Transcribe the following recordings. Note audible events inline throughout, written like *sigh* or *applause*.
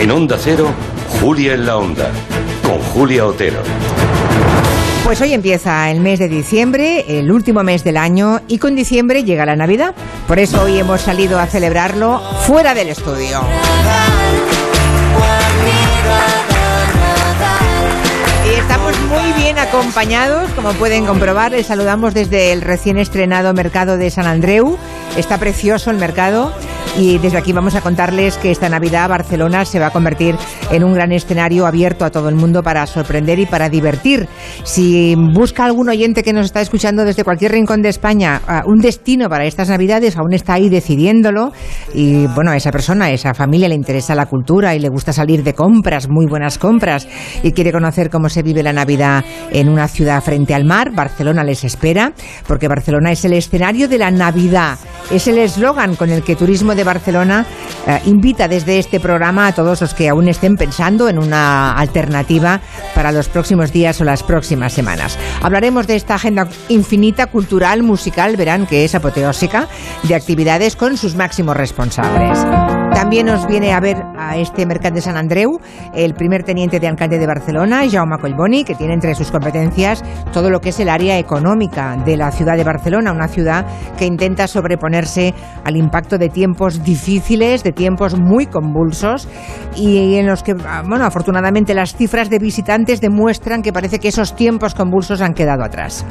En Onda Cero, Julia en la Onda, con Julia Otero. Pues hoy empieza el mes de diciembre, el último mes del año, y con diciembre llega la Navidad. Por eso hoy hemos salido a celebrarlo fuera del estudio. Y estamos muy bien acompañados, como pueden comprobar. Les saludamos desde el recién estrenado mercado de San Andreu. Está precioso el mercado y desde aquí vamos a contarles que esta Navidad Barcelona se va a convertir en un gran escenario abierto a todo el mundo para sorprender y para divertir. Si busca algún oyente que nos está escuchando desde cualquier rincón de España uh, un destino para estas Navidades, aún está ahí decidiéndolo y bueno, a esa persona, a esa familia le interesa la cultura y le gusta salir de compras, muy buenas compras y quiere conocer cómo se vive la Navidad en una ciudad frente al mar, Barcelona les espera porque Barcelona es el escenario de la Navidad. Es el eslogan con el que Turismo de Barcelona eh, invita desde este programa a todos los que aún estén pensando en una alternativa para los próximos días o las próximas semanas. Hablaremos de esta agenda infinita, cultural, musical, verán que es apoteósica, de actividades con sus máximos responsables. También nos viene a ver a este mercat de San Andreu el primer teniente de alcalde de Barcelona, Jaume Collboni, que tiene entre sus competencias todo lo que es el área económica de la ciudad de Barcelona, una ciudad que intenta sobreponerse al impacto de tiempos difíciles, de tiempos muy convulsos y en los que, bueno, afortunadamente las cifras de visitantes demuestran que parece que esos tiempos convulsos han quedado atrás.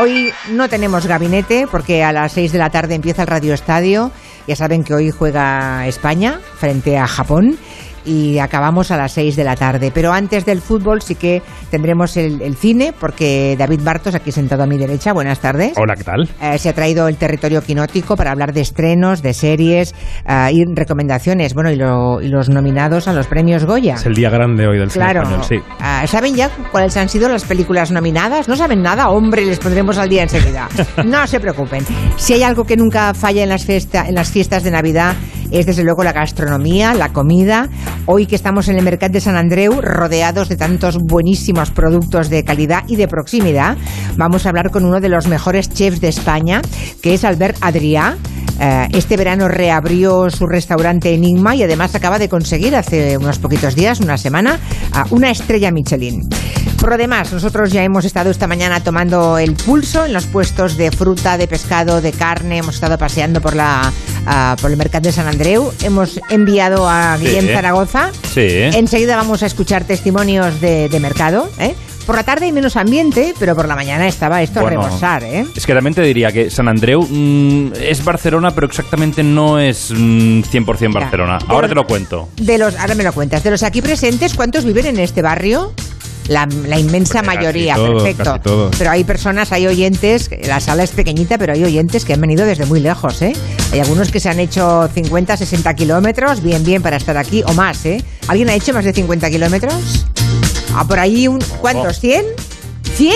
Hoy no tenemos gabinete porque a las 6 de la tarde empieza el Radio Estadio. Ya saben que hoy juega España frente a Japón y acabamos a las 6 de la tarde. Pero antes del fútbol sí que tendremos el, el, cine, porque David Bartos, aquí sentado a mi derecha, buenas tardes. Hola, ¿qué tal? Eh, se ha traído el territorio quinótico para hablar de estrenos, de series uh, y recomendaciones. Bueno, y, lo, y, los nominados a los premios Goya. Es el día grande hoy del claro. cine español, sí. Uh, ¿Saben ya cuáles han sido las películas nominadas? ¿No saben nada? Hombre, les pondremos al día enseguida. *laughs* no se preocupen. Si hay algo que nunca falla en las, fiesta, en las fiestas de Navidad, es desde luego la gastronomía, la comida. Hoy que estamos en el mercado de San Andreu, rodeados de tantos buenísimos productos de calidad y de proximidad, vamos a hablar con uno de los mejores chefs de España, que es Albert Adrià. Uh, este verano reabrió su restaurante Enigma y además acaba de conseguir hace unos poquitos días, una semana, una estrella Michelin. Por lo demás, nosotros ya hemos estado esta mañana tomando el pulso en los puestos de fruta, de pescado, de carne. Hemos estado paseando por la uh, por el mercado de San Andreu. Hemos enviado a Guillem Sí. Zaragoza. Sí. Enseguida vamos a escuchar testimonios de, de mercado. ¿eh? Por la tarde hay menos ambiente, pero por la mañana estaba esto Bueno. a rebosar. ¿eh? Es que también te diría que San Andreu mm, es Barcelona, pero exactamente no es mm, 100% Mira, Barcelona. Ahora los- te lo cuento. De los, ahora me lo cuentas. De los aquí presentes, ¿cuántos viven en este barrio? La, la inmensa Pues mayoría, perfecto. Pero hay personas, hay oyentes, la sala es pequeñita, pero hay oyentes que han venido desde muy lejos, ¿eh? Hay algunos que se han hecho 50, 60 kilómetros, bien, bien, para estar aquí, o más, ¿eh? ¿Alguien ha hecho más de 50 kilómetros? Ah, por ahí, un, ¿cuántos? ¿100? ¡100!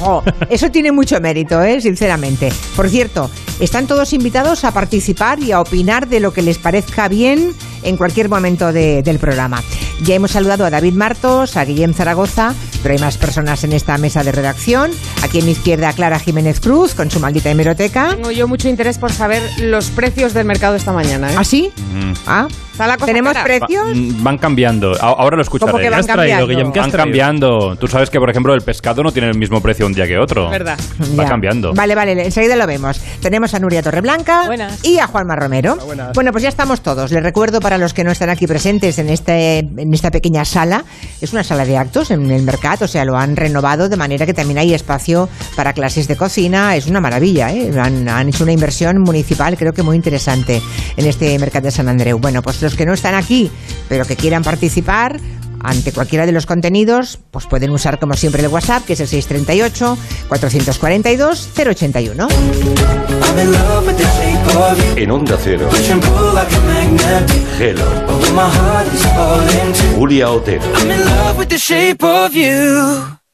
Oh, eso tiene mucho mérito, ¿eh? sinceramente. Por cierto, están todos invitados a participar y a opinar de lo que les parezca bien en cualquier momento de- del programa. Ya hemos saludado a David Martos, a Guillem Zaragoza, pero hay más personas en esta mesa de redacción. Aquí a mi izquierda Clara Jiménez Cruz con su maldita hemeroteca. Tengo yo mucho interés por saber los precios del mercado esta mañana. ¿eh? ¿Ah, sí? Mm. Ah, Está la cosa ¿Tenemos cara. precios? Va- mm, Van cambiando. Ahora lo escucharé. ¿Cómo que ¿Qué van has traído, cambiando? Guillem? ¿Qué has Van traído? cambiando. Tú sabes que, por ejemplo, el pescado no tiene el mismo precio un día que otro. Verdad. Va Ya. cambiando. Vale, vale, enseguida lo vemos. Tenemos a Nuria Torreblanca Buenas. y a Juanma Romero. buenas. Bueno, pues ya estamos todos. Les recuerdo para los que no están aquí presentes en, este, en esta pequeña sala, es una sala de actos en el mercado, o sea, lo han renovado de manera que también hay espacio para clases de cocina. Es una maravilla, ¿eh? Han, han hecho una inversión municipal, creo que muy interesante, en este mercado de San Andreu. Bueno, pues los que no están aquí, pero que quieran participar, ante cualquiera de los contenidos, pues pueden usar como siempre el WhatsApp, que es el 638 442 081. I'm in love with the shape of you. En Onda Cero. Hello. Julia Otero.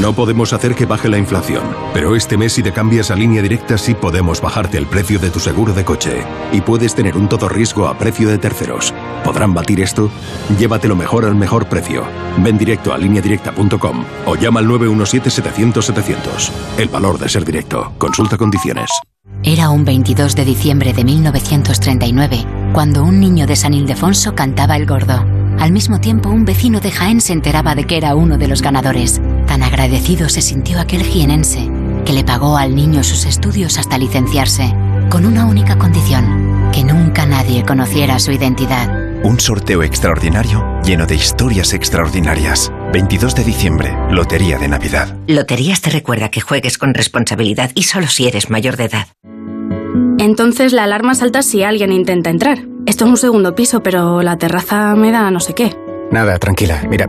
No podemos hacer que baje la inflación, pero este mes si te cambias a línea directa sí podemos bajarte el precio de tu seguro de coche. Y puedes tener un todo riesgo a precio de terceros. ¿Podrán batir esto? Llévatelo mejor al mejor precio. Ven directo a lineadirecta.com o llama al 917-700-700. El valor de ser directo. Consulta condiciones. Era un 22 de diciembre de 1939, cuando un niño de San Ildefonso cantaba el gordo. Al mismo tiempo, un vecino de Jaén se enteraba de que era uno de los ganadores. Tan agradecido se sintió aquel jienense, que le pagó al niño sus estudios hasta licenciarse, con una única condición, que nunca nadie conociera su identidad. Un sorteo extraordinario lleno de historias extraordinarias. 22 de diciembre, Lotería de Navidad. Loterías te recuerda que juegues con responsabilidad y solo si eres mayor de edad. Entonces la alarma salta si alguien intenta entrar. Esto es un segundo piso, pero la terraza me da no sé qué. Nada, tranquila. Mira,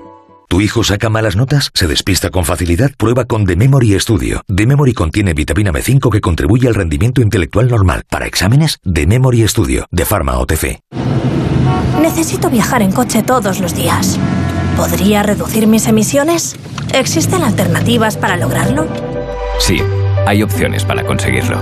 ¿Tu hijo saca malas notas? ¿Se despista con facilidad? Prueba con The Memory Studio. The Memory contiene vitamina B5 que contribuye al rendimiento intelectual normal. Para exámenes, The Memory Studio, de Pharma OTC. Necesito viajar en coche todos los días. ¿Podría reducir mis emisiones? ¿Existen alternativas para lograrlo? Sí, hay opciones para conseguirlo.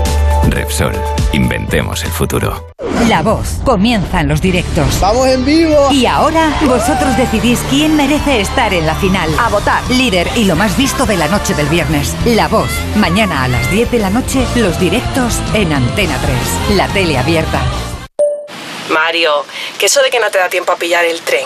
Repsol, inventemos el futuro. La voz. Comienzan los directos. ¡Vamos en vivo! Y ahora vosotros decidís quién merece estar en la final. A votar. Líder y lo más visto de la noche del viernes. La voz. Mañana a las 10 de la noche, los directos en Antena 3. La tele abierta. Mario, que eso de que no te da tiempo a pillar el tren.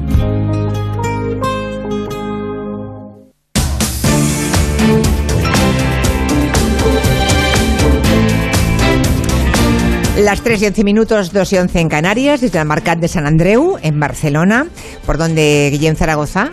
Las 3 y 11 minutos, 2 y 11 en Canarias, desde la Marcat de San Andreu, en Barcelona, por donde Guillem Zaragoza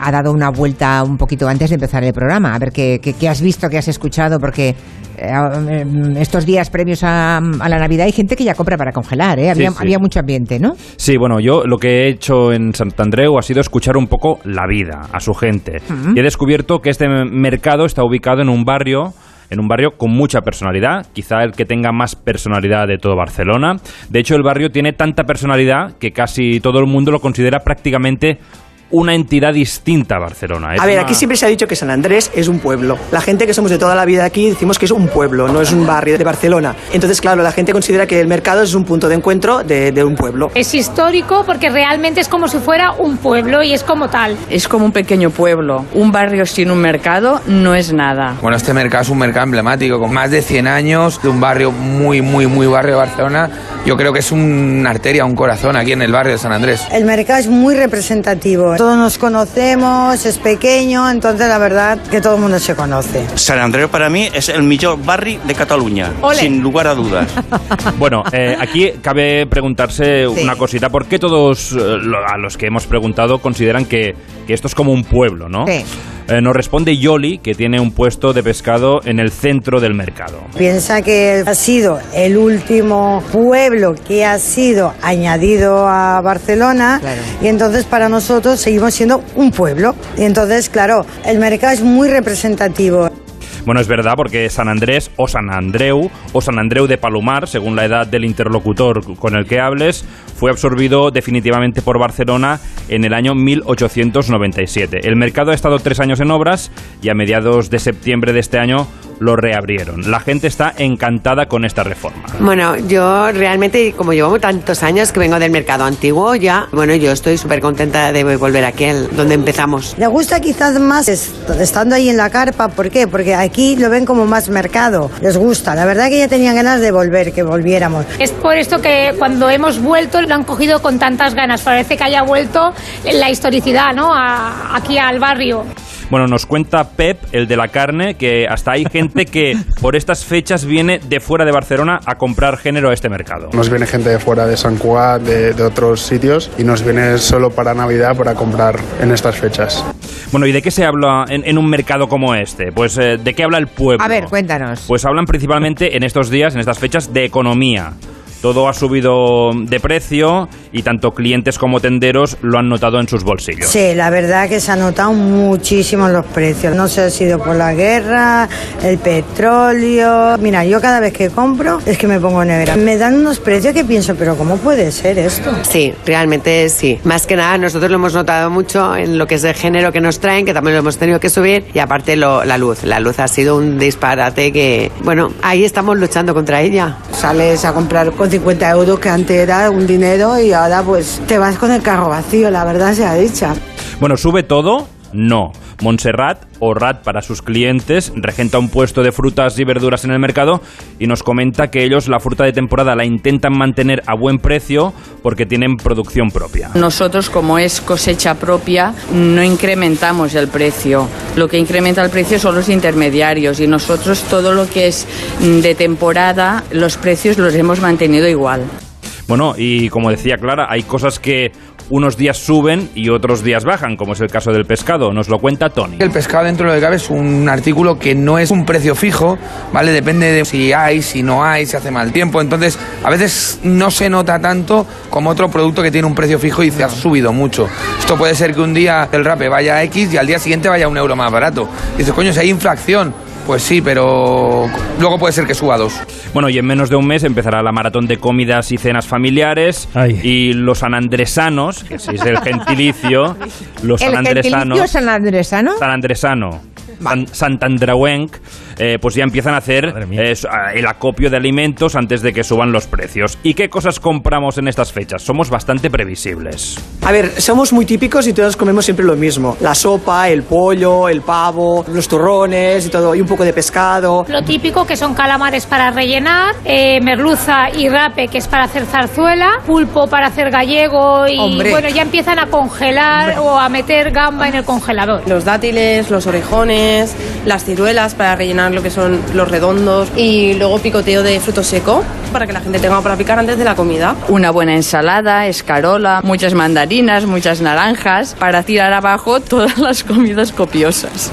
ha dado una vuelta un poquito antes de empezar el programa. A ver qué, qué- qué has visto, qué has escuchado, porque eh, estos días previos a, a la Navidad hay gente que ya compra para congelar, ¿eh? Había, Sí, sí. había mucho ambiente, ¿no? Sí, bueno, yo lo que he hecho en Santandreu ha sido escuchar un poco la vida a su gente. Y he descubierto que este mercado está ubicado en un barrio en un barrio con mucha personalidad, quizá el que tenga más personalidad de todo Barcelona. De hecho, el barrio tiene tanta personalidad que casi todo el mundo lo considera prácticamente una entidad distinta a Barcelona. Es A ver, una- aquí siempre se ha dicho que San Andrés es un pueblo. La gente que somos de toda la vida aquí decimos que es un pueblo, no es un barrio de Barcelona. Entonces, claro, la gente considera que el mercado es un punto de encuentro de, de un pueblo. Es histórico porque realmente es como si fuera un pueblo y es como tal. Es como un pequeño pueblo. Un barrio sin un mercado no es nada. Bueno, este mercado es un mercado emblemático, con más de 100 años, de un barrio muy, muy, muy barrio de Barcelona. Yo creo que es una arteria, un corazón aquí en el barrio de San Andrés. El mercado es muy representativo. Todos nos conocemos, es pequeño, entonces la verdad que todo el mundo se conoce. Sant Andreu para mí es el millor barri de Cataluña, Ole. sin lugar a dudas. *laughs* Bueno, eh, aquí cabe preguntarse Sí. una cosita. ¿Por qué todos eh, lo- a los que hemos preguntado consideran que, que esto es como un pueblo, no? Sí. Eh, nos responde Yoli, que tiene un puesto de pescado en el centro del mercado. Piensa que ha sido el último pueblo que ha sido añadido a Barcelona y entonces para nosotros seguimos siendo un pueblo. Y entonces, claro, el mercado es muy representativo. Bueno, es verdad porque San Andrés o San Andreu o San Andreu de Palomar, según la edad del interlocutor con el que hables, fue absorbido definitivamente por Barcelona en el año 1897. El mercado ha estado tres años en obras y a mediados de septiembre de este año lo reabrieron. La gente está encantada con esta reforma. Bueno, yo realmente, como llevo tantos años que vengo del mercado antiguo, ya, bueno, yo estoy súper contenta de volver aquí, donde empezamos. Le gusta quizás más est- estando ahí en la carpa, ¿por qué? Porque aquí lo ven como más mercado, les gusta. La verdad que ya tenían ganas de volver, que volviéramos. Es por esto que cuando hemos vuelto lo han cogido con tantas ganas. Parece que haya vuelto la historicidad, ¿no? Aquí al barrio. Bueno, nos cuenta Pep, el de la carne, que hasta hay gente que *laughs* por estas fechas viene de fuera de Barcelona a comprar género a este mercado. Nos viene gente de fuera de San Cugat, de, de otros sitios, y nos viene solo para Navidad para comprar en estas fechas. Bueno, ¿y de qué se habla en, en un mercado como este? Pues eh, ¿de qué habla el pueblo? A ver, cuéntanos. Pues hablan principalmente en estos días, en estas fechas, de economía. Todo ha subido de precio y tanto clientes como tenderos lo han notado en sus bolsillos. Sí, la verdad que se han notado muchísimo los precios. No sé si ha sido por la guerra, el petróleo. Mira, yo cada vez que compro es que me pongo negra. Me dan unos precios que pienso, pero ¿cómo puede ser esto? Sí, realmente sí. Más que nada, nosotros lo hemos notado mucho en lo que es el género que nos traen, que también lo hemos tenido que subir, y aparte lo- la luz. La luz ha sido un disparate que, bueno, ahí estamos luchando contra ella. Sales a comprar con 50 euros, que antes era un dinero, y ahora pues te vas con el carro vacío, la verdad sea dicha. Bueno, ¿sube todo? No. Montserrat, o Rat para sus clientes, regenta un puesto de frutas y verduras en el mercado y nos comenta que ellos la fruta de temporada la intentan mantener a buen precio porque tienen producción propia. Nosotros, como es cosecha propia, no incrementamos el precio. Lo que incrementa el precio son los intermediarios y nosotros todo lo que es mm, de temporada, los precios los hemos mantenido igual. Bueno, y como decía Clara, hay cosas que unos días suben y otros días bajan, como es el caso del pescado. Nos lo cuenta Tony. El pescado dentro de lo que cabe es un artículo que no es un precio fijo, ¿vale? Depende de si hay, si no hay, si hace mal tiempo. Entonces, a veces no se nota tanto como otro producto que tiene un precio fijo y se ha subido mucho. Esto puede ser que un día el rape vaya a X y al día siguiente vaya a un euro más barato. Dices, coño, si hay inflación. Pues sí, pero luego puede ser que suba dos. Bueno, y en menos de un mes empezará la maratón de comidas y cenas familiares y los sanandresanos, que es el gentilicio, *laughs* los ¿El gentilicio sanandresanos, sanandresano? sanandresano, san, santandrauenc, eh, pues ya empiezan a hacer eh, el acopio de alimentos antes de que suban los precios. ¿Y qué cosas compramos en estas fechas? Somos bastante previsibles. A ver, somos muy típicos y todos comemos siempre lo mismo. La sopa, el pollo, el pavo, los turrones y todo, y un poco de pescado. Lo típico que son calamares para rellenar, eh, merluza y rape que es para hacer zarzuela, pulpo para hacer gallego y Hombre. bueno, ya empiezan a congelar o a meter gamba en el congelador. Los dátiles, los orejones, las ciruelas para rellenar lo que son los redondos y luego picoteo de fruto seco para que la gente tenga para picar antes de la comida. Una buena ensalada, escarola, muchas mandarinas, muchas naranjas, para tirar abajo todas las comidas copiosas.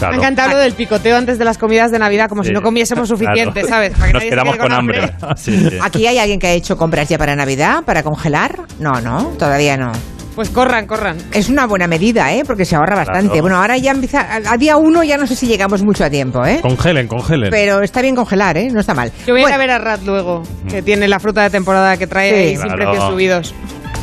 Me ha encantado lo del picoteo antes de las comidas de Navidad, como si Sí. no comiésemos suficiente, Claro. ¿sabes? Para que Nos quedamos con hambre. Sí, sí. ¿Aquí hay alguien que ha hecho compras ya para Navidad, para congelar? No, no, todavía no. Pues corran, corran. Es una buena medida, ¿eh? Porque se ahorra bastante. Claro. Bueno, ahora ya empieza... A, a día uno ya no sé si llegamos mucho a tiempo, ¿eh? Congelen, congelen. Pero está bien congelar, ¿eh? No está mal. Yo voy a ir Bueno, a ver a Rat luego, que tiene la fruta de temporada que trae Sí. sin Claro. precios subidos.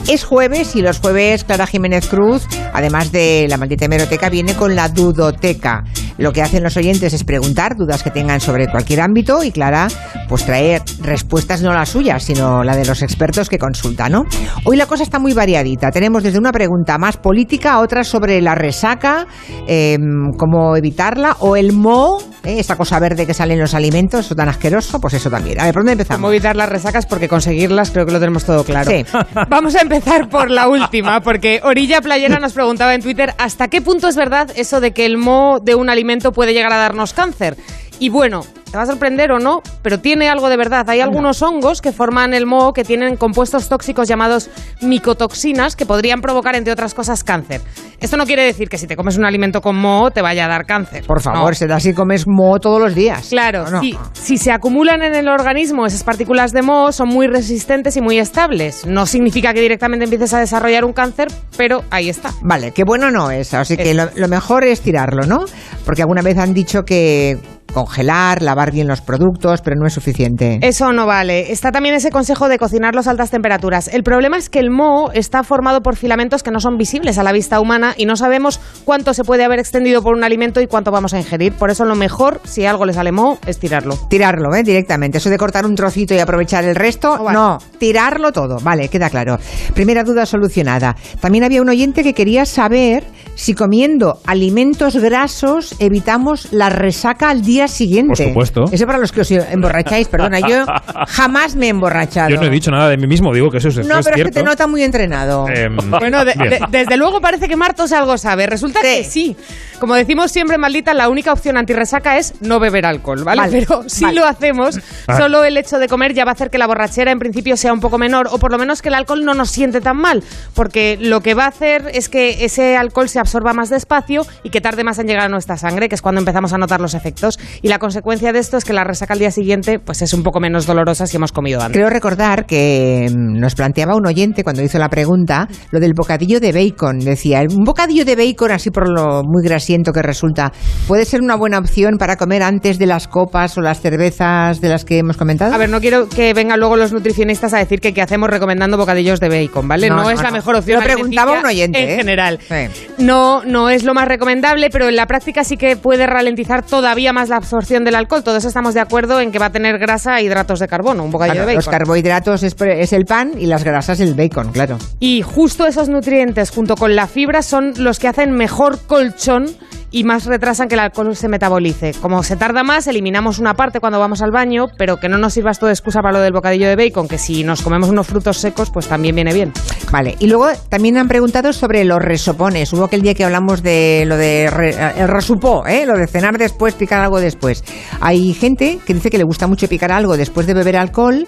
Es jueves y los jueves Clara Jiménez Cruz, además de la maldita hemeroteca, viene con la dudoteca. Lo que hacen los oyentes es preguntar dudas que tengan sobre cualquier ámbito y Clara pues trae respuestas no las suyas, sino la de los expertos que consulta, ¿no? Hoy la cosa está muy variadita. Tenemos desde una pregunta más política a otra sobre la resaca, eh, cómo evitarla, o el moho, ¿eh? esa cosa verde que sale en los alimentos, eso tan asqueroso, pues eso también. A ver, ¿por dónde empezamos? Cómo evitar las resacas porque conseguirlas creo que lo tenemos todo claro. Sí. *laughs* Vamos a empezar por la última, porque Orilla Playera nos preguntaba en Twitter hasta qué punto es verdad eso de que el moho de un alimento puede llegar a darnos cáncer. Y bueno, te va a sorprender o no, pero tiene algo de verdad. Hay algunos hongos que forman el moho que tienen compuestos tóxicos llamados micotoxinas que podrían provocar, entre otras cosas, cáncer. Esto no quiere decir que si te comes un alimento con moho te vaya a dar cáncer. Por favor, No. será así comes moho todos los días. Claro, ¿O no? si, si se acumulan en el organismo esas partículas de moho son muy resistentes y muy estables. No significa que directamente empieces a desarrollar un cáncer, pero ahí está. Vale, que bueno no es, así que lo mejor es tirarlo, ¿no? Porque alguna vez han dicho que congelar, lavar bien los productos, pero no es suficiente. Eso no vale. Está también ese consejo de cocinarlos a altas temperaturas. El problema es que el moho está formado por filamentos que no son visibles a la vista humana y no sabemos cuánto se puede haber extendido por un alimento y cuánto vamos a ingerir. Por eso lo mejor, si algo le sale moho, es tirarlo. Tirarlo, ¿eh? Directamente. Eso de cortar un trocito y aprovechar el resto, no. Tirarlo todo. Vale, queda claro. Primera duda solucionada. También había un oyente que quería saber si comiendo alimentos grasos evitamos la resaca al día siguiente. Por supuesto. Eso para los que os emborracháis, perdona. Yo *laughs* jamás me he emborrachado. Yo no he dicho nada de mí mismo, digo que eso es, eso No, pero es cierto. que te nota muy entrenado. Em, *laughs* Bueno, de- bien. de- desde luego parece que Martos algo sabe. Resulta que sí. Como decimos siempre, maldita, la única opción antirresaca es no beber alcohol, ¿vale? Vale, Pero si vale. lo hacemos, Ah. solo el hecho de comer ya va a hacer que la borrachera en principio sea un poco menor o por lo menos que el alcohol no nos siente tan mal, porque lo que va a hacer es que ese alcohol se absorba más despacio y que tarde más en llegar a nuestra sangre, que es cuando empezamos a notar los efectos. Y la consecuencia de esto es que la resaca al día siguiente pues es un poco menos dolorosa si hemos comido antes. Creo recordar que mm, nos planteaba un oyente cuando hizo la pregunta lo del bocadillo de bacon. Decía, un bocadillo de bacon, así por lo muy grasiento que resulta, ¿puede ser una buena opción para comer antes de las copas o las cervezas de las que hemos comentado? A ver, no quiero que vengan luego los nutricionistas a decir que qué hacemos recomendando bocadillos de bacon, ¿vale? No, No, es la mejor opción. Lo preguntaba un oyente, En ¿eh? general. Sí. No, no es lo más recomendable, pero en la práctica sí que puede ralentizar todavía más la absorción del alcohol. Todos estamos de acuerdo en que va a tener grasa e hidratos de carbono, un bocadillo Claro, de los bacon. carbohidratos es, es el pan y las grasas el bacon, claro. Y justo esos nutrientes, junto con la fibra, son los que hacen mejor colchón y más retrasan que el alcohol se metabolice. Como se tarda más, eliminamos una parte cuando vamos al baño, pero que no nos sirva esto de excusa para lo del bocadillo de bacon, que si nos comemos unos frutos secos, pues también viene bien. Vale, y luego también han preguntado sobre los resopones. Hubo aquel día que hablamos de lo de re- el resupó, ¿eh? lo de cenar después, picar algo después. Hay gente que dice que le gusta mucho picar algo después de beber alcohol,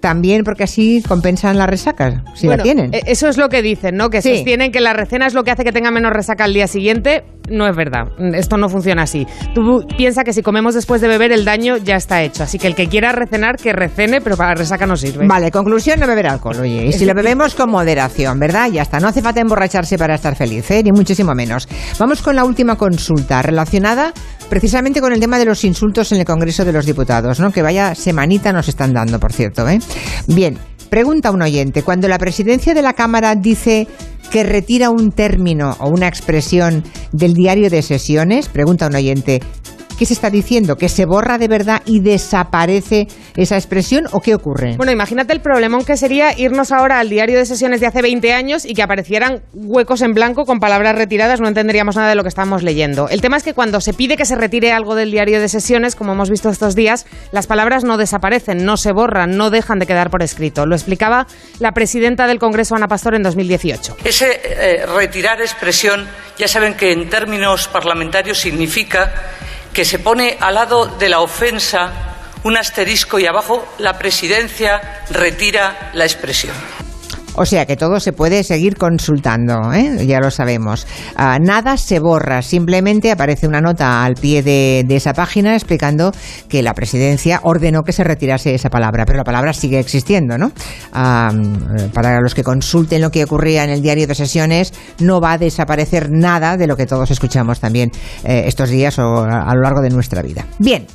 también porque así compensan las resacas, si Bueno, la tienen. eh, Eso es lo que dicen, ¿no? Que Sí. sostienen que la recena es lo que hace que tenga menos resaca al día siguiente. No es verdad. Esto no funciona así. Tú piensas que si comemos después de beber, el daño ya está hecho. Así que el que quiera recenar, que recene, pero para la resaca no sirve. Vale, conclusión, no beber alcohol, oye. Y si lo bebemos con moderación, ¿verdad? Ya está. No hace falta emborracharse para estar feliz, ¿eh? Ni muchísimo menos. Vamos con la última consulta, relacionada precisamente con el tema de los insultos en el Congreso de los Diputados, ¿no? Que vaya semanita nos están dando, por cierto, ¿eh? Bien, pregunta un oyente. Cuando la presidencia de la Cámara dice que retira un término o una expresión del diario de sesiones, pregunta un oyente, ¿qué se está diciendo? ¿Que se borra de verdad y desaparece esa expresión o qué ocurre? Bueno, imagínate el problemón que sería irnos ahora al diario de sesiones de hace 20 años y que aparecieran huecos en blanco con palabras retiradas, no entenderíamos nada de lo que estamos leyendo. El tema es que cuando se pide que se retire algo del diario de sesiones, como hemos visto estos días, las palabras no desaparecen, no se borran, no dejan de quedar por escrito. Lo explicaba la presidenta del Congreso, Ana Pastor, en 2018. Ese eh, retirar expresión, ya saben que en términos parlamentarios significa que se pone al lado de la ofensa un asterisco y abajo la presidencia retira la expresión. O sea que todo se puede seguir consultando, ¿eh? ya lo sabemos. Ah, nada se borra, simplemente aparece una nota al pie de, esa página explicando que la presidencia ordenó que se retirase esa palabra, pero la palabra sigue existiendo, ¿no? Ah, para los que consulten lo que ocurría en el diario de sesiones, no va a desaparecer nada de lo que todos escuchamos también eh, estos días o a, a lo largo de nuestra vida. Bien,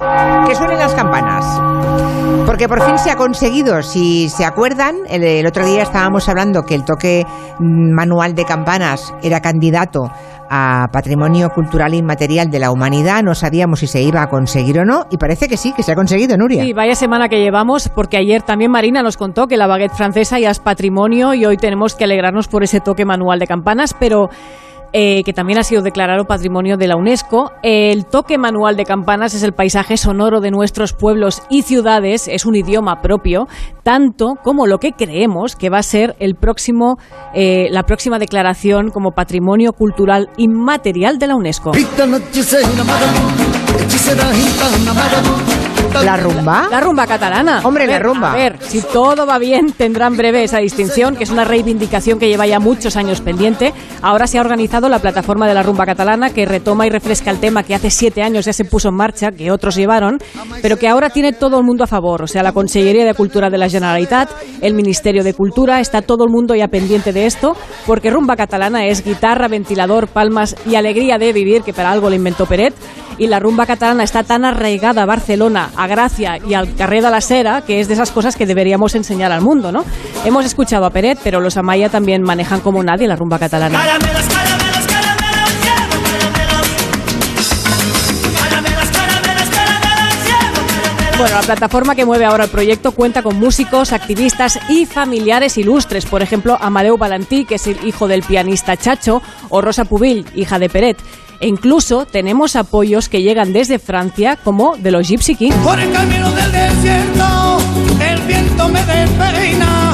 que suenen las campanas. Porque por fin se ha conseguido, si se acuerdan, el, el otro día estábamos hablando que el toque manual de campanas era candidato a Patrimonio Cultural Inmaterial de la Humanidad, no sabíamos si se iba a conseguir o no, y parece que sí, que se ha conseguido, Nuria. Sí, vaya semana que llevamos, porque ayer también Marina nos contó que la baguette francesa ya es patrimonio y hoy tenemos que alegrarnos por ese toque manual de campanas, pero eh, que también ha sido declarado patrimonio de la UNESCO. El toque manual de campanas es el paisaje sonoro de nuestros pueblos y ciudades, es un idioma propio, tanto como lo que creemos que va a ser el próximo, eh, la próxima declaración como patrimonio cultural inmaterial de la UNESCO. ¿La rumba? La rumba catalana. Hombre, la rumba. A ver, si todo va bien, tendrán breve esa distinción, que es una reivindicación que lleva ya muchos años pendiente. Ahora se ha organizado la plataforma de la rumba catalana, que retoma y refresca el tema que hace siete años ya se puso en marcha, que otros llevaron, pero que ahora tiene todo el mundo a favor. O sea, la Consellería de Cultura de la Generalitat, el Ministerio de Cultura, está todo el mundo ya pendiente de esto, porque rumba catalana es guitarra, ventilador, palmas y alegría de vivir, que para algo lo inventó Peret. Y la rumba catalana está tan arraigada a Barcelona, a Gracia y al Carrer de la Sera, que es de esas cosas que deberíamos enseñar al mundo, ¿no? Hemos escuchado a Peret, pero los Amaya también manejan como nadie la rumba catalana. Bueno, la plataforma que mueve ahora el proyecto cuenta con músicos, activistas y familiares ilustres. Por ejemplo, Amadeu Valentí, que es el hijo del pianista Chacho, o Rosa Pubil, hija de Peret. E incluso tenemos apoyos que llegan desde Francia, como de los Gypsy Kings. Por el camino del desierto, el viento me despeina,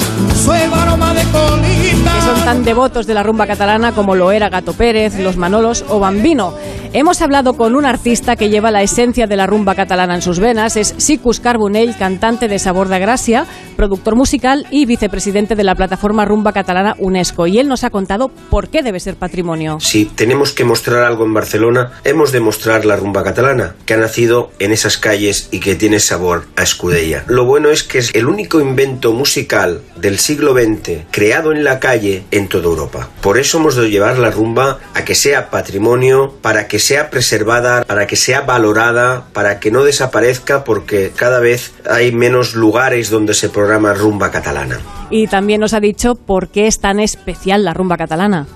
suave aroma de colita. que son tan devotos de la rumba catalana como lo era Gato Pérez, Los Manolos o Bambino. Hemos hablado con un artista que lleva la esencia de la rumba catalana en sus venas, es Sicus Carbonell, cantante de Sabor de Gracia, productor musical y vicepresidente de la plataforma Rumba Catalana UNESCO. Y él nos ha contado por qué debe ser patrimonio. Si tenemos que mostrar algo en Barcelona, hemos de mostrar la rumba catalana, que ha nacido en esas calles y que tiene sabor a escudella. Lo bueno es que es el único invento musical del siglo XX creado en la calle en toda Europa. Por eso hemos de llevar la rumba a que sea patrimonio, para que sea preservada, para que sea valorada, para que no desaparezca, porque cada vez hay menos lugares donde se programa rumba catalana. Y también nos ha dicho por qué es tan especial la rumba catalana.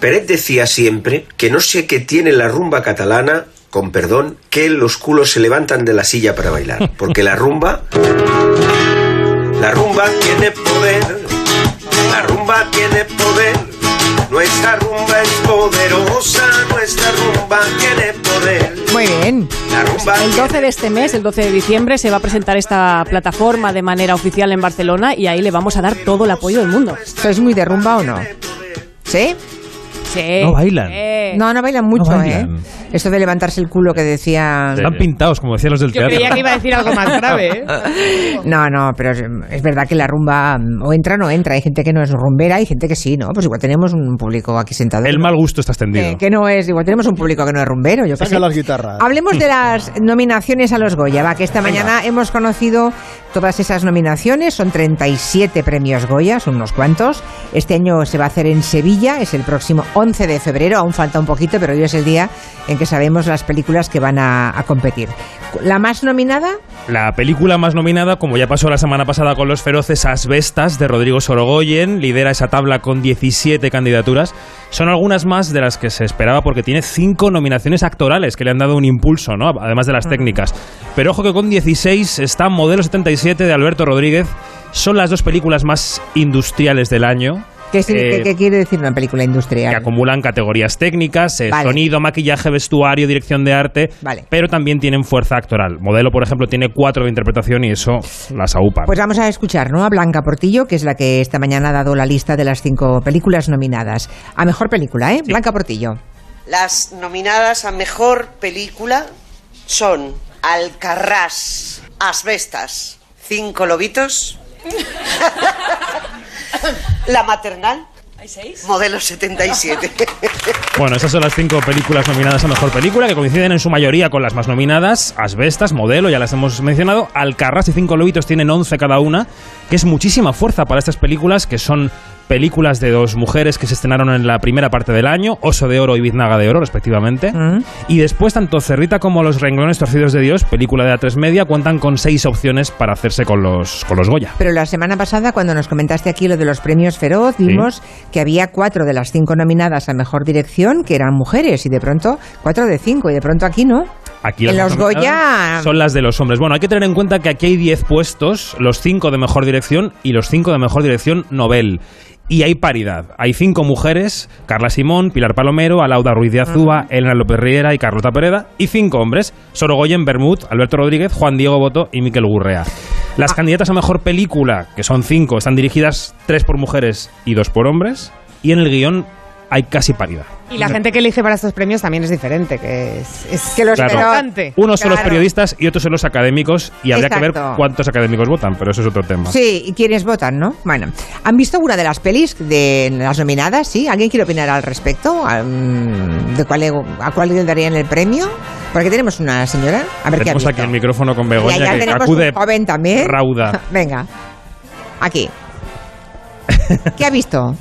Peret decía siempre que no sé qué tiene la rumba catalana, con perdón, que los culos se levantan de la silla para bailar. Porque la rumba. La rumba tiene poder. La rumba tiene poder. Nuestra rumba es poderosa. Nuestra rumba tiene poder. Muy bien. La rumba El 12 de este mes, el 12 de diciembre, se va a presentar esta plataforma de manera oficial en Barcelona y ahí le vamos a dar todo el apoyo del mundo. ¿Sois muy de rumba o no? ¿Sí? Sí. No bailan. No, no bailan mucho, No bailan. ¿eh? Esto de levantarse el culo que decía... Están pintados, como decían los del Yo teatro. creía que iba a decir algo más grave. ¿eh? *laughs* No, no, pero es, verdad que la rumba mm, o entra o no entra. Hay gente que no es rumbera, hay gente que sí, ¿no? Pues igual tenemos un público aquí sentado. El mal gusto está extendido. que, que no es, igual tenemos un público que no es rumbero, yo Saca las guitarras. Hablemos de las nominaciones a los Goya, va, que esta mañana hemos conocido todas esas nominaciones, son 37 premios Goya, son unos cuantos. Este año se va a hacer en Sevilla, es el próximo 11 de febrero, aún falta un poquito, pero hoy es el día en que sabemos las películas que van a, a competir. ¿La más nominada? La película más nominada, como ya pasó la semana pasada con Los Feroces Asbestas de Rodrigo Sorogoyen, lidera esa tabla con 17 candidaturas. Son algunas más de las que se esperaba porque tiene cinco nominaciones actorales que le han dado un impulso, ¿no? además de las técnicas. Pero ojo que con 16 está Modelo 77 de Alberto Rodríguez. Son las dos películas más industriales del año. ¿Qué, es- Eh, qué- qué quiere decir una película industrial? que acumulan categorías técnicas, eh, Vale. sonido, maquillaje, vestuario, dirección de arte, Vale. pero también tienen fuerza actoral. Modelo, por ejemplo, tiene cuatro de interpretación y eso las aupa. Pues vamos a escuchar, ¿no? A Blanca Portillo, que es la que esta mañana ha dado la lista de las cinco películas nominadas. A mejor película, ¿eh? Blanca Portillo. Las nominadas a mejor película son Alcarrás, Asbestas, Cinco Lobitos, *laughs* *laughs* La Maternal, Modelo 77. *laughs* Bueno, esas son las cinco películas nominadas a Mejor Película, que coinciden en su mayoría con las más nominadas. Asbestas, Modelo, ya las hemos mencionado. Alcarrás y Cinco Lobitos tienen 11 cada una, que es muchísima fuerza para estas películas, que son películas de dos mujeres que se estrenaron en la primera parte del año, Oso de Oro y Biznaga de Oro, respectivamente. Y después, tanto Cerrita como Los Renglones Torcidos de Dios, película de A3 Media, cuentan con seis opciones para hacerse con los, con los Goya. Pero la semana pasada, cuando nos comentaste aquí lo de los premios Feroz, vimos que había cuatro de las cinco nominadas a Mejor Dirección que eran mujeres y de pronto, cuatro de cinco y de pronto aquí no. Aquí En los Goya- son las de los hombres. Bueno, hay que tener en cuenta que aquí hay 10 puestos, los 5 de mejor dirección y los 5 de mejor dirección Nobel. Y hay paridad. Hay cinco mujeres, Carla Simón, Pilar Palomero, Alauda Ruiz de Azúa, Elena López Riera y Carlota Pereda. Y cinco hombres, Sorogoyen, Bermud, Alberto Rodríguez, Juan Diego Boto y Miquel Gurrea. Las candidatas a mejor película, que son cinco, están dirigidas tres por mujeres y dos por hombres. Y en el guion hay casi paridad. Y la gente que elige para estos premios también es diferente, que es, es Que los Claro. importante. Unos son los periodistas y otros son los académicos y habría que ver cuántos académicos votan, pero eso es otro tema. Sí, y quiénes votan, ¿no? Bueno, ¿han visto alguna de las pelis de las nominadas? ¿Sí? ¿Alguien quiere opinar al respecto? ¿A, ¿De cuál, le- ¿A cuál le darían el premio? Porque tenemos una señora. A ver qué ha aquí el micrófono con Y Begoña allá que tenemos acude un joven también. rauda. *laughs* Venga, aquí. *laughs* ¿Qué ha visto?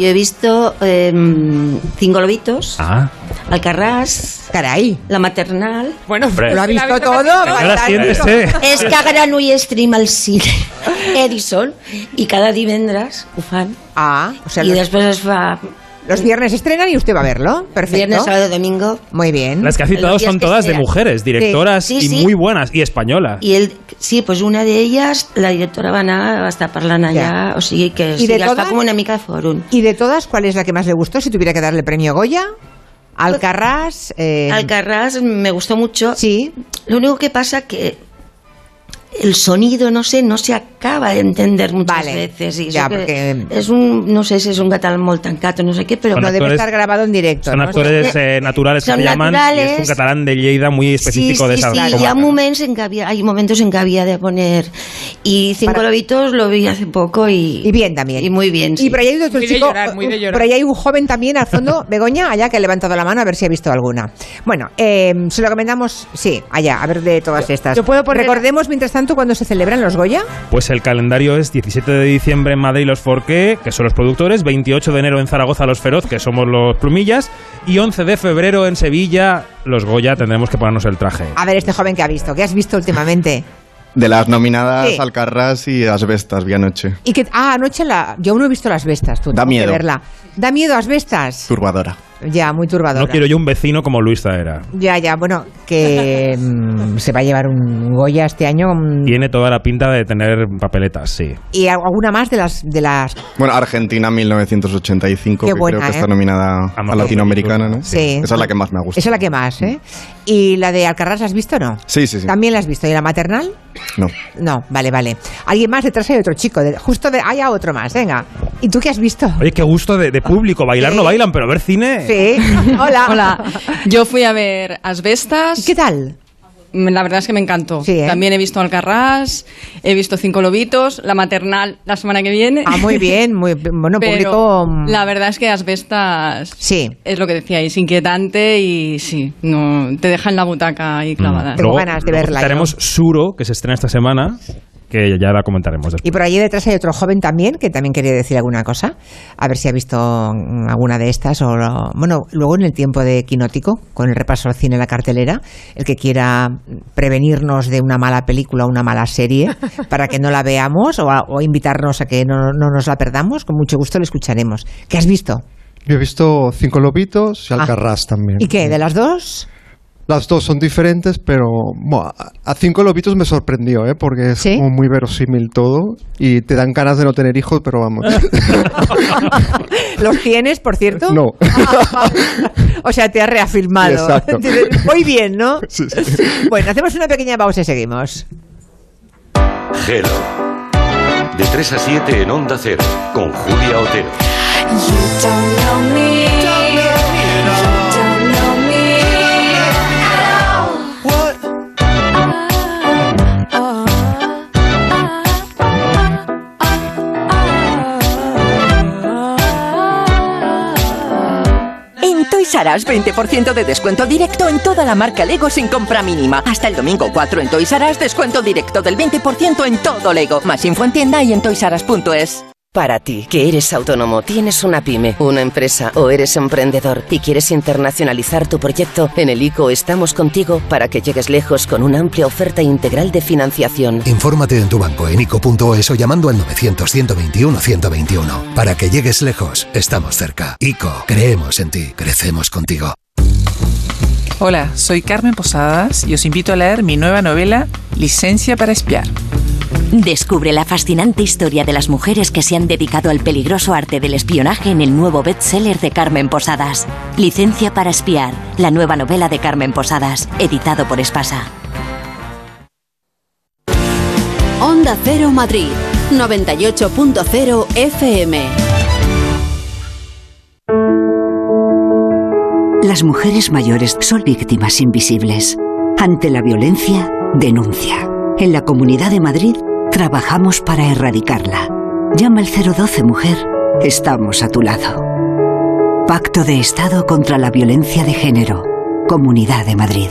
Yo he visto em, Cinco Lobitos, Ah, Alcarrás, Caray. La Maternal. Bueno, Hombre. ¿Lo ha visto todo? Señora, Fantástico. siéntese. És que no hi stream al cine *laughs* Edison i cada divendres ho fan. Ah, o sea, I després es fa los viernes estrenan y usted va a verlo. Perfecto. viernes, sábado, domingo. Muy bien. las que ha citado son todas de mujeres, directoras Sí, y sí. muy buenas y españolas. I el, sí, pues una d'elles, la directora va anar, va estar parlant allà, o sigui que sí, de todas? fa com una mica de fòrum. ¿Y de todas, cuál es la que más le gustó si tuviera que darle premio Goya? Alcarrás. Eh, Alcarrás me gustó mucho. Sí. Lo único que pasa que el sonido, no sé, no se acaba de entender muchas Vale. veces. Y Ya, que porque- Es un, no sé si es un catalán molt tancat o no sé qué, pero Son no debe actores- estar grabado en directo. Son ¿no? actores eh, naturales que Son se llaman y naturales. es un catalán de Lleida muy específico sí, de sí, esa sí, comarca. y hay momentos en que había, hay momentos en que había de poner y cinco Para- lobitos lo vi hace poco y, Y bien también. y muy bien. Y sí. por ahí hay otro Muy de chico, llorar, muy de llorar. por ahí hay un joven también al fondo, *laughs* Begoña, allá que ha levantado la mano a ver si ha visto alguna. Bueno, eh, se lo comentamos, sí, allá, a ver de todas estas. yo puedo poner- Recordemos, mientras tanto, cuando se celebran los Goya. Pues el calendario es 17 de diciembre en Madrid los Forqué, que son los productores, 28 de enero en Zaragoza los Feroz, que somos los Plumillas, y 11 de febrero en Sevilla los Goya, tendremos que ponernos el traje. A ver, este joven que ha visto, ¿qué has visto últimamente? De las nominadas Sí. Alcarrás y Asbestas, vi anoche. Y que, ah, anoche la, yo aún no he visto las bestas, tú Da tengo que miedo. verla. Da miedo asbestas. Turbadora. Ya, muy turbadora. No quiero yo un vecino como Luis Zaera. Ya, ya, bueno, que *laughs* mm, se va a llevar un Goya este año mm, Tiene toda la pinta de tener papeletas, sí. y alguna más de las de las Bueno, Argentina 1985, Qué que buena, creo que ¿eh? está nominada a, mejor latinoamericana, ¿no? Sí. Esa es la que más me ha gustado. Esa es la que más, ¿eh? ¿Y la de Alcarrás la has visto o no? Sí, sí, sí. ¿También la has visto? ¿Y la maternal? No. No, vale, vale. ¿Alguien más? Detrás hay otro chico. de- justo de, haya otro más, venga. ¿Y tú qué has visto? Oye, qué gusto de, de público. *laughs* Bailar no bailan, pero ver cine. Sí. *laughs* Hola. Hola, yo fui a ver Asbestas. ¿Qué tal? La verdad es que me encantó. Sí, ¿eh? También he visto Alcarrás, he visto Cinco Lobitos, La Maternal la semana que viene. Ah, muy bien, muy bueno, *laughs* Pero público. mm, La verdad es que Asbestas Sí. es lo que decíais, inquietante y sí, no te deja en la butaca ahí clavada. Tengo ganas de verla, Tenemos Suro, que se estrena esta semana, que ya la comentaremos después. Y por allí detrás hay otro joven también que también quería decir alguna cosa. A ver si ha visto mm, alguna de estas. o lo- Bueno, luego en el tiempo de Quinótico, con el repaso al cine en la cartelera, el que quiera prevenirnos de una mala película o una mala serie *laughs* para que no la veamos o, a- o invitarnos a que no, no nos la perdamos, con mucho gusto lo escucharemos. ¿Qué has visto? Yo he visto Cinco Lobitos y Alcarrás también. ¿Y qué? ¿De las dos? Las dos son diferentes, pero bueno, a- Cinco Lobitos me sorprendió, ¿eh? porque es como muy verosímil todo y te dan ganas de no tener hijos, pero vamos. *laughs* ¿Los tienes, por cierto? No. *laughs* O sea, te has reafirmado. Exacto. *laughs* Muy bien, ¿no? Sí, sí. Bueno, hacemos una pequeña pausa y seguimos. Hello. De 3 a 7 en Onda Cero, con Julia Otero. En Toys R Us 20% de descuento directo en toda la marca Lego sin compra mínima. Hasta el domingo 4 en Toys R descuento directo del 20% en todo Lego. Más info en tienda y en toysrs.es. Para ti, que eres autónomo, tienes una pyme, una empresa o eres emprendedor y quieres internacionalizar tu proyecto, en el ICO estamos contigo para que llegues lejos con una amplia oferta integral de financiación. Infórmate en tu banco en ico.es o llamando al 900-121-121. Para que llegues lejos, estamos cerca. ICO, creemos en ti, crecemos contigo. Hola, soy Carmen Posadas y os invito a leer mi nueva novela Licencia para espiar. Descubre la fascinante historia de las mujeres que se han dedicado al peligroso arte del espionaje en el nuevo bestseller de Carmen Posadas. Licencia para espiar, la nueva novela de Carmen Posadas, editado por Espasa. Onda Cero Madrid, 98.0 FM. Las mujeres mayores son víctimas invisibles. Ante la violencia, denuncia. En la Comunidad de Madrid trabajamos para erradicarla. Llama al 012 Mujer. Estamos a tu lado. Pacto de Estado contra la Violencia de Género. Comunidad de Madrid.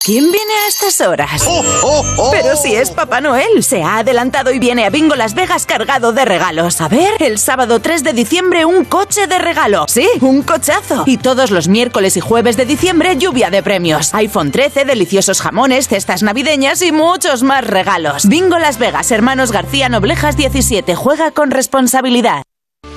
¿Quién viene a estas horas? Pero si es Papá Noel, se ha adelantado y viene a Bingo Las Vegas cargado de regalos. A ver, el sábado 3 de diciembre un coche de regalo. Sí, un cochazo. Y todos los miércoles y jueves de diciembre lluvia de premios. iPhone 13, deliciosos jamones, cestas navideñas y muchos más regalos. Bingo Las Vegas, hermanos García Noblejas 17. Juega con responsabilidad.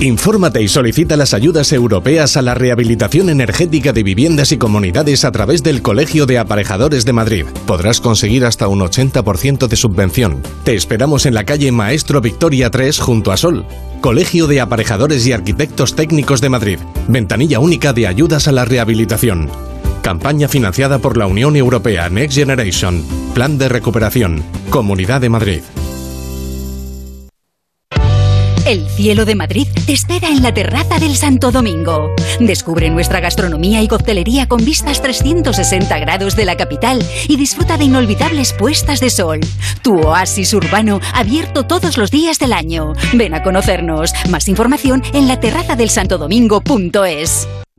Infórmate y solicita las ayudas europeas a la rehabilitación energética de viviendas y comunidades a través del Colegio de Aparejadores de Madrid. Podrás conseguir hasta un 80% de subvención. Te esperamos en la calle Maestro Victoria 3 junto a Sol. Colegio de Aparejadores y Arquitectos Técnicos de Madrid. Ventanilla única de ayudas a la rehabilitación. Campaña financiada por la Unión Europea Next Generation. Plan de recuperación. Comunidad de Madrid. El cielo de Madrid te espera en la terraza del Santo Domingo. Descubre nuestra gastronomía y coctelería con vistas 360 grados de la capital y disfruta de inolvidables puestas de sol. Tu oasis urbano abierto todos los días del año. Ven a conocernos. Más información en la terraza del.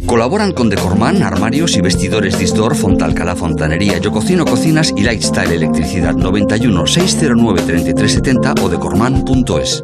Colaboran con Decorman, armarios y vestidores Distor, Fontalcala Fontanería, Yo Cocino Cocinas y Lifestyle Electricidad 91 609 3370 o decorman.es.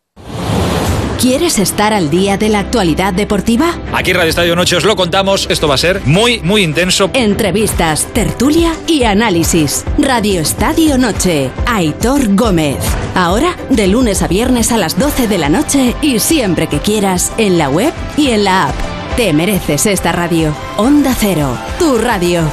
¿Quieres estar al día de la actualidad deportiva? Aquí en Radio Estadio Noche os lo contamos, esto va a ser muy, muy intenso. Entrevistas, tertulia y análisis. Radio Estadio Noche, Aitor Gómez. Ahora, de lunes a viernes a las 12 de la noche y siempre que quieras, en la web y en la app. Te mereces esta radio. Onda Cero, tu radio.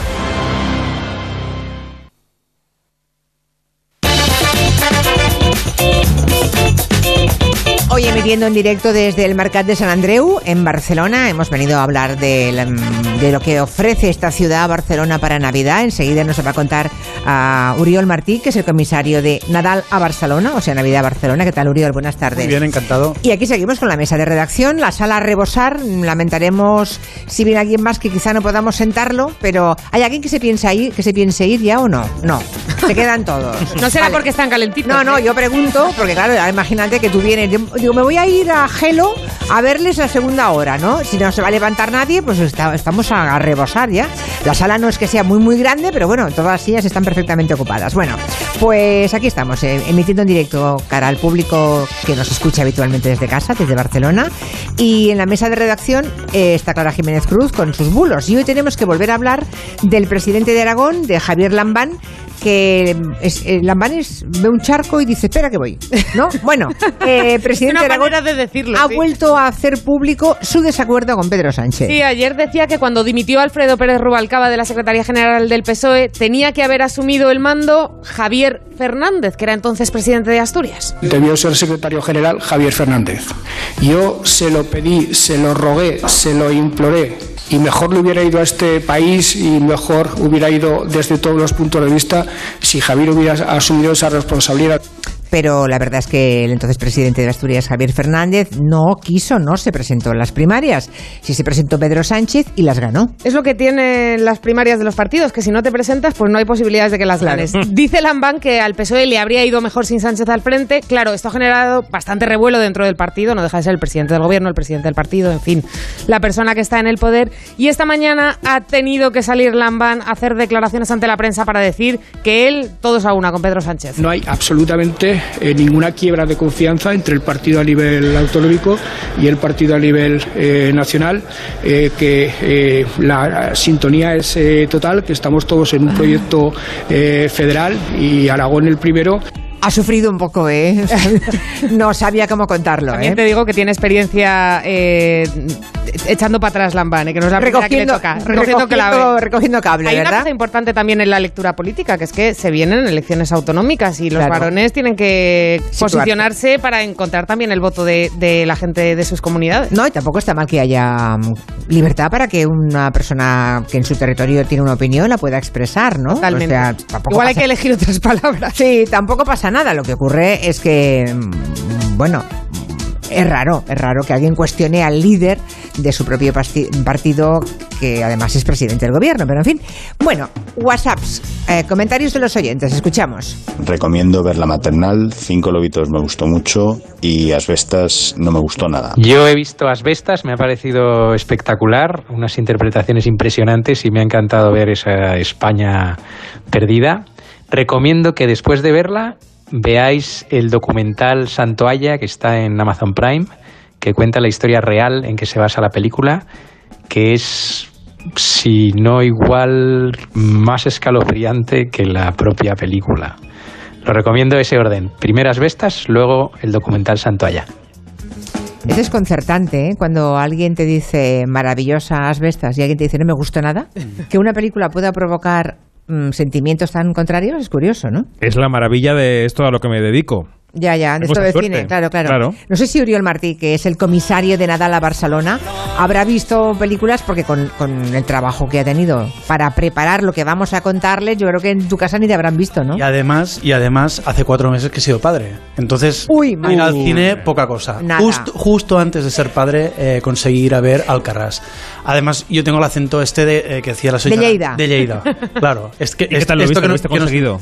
Hoy emitiendo en directo desde el Mercat de San Andreu, en Barcelona. Hemos venido a hablar de, la- de lo que ofrece esta ciudad, Barcelona, para Navidad. Enseguida nos va a contar a Uriol Martí, que es el comisario de Nadal a Barcelona, o sea, Navidad a Barcelona. ¿Qué tal, Uriol? Buenas tardes. Muy bien, encantado. Y aquí seguimos con la mesa de redacción, la sala a rebosar. Lamentaremos si viene alguien más que quizá no podamos sentarlo, pero ¿hay alguien que se piensa ir, que se piense ir ya o no? No, se quedan todos. No será Vale. porque están calentitos. No, no, ¿eh? yo pregunto, porque claro, imagínate que tú vienes, yo me voy a ir a Gelo a verles la segunda hora, ¿no? Si no se va a levantar nadie, pues estamos a, a rebosar ya. La sala no es que sea muy, muy grande, pero bueno, todas las sillas están perfectamente ocupadas. Bueno, pues aquí estamos, eh, emitiendo en directo cara al público que nos escucha habitualmente desde casa, desde Barcelona. Y en la mesa de redacción eh, está Clara Jiménez Cruz con sus bulos. Y hoy tenemos que volver a hablar del presidente de Aragón, de Javier Lambán, que es, eh, Lambanes ve un charco y dice, espera que voy. ¿No? *laughs* Bueno, eh, presidente Una Aragón de decirlo, ha sí. vuelto a hacer público su desacuerdo con Pedro Sánchez. Sí, ayer decía que cuando dimitió Alfredo Pérez Rubalcaba de la Secretaría General del PSOE tenía que haber asumido el mando Javier Fernández, que era entonces presidente de Asturias. Debió ser secretario general Javier Fernández. Yo se lo pedí, se lo rogué, se lo imploré. Y mejor le hubiera ido a este país y mejor hubiera ido desde todos los puntos de vista si Javier hubiera asumido esa responsabilidad. Pero la verdad es que el entonces presidente de Asturias, Javier Fernández, no quiso, no se presentó en las primarias. Sí se presentó Pedro Sánchez y las ganó. Es lo que tienen las primarias de los partidos, que si no te presentas, pues no hay posibilidades de que las ganes. Dice Lambán que al PSOE le habría ido mejor sin Sánchez al frente. Claro, esto ha generado bastante revuelo dentro del partido, no deja de ser el presidente del gobierno, el presidente del partido, en fin, la persona que está en el poder. Y esta mañana ha tenido que salir Lambán a hacer declaraciones ante la prensa para decir que él, todos a una con Pedro Sánchez. No hay absolutamente eh, ninguna quiebra de confianza entre el partido a nivel autonómico y el partido a nivel eh, nacional, eh, que la sintonía es total, que estamos todos en un proyecto eh, federal y Aragón el primero. Ha sufrido un poco, ¿eh? *laughs* no sabía cómo contarlo, También ¿eh? te digo que tiene experiencia eh, echando para atrás Lambán, ¿eh? que no es la primera que le Recogiendo- toca. recogiendo- recogiendo cable, Hay una ¿verdad? cosa importante también en la lectura política, que es que se vienen elecciones autonómicas y los Claro. varones tienen que Situarse. posicionarse para encontrar también el voto de, de la gente de sus comunidades. No, y tampoco está mal que haya mm, libertad para que una persona que en su territorio tiene una opinión la pueda expresar, ¿no? Totalmente. O sea, Igual hay que elegir otras palabras. Sí, tampoco pasa nada. Lo que ocurre es que, mm, bueno, es raro, es raro que alguien cuestione al líder de su propio partido, que además es presidente del gobierno. Pero en fin, bueno, WhatsApps, eh, comentarios de los oyentes, escuchamos. Recomiendo ver La Maternal, Cinco Lobitos me gustó mucho y Asbestas no me gustó nada. Yo he visto Asbestas, me ha parecido espectacular, unas interpretaciones impresionantes y me ha encantado ver esa España perdida. Recomiendo que después de verla veáis el documental Santoalla que está en Amazon Prime, que cuenta la historia real en que se basa la película, que es, si no igual, más escalofriante que la propia película. Lo recomiendo ese orden. Primero Asbestas, luego el documental Santoalla. Es desconcertante ¿eh? cuando alguien te dice maravillosa asbestas y alguien te dice no me gustó nada. *laughs* Que una película pueda provocar sentimientos tan contrarios es curioso, ¿no? Es la maravilla de esto a lo que me dedico. Ya, ya, de esto de suerte. cine, claro, claro, Claro. No sé si Uriol Martí, que es el comisario de Nadal a Barcelona, habrá visto películas porque con, con el trabajo que ha tenido para preparar lo que vamos a contarles, yo creo que en tu casa ni te habrán visto, ¿no? Y además, y además hace cuatro meses que he sido padre. Entonces, Uy, ir al cine, poca cosa. Nada. Justo, justo antes de ser padre, eh, conseguí ir a ver Alcarrás. Además, yo tengo el acento este de, eh, que decía la señora. Lleida. De Lleida. Claro. Es que, ¿Y qué es- tal lo esto viste? que ¿Lo no- viste que no- conseguido?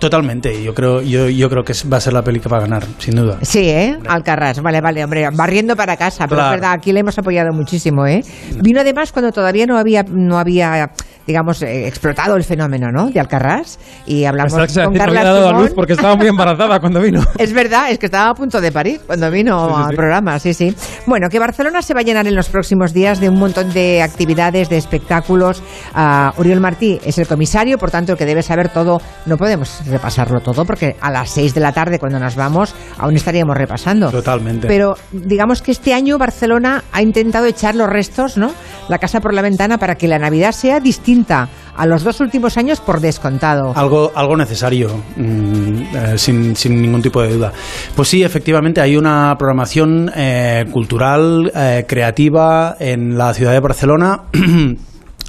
Totalmente. Yo creo, yo, yo creo que va a ser la película para ganar, sin duda. Sí, ¿eh? Alcarrás, vale, vale, hombre, barriendo para casa, pero Claro. es verdad, aquí le hemos apoyado muchísimo, ¿eh? Vino además cuando todavía no había, no había digamos, eh, explotado el fenómeno, ¿no? De Alcarrás, y hablamos se con Carla dado a luz porque estaba muy embarazada cuando vino. *laughs* Es verdad, es que estaba a punto de parir cuando vino Sí, sí, al sí. programa, sí, sí. Bueno, que Barcelona se va a llenar en los próximos días de un montón de actividades, de espectáculos. Ah, Uriol Martí es el comisario, por tanto, el que debe saber todo. No podemos repasarlo todo porque a las 6 de la tarde, cuando nos vamos, aún estaríamos repasando. Totalmente. Pero digamos que este año Barcelona ha intentado echar los restos, ¿no? La casa por la ventana para que la Navidad sea distinta a los dos últimos años por descontado. Algo, algo necesario, mm, eh, sin, sin ningún tipo de duda. Pues sí, efectivamente, hay una programación eh, cultural, eh, creativa en la ciudad de Barcelona. *clears throat*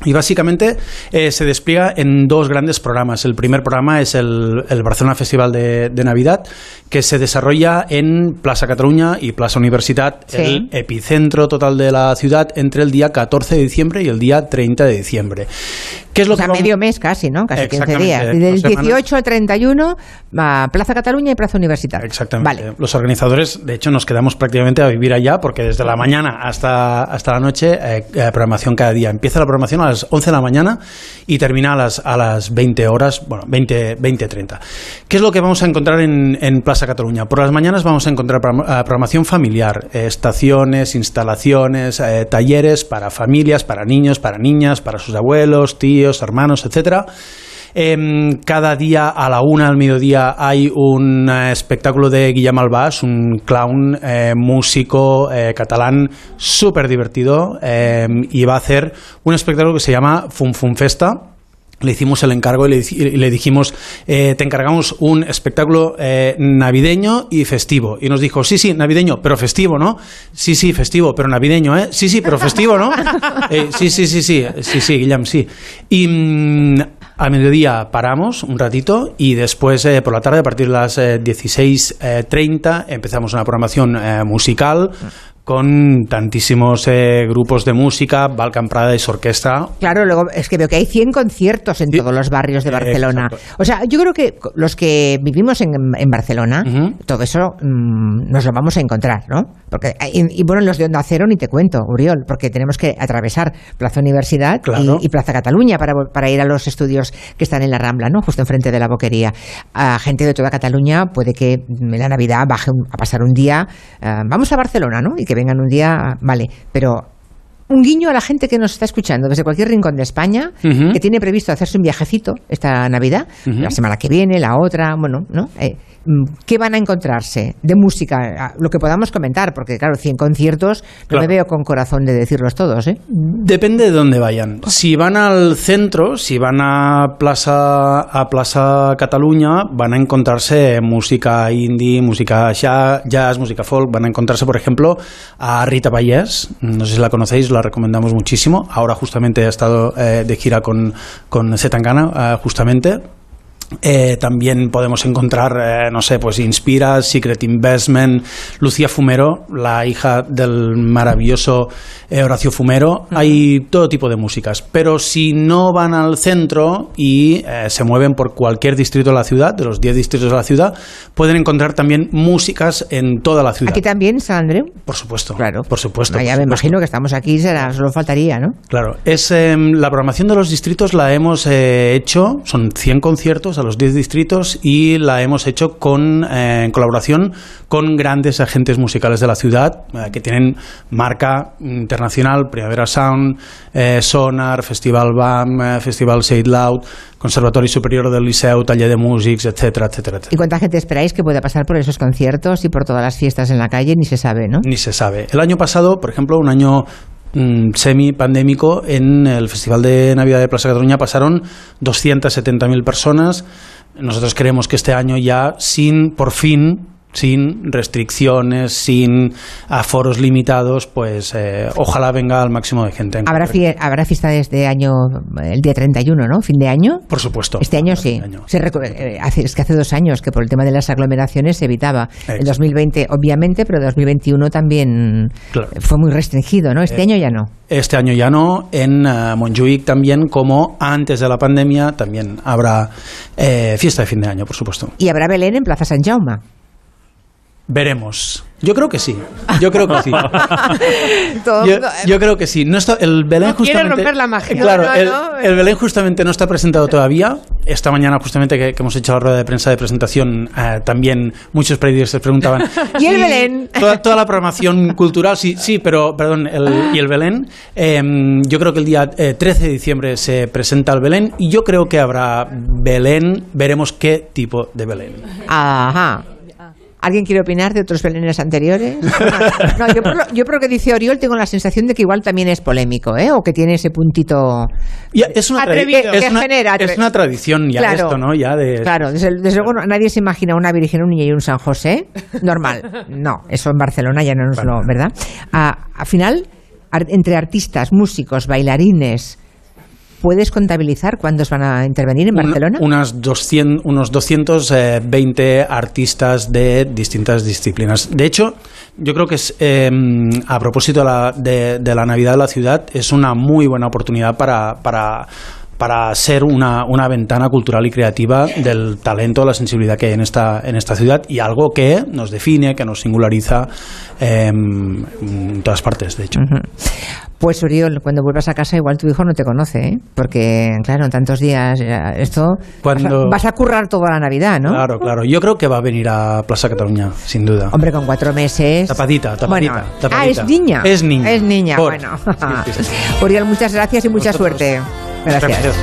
Y básicamente se despliega en dos grandes programas. El primer programa es el, el Barcelona Festival de Navidad, que se desarrolla en Plaza Cataluña y Plaza Universitat, Sí. el epicentro total de la ciudad, entre el día 14 de diciembre y el día 30 de diciembre. ¿Qué es lo o sea, que medio mes casi, ¿no? Casi 15 Exactamente, días. Del semanas. 18 al 31, va Plaza Cataluña y Plaza Universitaria. Exactamente. Los organizadores, de hecho, nos quedamos prácticamente a vivir allá porque desde la mañana hasta, hasta la noche, eh, eh, programación cada día. Empieza la programación a las 11 de la mañana y termina a las, a las 20 horas, bueno, 20, 20 30. ¿Qué es lo que vamos a encontrar en, en Plaza Cataluña? Por las mañanas vamos a encontrar eh, programación familiar, eh, estaciones, instalaciones, eh, talleres para familias, para niños, para niñas, para sus abuelos, tíos, hermanos, etcétera. Em, cada día a la una al mediodía hay un eh, espectáculo de Guillem Albás, un clown eh, músico eh, catalán súper divertido em, y va a hacer un espectáculo que se llama Fum Fum Festa le hicimos el encargo y le, y le dijimos, eh, te encargamos un espectáculo eh, navideño y festivo. Y nos dijo, sí, sí, navideño, pero festivo, ¿no? Sí, sí, festivo, pero navideño, ¿eh? Sí, sí, pero festivo, ¿no? *laughs* Eh, sí, sí, sí, sí, sí, sí, Guillem, sí. Y mm, a mediodía paramos un ratito y después eh, por la tarde, a partir de las eh, 16.30, empezamos una programación musical con tantísimos eh, grupos de música, Balkan Prades Orquesta, Claro, luego es que veo que hay 100 conciertos en todos los barrios de Barcelona. O sea, yo creo que los que vivimos en, en Barcelona, todo eso mm, nos lo vamos a encontrar, ¿no? Porque, y, y bueno, los de Onda Cero ni te cuento, Uriol, porque tenemos que atravesar Plaza Universidad Claro. y, y Plaza Cataluña para, ir a los estudios que están en la Rambla, ¿no? Justo enfrente de la boquería. A gente de toda Cataluña puede que en la Navidad baje un- a pasar un día, ah, vamos a Barcelona, ¿no? Y que vengan un día, vale, pero un guiño a la gente que nos está escuchando desde cualquier rincón de España, que tiene previsto hacerse un viajecito esta Navidad, la semana que viene, la otra, bueno, ¿no? Eh, mm, ¿Qué van a encontrarse de música? Ah, Lo que podamos comentar, porque claro, 100 conciertos, no Claro. me veo con corazón de decirlos todos, ¿eh? Depende de dónde vayan. Si van al centro, si van a Plaza, a Plaza Cataluña, van a encontrarse música indie, música ja- jazz, música folk. Van a encontrarse, por ejemplo, a Rita Vallès. No sé si la conocéis, la recomendamos muchísimo. Ahora justamente ha estado eh, de gira con, con Zetangana, eh, justamente. Eh, también podemos encontrar, eh, no sé, pues Inspira, Secret Investment, Lucía Fumero, la hija del maravilloso eh, Horacio Fumero. Hay todo tipo de músicas. Pero si no van al centro y se mueven por cualquier distrito de la ciudad, de los 10 distritos de la ciudad, pueden encontrar también músicas en toda la ciudad. Aquí también, San Andreu. Por supuesto. Claro. Por supuesto. Ya por me supuesto. imagino que estamos aquí, será, solo faltaría, ¿no? Claro, es em, la programación de los distritos la hemos hecho, son 100 conciertos a los 10 distritos y la hemos hecho con eh, en colaboración con grandes agentes musicales de la ciudad eh, que tienen marca internacional, Primavera Sound, eh, Sonar, Festival BAM, Festival It Loud, Conservatori Superior del Liceu, Taller de Músics, etcétera, etcétera, etcétera. ¿Y cuánta gente esperáis que pueda pasar por esos conciertos y por todas las fiestas en la calle? Ni se sabe, ¿no? Ni se sabe. El año pasado, por ejemplo, un año mm, semi-pandémico, en el Festival de Navidad de Plaza Cataluña pasaron 270.000 personas. Nosotros creemos que este año ya, sin, por fin, sin restricciones, sin aforos limitados, pues eh, ojalá venga al máximo de gente. Habrá, fie- habrá fiesta desde año, el día 31, ¿no? Fin de año. Por supuesto. Este año sí. Se eh, hace- es que hace dos años que por el tema de las aglomeraciones se evitaba. El 2020, obviamente, pero 2021 también Claro. fue muy restringido, ¿no? Este Eh, año ya no. Este año ya no. En eh, Montjuic también, como antes de la pandemia, también habrá eh, fiesta de fin de año, por supuesto. Y habrá Belén en Plaza San Jaume. Veremos. Yo creo que sí. Yo creo que sí. *laughs* Todo Yo, mundo- yo creo que sí. No está, el Belén No quiere justamente. romper la magia. Claro, No, no, el, no. el Belén justamente no está presentado todavía. Esta mañana, justamente, que, que hemos hecho la rueda de prensa de presentación, eh, también muchos periodistas preguntaban. *laughs* ¿Y el "Sí, Belén?" Toda, toda la *laughs* programación cultural, sí, sí, pero, perdón, el- y el Belén. eh, yo creo que el día eh, 13 de diciembre se presenta el Belén y yo creo que habrá Belén. Veremos qué tipo de Belén. Ajá. ¿Alguien quiere opinar de otros Belenes anteriores? *laughs* No, yo, por lo, yo por lo que dice Oriol tengo la sensación de que igual también es polémico, ¿eh? O que tiene ese puntito... Ya, es una, tradi- Atrevido. es Que una- genera es atre- una tradición ya Claro. esto, ¿no? Ya de, Claro, desde, desde luego no- nadie se imagina una Virgen, un niño y un San José normal. No, eso en Barcelona ya no nos lo, ¿verdad? A- Al final, ar- entre artistas, músicos, bailarines, ¿puedes contabilizar cuántos van a intervenir en Barcelona? unas 200, unos 220 artistas de distintas disciplinas. De hecho, yo creo que es, eh, a propósito de la, de, de la Navidad de la ciudad, es una muy buena oportunidad para, para, para ser una, una ventana cultural y creativa del talento, la sensibilidad que hay en esta, en esta ciudad y algo que nos define, que nos singulariza eh, en todas partes, de hecho. Pues Uriol, cuando vuelvas a casa igual tu hijo no te conoce, ¿eh? Porque, claro, en tantos días ya esto... Cuando- Vas, a, vas a currar toda la Navidad, ¿no? Claro, claro. Yo creo que va a venir a Plaza Cataluña, sin duda. Hombre, con cuatro meses... Tapadita, tapadita, Bueno, tapadita. Ah, es niña. Es niña. Es niña, Por- bueno. Sí, sí, sí. Uriol, *laughs* muchas gracias y mucha suerte. Gracias.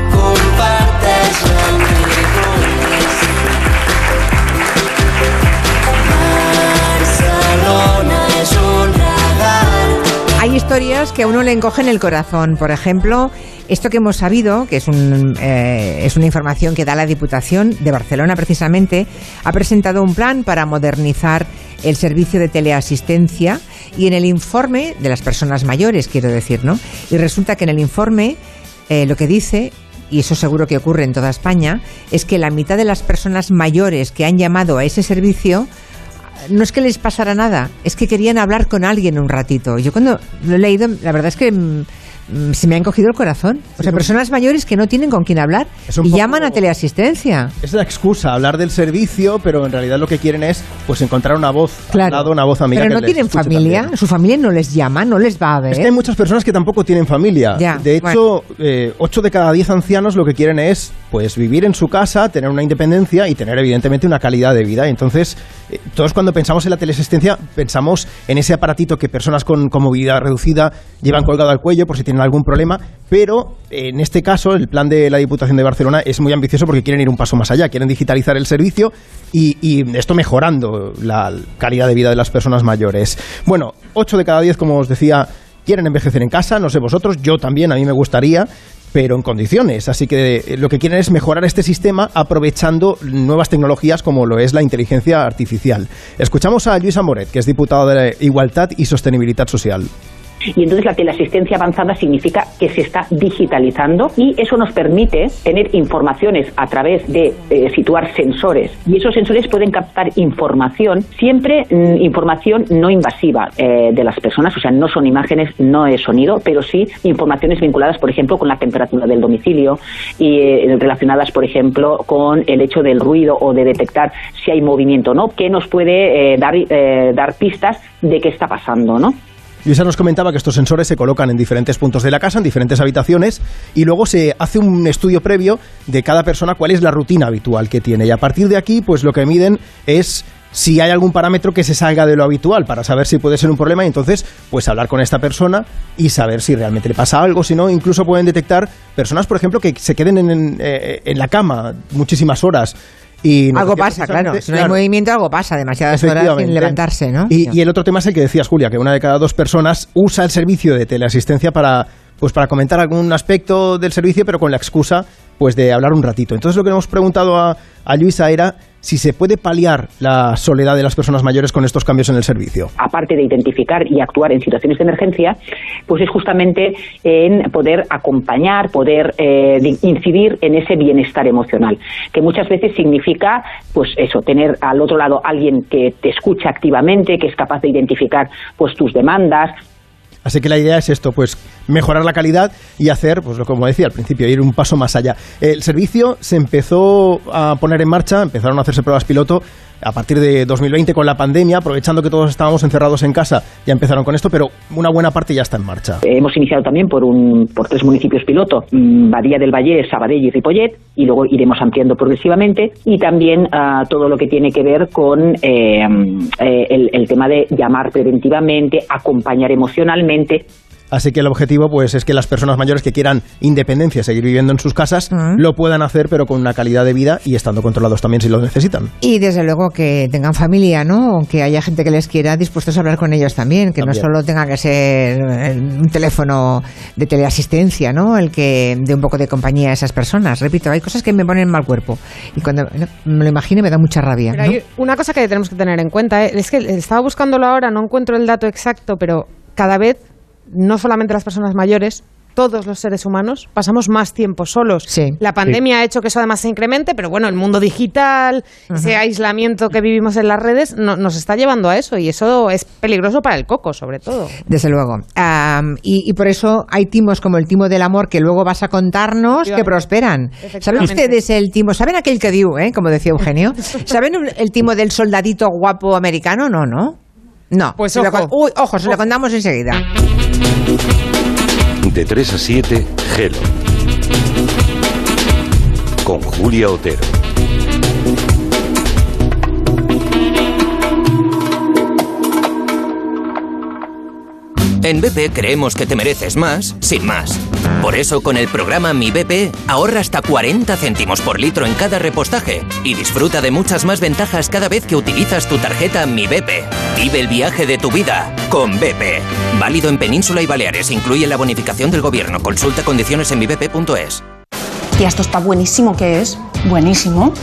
Hay historias que a uno le encogen el corazón. Por ejemplo, esto que hemos sabido, que es, un, eh, es una información que da la Diputación de Barcelona precisamente, ha presentado un plan para modernizar el servicio de teleasistencia y en el informe de las personas mayores, quiero decir, ¿no? Y resulta que en el informe eh, lo que dice y eso seguro que ocurre en toda España, es que la mitad de las personas mayores que han llamado a ese servicio no es que les pasara nada, es que querían hablar con alguien un ratito. Yo cuando lo he leído, la verdad es que mm, se me han cogido el corazón. O sea, personas mayores que no tienen con quién hablar y llaman a teleasistencia. Es la excusa, hablar del servicio, pero en realidad lo que quieren es pues encontrar una voz Claro. al lado, una voz amiga. Pero no tienen familia, también. su familia no les llama, no les va a ver. Es que hay muchas personas que tampoco tienen familia. Ya, de hecho, eh, 8 de cada 10 ancianos lo que quieren es pues vivir en su casa, tener una independencia y tener evidentemente una calidad de vida. Entonces, eh, todos cuando pensamos en la teleasistencia, pensamos en ese aparatito que personas con, con movilidad reducida llevan colgado al cuello por si tienen algún problema. Pero en este caso, el plan de la Diputación de Barcelona es muy ambicioso porque quieren ir un paso más allá, quieren digitalizar el servicio y, y esto mejorando la calidad de vida de las personas mayores. Bueno, 8 de cada 10, como os decía, quieren envejecer en casa, no sé vosotros, yo también, a mí me gustaría, pero en condiciones. Así que eh, lo que quieren es mejorar este sistema aprovechando nuevas tecnologías como lo es la inteligencia artificial. Escuchamos a Luisa Moret, que es diputado de Igualdad y Sostenibilidad Social. Y entonces la teleasistencia avanzada significa que se está digitalizando y eso nos permite tener informaciones a través de eh, situar sensores. Y esos sensores pueden captar información, siempre mm, información no invasiva eh, de las personas, o sea, no son imágenes, no es sonido, pero sí informaciones vinculadas, por ejemplo, con la temperatura del domicilio y eh, relacionadas, por ejemplo, con el hecho del ruido o de detectar si hay movimiento o no, que nos puede dar, dar pistas de qué está pasando, ¿no? Luisa nos comentaba que estos sensores se colocan en diferentes puntos de la casa, en diferentes habitaciones, y luego se hace un estudio previo de cada persona cuál es la rutina habitual que tiene. Y a partir de aquí, pues lo que miden es si hay algún parámetro que se salga de lo habitual para saber si puede ser un problema y entonces pues hablar con esta persona y saber si realmente le pasa algo, si no, incluso pueden detectar personas, por ejemplo, que se queden en, en, eh, en la cama muchísimas horas. Y Algo pasa, claro. Si no hay claro, movimiento, algo pasa. Demasiadas horas sin levantarse, ¿no? Y, y el otro tema es el que decías, Julia, que una de cada dos personas usa el servicio de teleasistencia para, pues, para comentar algún aspecto del servicio, pero con la excusa pues, de hablar un ratito. Entonces lo que hemos preguntado a, a Luisa era si se puede paliar la soledad de las personas mayores con estos cambios en el servicio. aparte de identificar y actuar en situaciones de emergencia, pues es justamente en poder acompañar, poder eh, incidir en ese bienestar emocional, que muchas veces significa, pues eso, tener al otro lado alguien que te escucha activamente, que es capaz de identificar, pues tus demandas, Así que la idea es esto, pues mejorar la calidad y hacer, pues como decía al principio, ir un paso más allá. El servicio se empezó a poner en marcha, empezaron a hacerse pruebas piloto a partir de 2020 con la pandemia, aprovechando que todos estábamos encerrados en casa, ya empezaron con esto, pero una buena parte ya está en marcha. Hemos iniciado también por, un, por tres municipios piloto, mm, Badía del Valle, Sabadell y Ripollet, y luego iremos ampliando progresivamente, y también ah, todo lo que tiene que ver con eh, mm, eh, el, el tema de llamar preventivamente, acompañar emocionalmente, Así que el objetivo pues es que las personas mayores que quieran independencia, seguir viviendo en sus casas, lo puedan hacer pero con una calidad de vida y estando controlados también si lo necesitan. Y desde luego que tengan familia, ¿no? Que haya gente que les quiera dispuestos a hablar con ellos también, que no solo tenga que ser eh, un teléfono de teleasistencia, ¿no? El que dé un poco de compañía a esas personas. Repito, hay cosas que me ponen mal cuerpo y cuando me lo imagino me da mucha rabia. Pero ¿no? hay una cosa que tenemos que tener en cuenta, ¿eh? es que estaba buscándolo ahora, no encuentro el dato exacto, pero cada vez, no solamente las personas mayores, todos los seres humanos pasamos más tiempo solos. La pandemia ha hecho que eso además se incremente, pero bueno, el mundo digital, ese aislamiento que vivimos en las redes, no- nos está llevando a eso y eso es peligroso para el coco, sobre todo. Desde luego. Am, y, y por eso hay timos como el timo del amor que luego vas a contarnos que prosperan. ¿Saben ustedes el timo? ¿Saben aquel que dio, eh? como decía Eugenio? *laughs* ¿Saben el timo del soldadito guapo americano? No, no. No. Pues Se lo ojo. con- uy, ojo, se lo contamos enseguida. De 3 a 7, Gelo. Con Julia Otero. En BP creemos que te mereces más sin más. Por eso con el programa Mi BP ahorra hasta 40 céntimos por litro en cada repostaje y disfruta de muchas más ventajas cada vez que utilizas tu tarjeta Mi BP. Vive el viaje de tu vida con BP. Válido en Península y Baleares. Incluye la bonificación del gobierno. Consulta condiciones en mibp.es. Tía, esto está buenísimo, ¿qué es? Buenísimo,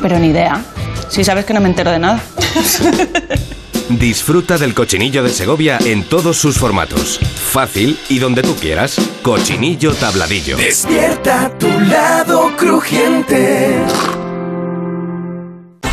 pero ni idea. Si sabes que no me entero de nada. *laughs* Disfruta del cochinillo de Segovia en todos sus formatos. Fácil y donde tú quieras. Cochinillo tabladillo. Despierta tu lado crujiente.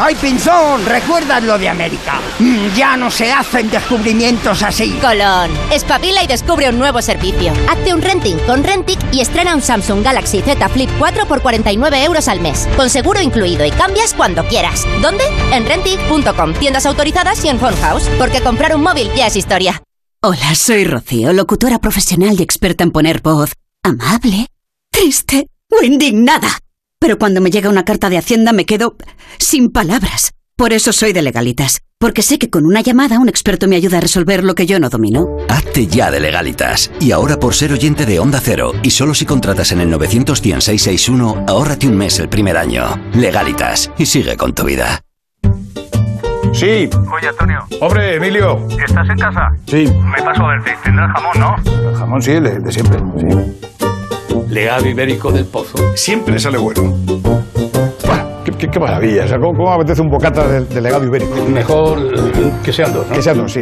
¡Ay, Pinzón! ¿Recuerdas lo de América? Mm, Ya no se hacen descubrimientos así. Colón, espabila y descubre un nuevo servicio. Hazte un renting con Rentic y estrena un Samsung Galaxy Z Flip 4 por 49 euros al mes, con seguro incluido y cambias cuando quieras. ¿Dónde? En Rentic.com, tiendas autorizadas y en Phone House, porque comprar un móvil ya es historia. Hola, soy Rocío, locutora profesional y experta en poner voz amable, triste o indignada. Pero cuando me llega una carta de Hacienda me quedo sin palabras. Por eso soy de legalitas, porque sé que con una llamada un experto me ayuda a resolver lo que yo no domino. Hazte ya de legalitas. Y ahora por ser oyente de Onda Cero, y solo si contratas en el 91661, ahórrate un mes el primer año. Legalitas. Y sigue con tu vida. Sí. Oye, Antonio. Hombre, Emilio. ¿Estás en casa? Sí. Me paso a verte. Tendrás jamón, ¿no? El jamón sí, el de, de siempre. Sí. Legado ibérico del pozo. Siempre sale bueno. Qué, qué- qué maravilla. O sea, ¿cómo, cómo apetece un bocata de, de legado ibérico? Mejor que sean dos, ¿no? Que sean dos, sí.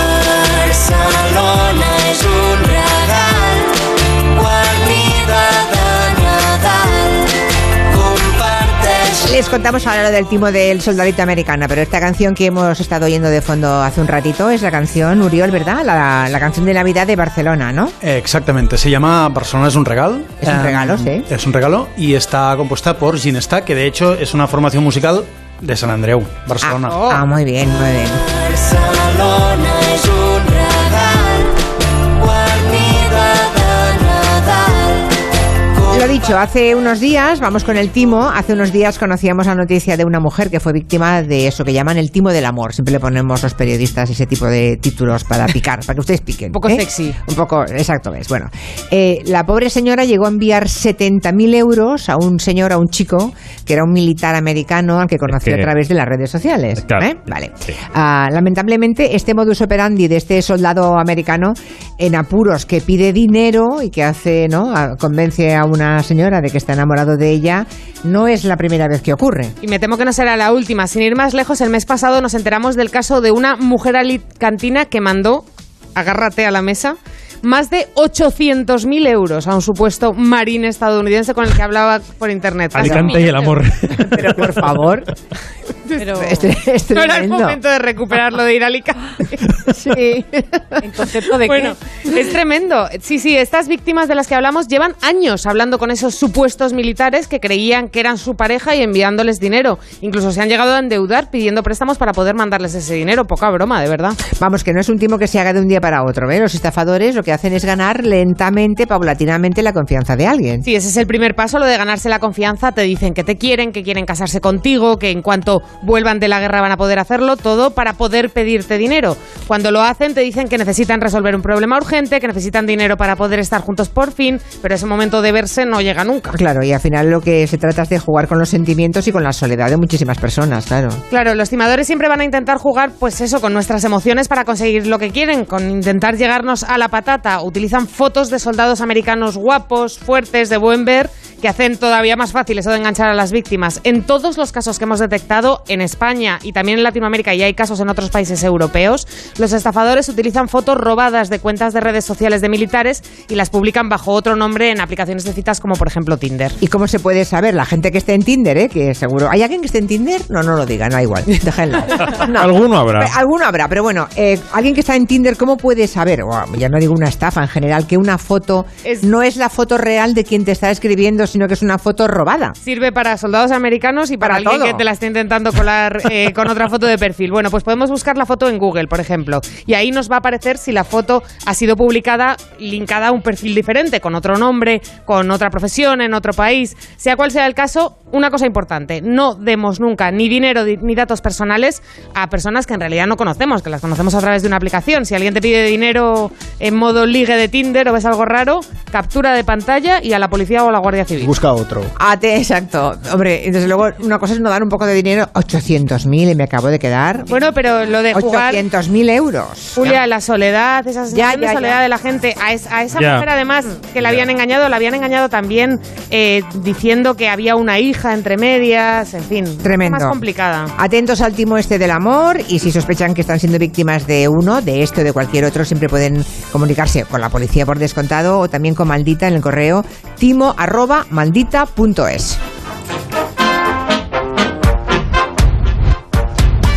Les contamos ahora lo del timo del soldadito americana, pero esta canción que hemos estado oyendo de fondo hace un ratito es la canción Uriol, ¿verdad? La, la canción de Navidad de Barcelona, ¿no? Exactamente, se llama Barcelona es un regalo. Es un Eh, regalo, sí. Es un regalo y está compuesta por Ginesta, que de hecho es una formación musical de San Andreu, Barcelona. Ah, muy bien, muy bien. Barcelona dicho, hace unos días, vamos con el timo, hace unos días conocíamos la noticia de una mujer que fue víctima de eso que llaman el timo del amor. Siempre le ponemos los periodistas ese tipo de títulos para picar, para que ustedes piquen. Un poco sexy. Un poco, exacto, es. Bueno, eh, la pobre señora llegó a enviar 70.000 euros a un señor, a un chico, que era un militar americano al que conoció que- a través de las redes sociales. Claro. ¿eh? Vale. Ah, lamentablemente, este modus operandi de este soldado americano en apuros que pide dinero y que hace, ¿no? A- convence a una señora de que está enamorado de ella, no es la primera vez que ocurre. Y me temo que no será la última. Sin ir más lejos, el mes pasado nos enteramos del caso de una mujer alicantina que mandó, agárrate a la mesa, más de 800.000 euros a un supuesto marín estadounidense con el que hablaba por internet. Alicante y el amor. Pero por favor. Pero Es, *laughs* es no era el tremendo. momento de recuperarlo de ir a Alicante. *laughs* Sí. ¿En concepto de bueno, es tremendo. Sí, sí, estas víctimas de las que hablamos llevan años hablando con esos supuestos militares que creían que eran su pareja y enviándoles dinero. Incluso se han llegado a endeudar pidiendo préstamos para poder mandarles ese dinero. Poca broma, de verdad. Vamos, que no es un timo que se haga de un día para otro. ¿eh? Los estafadores lo que hacen es ganar lentamente, paulatinamente la confianza de alguien. Sí, ese es el primer paso, lo de ganarse la confianza. Te dicen que te quieren, que quieren casarse contigo, que en cuanto vuelvan de la guerra van a poder hacerlo, todo para poder pedirte dinero. Cuando lo hacen te dicen que necesitan resolver un problema urgente, que necesitan dinero para poder estar juntos por fin, pero ese momento de verse no llega nunca. Claro, y al final lo que se trata es de jugar con los sentimientos y con la soledad de muchísimas personas, claro. Claro, los timadores siempre van a intentar jugar, pues eso, con nuestras emociones para conseguir lo que quieren, con intentar llegarnos a la patata. Utilizan fotos de soldados americanos guapos, fuertes, de buen ver, que hacen todavía más fácil eso de enganchar a las víctimas. En todos los casos que hemos detectado en España y también en Latinoamérica, y hay casos en otros países europeos, los estafadores utilizan fotos robadas de cuentas de redes sociales de militares y las publican bajo otro nombre en aplicaciones de citas como por ejemplo Tinder. ¿Y cómo se puede saber? La gente que esté en Tinder, ¿eh? Que seguro... ¿Hay alguien que esté en Tinder? No, no lo digan, da igual. *laughs* Déjenlo. No. *laughs* Alguno habrá. Alguno habrá, pero bueno, eh, alguien que está en Tinder, ¿cómo puede saber? Ya no digo una estafa en general, que una foto no es la foto real de quien te está escribiendo sino que es una foto robada. Sirve para soldados americanos y para, Para alguien todo. que te la esté intentando colar eh, *laughs* con otra foto de perfil. Bueno, pues podemos buscar la foto en Google, por ejemplo, y ahí nos va a aparecer si la foto ha sido publicada linkada a un perfil diferente, con otro nombre, con otra profesión, en otro país. Sea cual sea el caso, una cosa importante, no demos nunca ni dinero di- ni datos personales a personas que en realidad no conocemos, que las conocemos a través de una aplicación. Si alguien te pide dinero en modo ligue de Tinder o ves algo raro, captura de pantalla y a la policía o a la Guardia Civil. Busca otro. Ate, exacto. Hombre, desde luego, una cosa es no dar un poco de dinero, 800.000 y me acabo de quedar. Bueno, pero lo de jugar... 800.000 euros. Julia, la soledad, esa sensación ya, de soledad ya. de la gente. A, es- a esa Ya. mujer, además, que la habían engañado, la habían engañado también eh, diciendo que había una hija entre medias, en fin. Tremendo. Más complicada. Atentos al timo este del amor y si sospechan que están siendo víctimas de uno, de este o de cualquier otro, siempre pueden comunicarse con la policía por descontado o también con Maldita en el correo timo arroba maldita.es.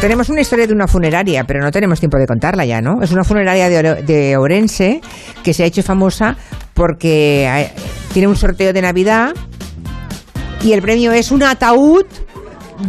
Tenemos una historia de una funeraria, pero no tenemos tiempo de contarla ya, ¿no? Es una funeraria de, de Orense que se ha hecho famosa porque eh, tiene un sorteo de Navidad y el premio es un ataúd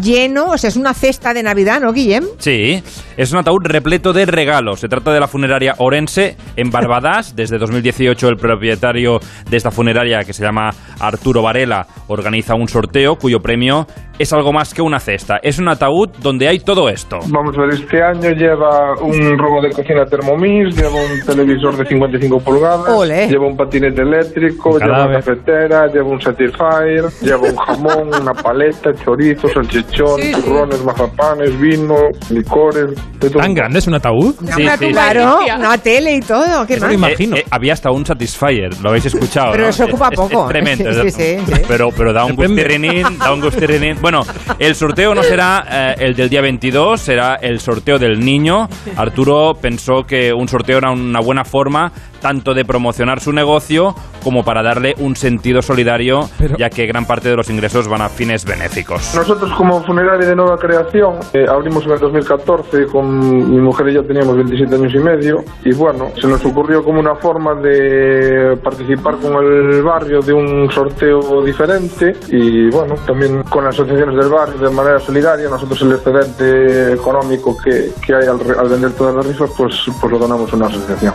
lleno, o sea, es una cesta de Navidad, ¿no, Guillem? Sí, es un ataúd repleto de regalos. Se trata de la funeraria Orense en Barbadas. Desde 2018 el propietario de esta funeraria, que se llama Arturo Varela, organiza un sorteo cuyo premio es algo más que una cesta. Es un ataúd donde hay todo esto. Vamos a ver, este año lleva un robo de cocina Thermomix, lleva un televisor de 55 pulgadas, Ole. lleva un patinete eléctrico, Un lleva una cafetera, lleva un Satisfyer, lleva un jamón, una paleta, chorizo, salchichón, Sí, sí. turrones, mazapanes, vino, licores. ¿Tan grande es un ataúd? Una, claro, una tele y todo, ¿qué más? Eh, eh, había hasta un Satisfyer, lo habéis escuchado. Pero ¿no? eso ocupa Es- poco. Es, tremendo. Sí, sí, sí. Pero, pero da un gustirrinín, da un gustirrinín. Bueno, el sorteo no será eh, el del día 22, será el sorteo del niño. Arturo pensó que un sorteo era una buena forma tanto de promocionar su negocio como para darle un sentido solidario, ya que gran parte de los ingresos van a fines benéficos. Nosotros como funeraria de nueva creación eh, abrimos en el 2014, con mi mujer y yo teníamos 27 años y medio y bueno, se nos ocurrió como una forma de participar con el barrio de un sorteo diferente y bueno, también con las asociaciones del barrio de manera solidaria, nosotros el excedente económico que, que hay al, al vender todas las rifas, pues, pues lo donamos a una asociación.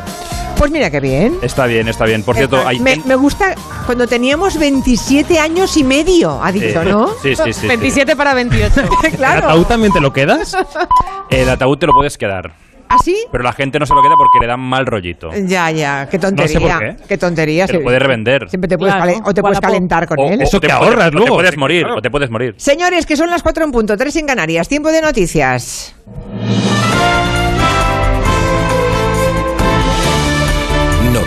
Pues mira qué bien. Está bien, está bien. Por cierto, hay... me, me gusta cuando teníamos 27 años y medio, ha dicho. ¿no? Sí, sí, sí, sí. 27 para 28. *laughs* *laughs* ¿El ataúd también te lo quedas? *laughs* El ataúd te lo puedes quedar. ¿Ah, sí? Pero la gente no se lo queda porque le dan mal rollito. Ya, ya, qué tontería. No sé por qué. Qué tontería. Te lo sí. puedes revender. Siempre te puedes Claro. o te puedes Wallapop. calentar con O- él. o Eso te- que o te- ahorras o te luego. puedes morir, claro. o te puedes morir. Señores, que son las 4 en punto, 3 en Canarias. Tiempo de noticias.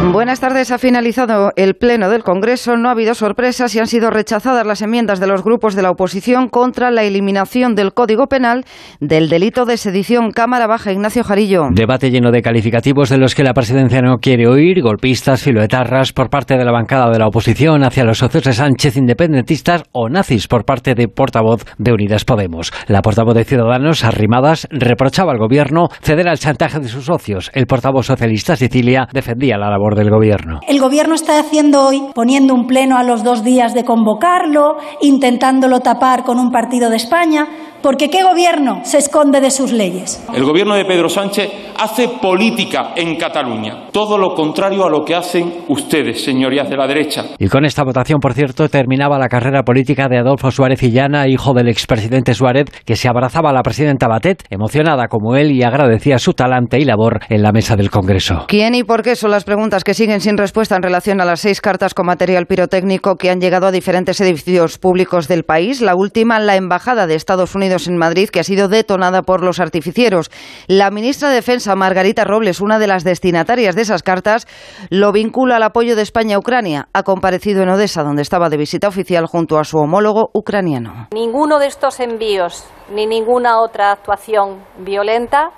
Buenas tardes. Ha finalizado el Pleno del Congreso. No ha habido sorpresas y han sido rechazadas las enmiendas de los grupos de la oposición contra la eliminación del Código Penal del delito de sedición. Cámara Baja, Ignacio Jarillo. Debate lleno de calificativos de los que la presidencia no quiere oír, golpistas, filoetarras por parte de la bancada de la oposición hacia los socios de Sánchez independentistas o nazis por parte de portavoz de Unidas Podemos. La portavoz de Ciudadanos, Arrimadas, reprochaba al gobierno ceder al chantaje de sus socios. El portavoz socialista Sicilia defendía la labor del gobierno. El gobierno está haciendo hoy, poniendo un pleno a los dos días de convocarlo, intentándolo tapar con un partido de España, porque ¿qué gobierno se esconde de sus leyes? El gobierno de Pedro Sánchez hace política en Cataluña, todo lo contrario a lo que hacen ustedes, señorías de la derecha. Y con esta votación, por cierto, terminaba la carrera política de Adolfo Suárez Illana, hijo del expresidente Suárez, que se abrazaba a la presidenta Batet, emocionada como él y agradecía su talante y labor en la mesa del Congreso. ¿Quién y por qué son las preguntas que siguen sin respuesta en relación a las seis cartas con material pirotécnico que han llegado a diferentes edificios públicos del país? La última, la Embajada de Estados Unidos en Madrid, que ha sido detonada por los artificieros. La ministra de Defensa, Margarita Robles, una de las destinatarias de esas cartas, lo vincula al apoyo de España a Ucrania. Ha comparecido en Odessa, donde estaba de visita oficial junto a su homólogo ucraniano. Ninguno de estos envíos ni ninguna otra actuación violenta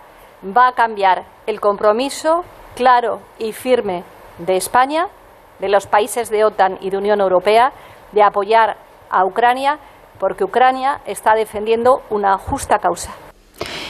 va a cambiar el compromiso claro y firme de España, de los países de OTAN y de Unión Europea, de apoyar a Ucrania porque Ucrania está defendiendo una justa causa.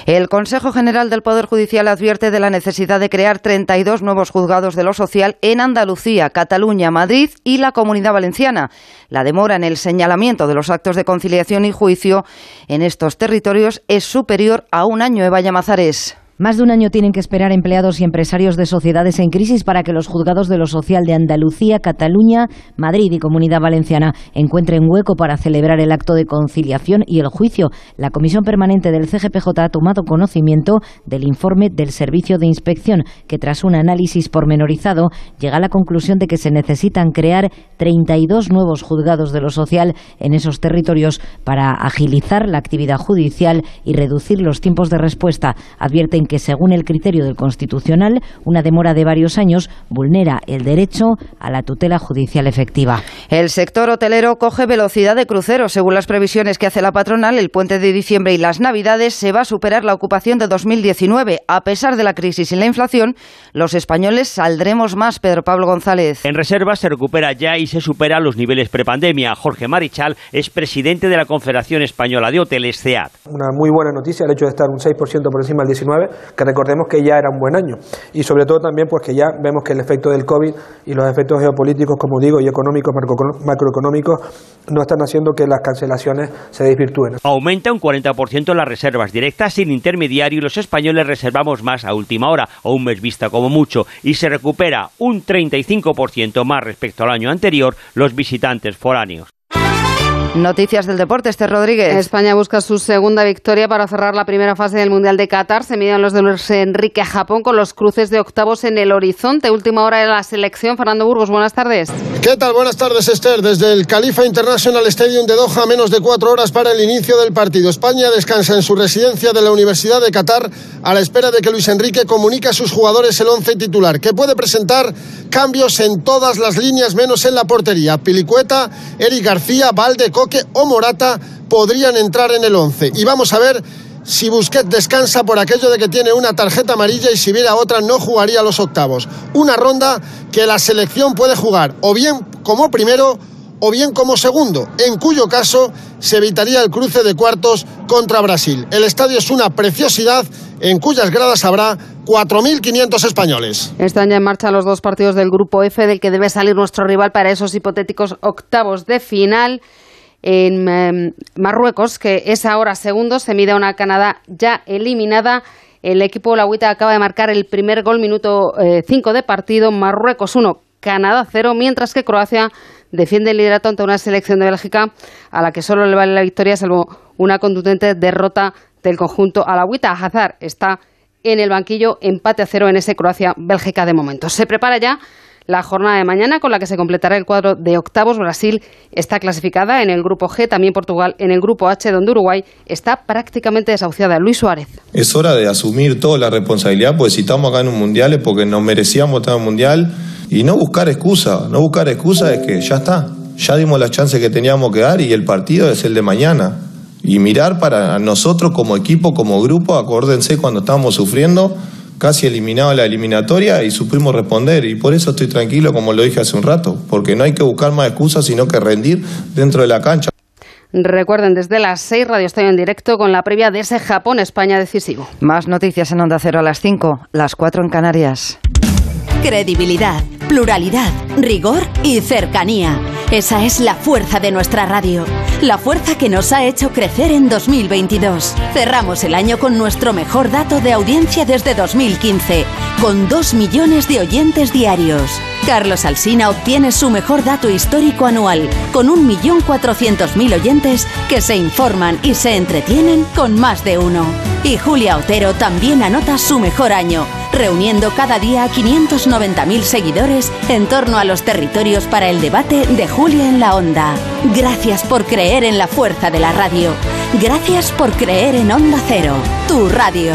El Consejo General del Poder Judicial advierte de la necesidad de crear 32 nuevos juzgados de lo social en Andalucía, Cataluña, Madrid y la Comunidad Valenciana. La demora en el señalamiento de los actos de conciliación y juicio en estos territorios es superior a un año. Eva Llamazares. Más de un año tienen que esperar empleados y empresarios de sociedades en crisis para que los juzgados de lo social de Andalucía, Cataluña, Madrid y Comunidad Valenciana encuentren hueco para celebrar el acto de conciliación y el juicio. La Comisión Permanente del CGPJ ha tomado conocimiento del informe del Servicio de Inspección, que tras un análisis pormenorizado llega a la conclusión de que se necesitan crear 32 nuevos juzgados de lo social en esos territorios para agilizar la actividad judicial y reducir los tiempos de respuesta. Advierten que, según el criterio del Constitucional, una demora de varios años vulnera el derecho a la tutela judicial efectiva. El sector hotelero coge velocidad de crucero. Según las previsiones que hace la patronal, el puente de diciembre y las Navidades se va a superar la ocupación de 2019. A pesar de la crisis y la inflación, los españoles saldremos más, Pedro Pablo González. En reservas se recupera ya y se supera los niveles prepandemia. Jorge Marichal es presidente de la Confederación Española de Hoteles, CEAT. Una muy buena noticia el hecho de estar un 6% por encima del 19 que recordemos que ya era un buen año. Y sobre todo también pues que ya vemos que el efecto del COVID y los efectos geopolíticos, como digo, y económicos, macroeconómicos, no están haciendo que las cancelaciones se desvirtúen. Aumenta un 40% las reservas directas sin intermediario y los españoles reservamos más a última hora, o un mes vista como mucho, y se recupera un 35% más respecto al año anterior los visitantes foráneos. Noticias del deporte, este Rodríguez. España busca su segunda victoria para cerrar la primera fase del Mundial de Qatar. Se miden los de Luis Enrique a Japón con los cruces de octavos en el horizonte. Última hora de la selección. Fernando Burgos, buenas tardes. ¿Qué tal? Buenas tardes, Esther. Desde el Califa International Stadium de Doha, menos de cuatro horas para el inicio del partido. España descansa en su residencia de la Universidad de Qatar a la espera de que Luis Enrique comunique a sus jugadores el once titular, que puede presentar cambios en todas las líneas menos en la portería. Pilicueta, Eric García, Valde, O Morata podrían entrar en el 11. Y vamos a ver si Busquets descansa por aquello de que tiene una tarjeta amarilla y si viera otra no jugaría los octavos. Una ronda que la selección puede jugar o bien como primero o bien como segundo, en cuyo caso se evitaría el cruce de cuartos contra Brasil. El estadio es una preciosidad en cuyas gradas habrá 4.500 españoles. Están ya en marcha los dos partidos del Grupo F del que debe salir nuestro rival para esos hipotéticos octavos de final en em, Marruecos, que es ahora segundo, se mide a una Canadá ya eliminada. El equipo Lagüita acaba de marcar el primer gol, minuto 5 de partido, Marruecos 1, Canadá 0, mientras que Croacia defiende el liderato ante una selección de Bélgica a la que solo le vale la victoria, salvo una contundente derrota del conjunto Alagüita. Hazard está en el banquillo, empate a cero en ese Croacia-Bélgica de momento. Se prepara ya la jornada de mañana con la que se completará el cuadro de octavos. Brasil está clasificada en el grupo G, también Portugal en el grupo H, donde Uruguay está prácticamente desahuciada. Luis Suárez. Es hora de asumir toda la responsabilidad, porque si estamos acá en un mundial es porque nos merecíamos estar en un mundial y no buscar excusa. No buscar excusa es que ya está. Ya dimos las chances que teníamos que dar y el partido es el de mañana. Y mirar para nosotros como equipo, como grupo, acuérdense cuando estábamos sufriendo casi eliminado la eliminatoria y supimos responder. Y por eso estoy tranquilo, como lo dije hace un rato, porque no hay que buscar más excusas, sino que rendir dentro de la cancha. Recuerden, desde las 6 Radio Estadio en directo con la previa de ese Japón-España decisivo. Más noticias en Onda Cero a las 5, las 4 en Canarias. Credibilidad, pluralidad, rigor y cercanía. Esa es la fuerza de nuestra radio. La fuerza que nos ha hecho crecer en 2022. Cerramos el año con nuestro mejor dato de audiencia desde 2015, con 2 millones de oyentes diarios. Carlos Alsina obtiene su mejor dato histórico anual, con 1.400.000 oyentes que se informan y se entretienen con más de uno. Y Julia Otero también anota su mejor año, reuniendo cada día a 590.000 seguidores en torno a los territorios para el debate de Julia en la Onda. Gracias por creer en la fuerza de la radio. Gracias por creer en Onda Cero, tu radio.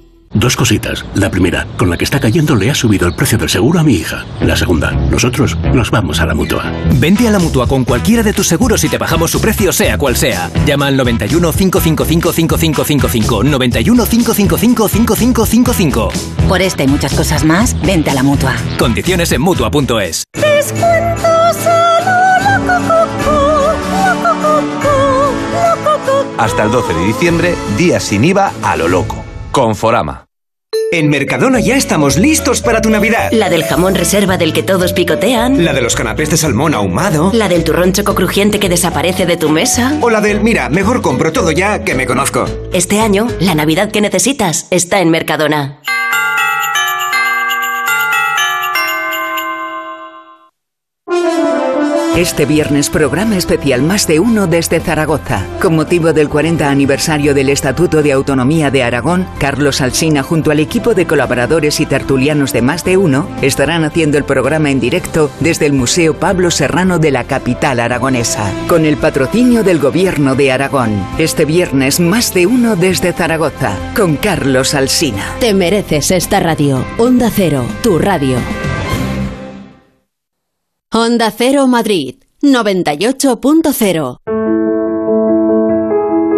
Dos cositas. La primera, con la que está cayendo le ha subido el precio del seguro a mi hija. La segunda, nosotros nos vamos a la mutua. Vente a la mutua con cualquiera de tus seguros y te bajamos su precio, sea cual sea. Llama al 91 555 5555. 91 555 5555. Por esta y muchas cosas más, vente a la mutua. Condiciones en mutua.es. Hasta el 12 de diciembre, días sin IVA a lo loco. Conforama. En Mercadona ya estamos listos para tu Navidad. La del jamón reserva del que todos picotean. La de los canapés de salmón ahumado. La del turrón choco crujiente que desaparece de tu mesa. O la del, mira, mejor compro todo ya que me conozco. Este año, la Navidad que necesitas está en Mercadona. Este viernes programa especial Más de Uno desde Zaragoza. Con motivo del 40 aniversario del Estatuto de Autonomía de Aragón, Carlos Alsina junto al equipo de colaboradores y tertulianos de Más de Uno estarán haciendo el programa en directo desde el Museo Pablo Serrano de la capital aragonesa, con el patrocinio del Gobierno de Aragón. Este viernes Más de Uno desde Zaragoza, con Carlos Alsina. Te mereces esta radio. Onda Cero, tu radio. Onda Cero Madrid, 98.0.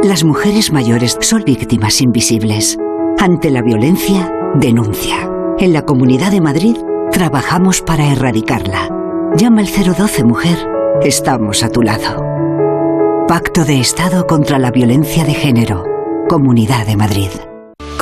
Las mujeres mayores son víctimas invisibles. Ante la violencia, denuncia. En la Comunidad de Madrid trabajamos para erradicarla. Llama al 012 Mujer. Estamos a tu lado. Pacto de Estado contra la Violencia de Género. Comunidad de Madrid.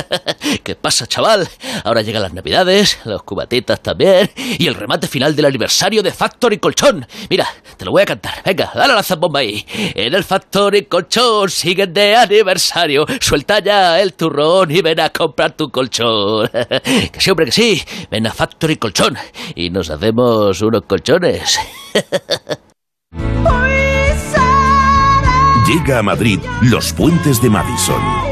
*laughs* ¿Qué pasa, chaval? Ahora llegan las navidades, los cubatitas también, y el remate final del aniversario de Factory Colchón. Mira, te lo voy a cantar. Venga, dale a la zambomba ahí. En el Factory Colchón siguen de aniversario. Suelta ya el turrón y ven a comprar tu colchón. *laughs* que sí, hombre, que sí. Ven a Factory Colchón y nos hacemos unos colchones. *laughs* Llega a Madrid Los Puentes de Madison.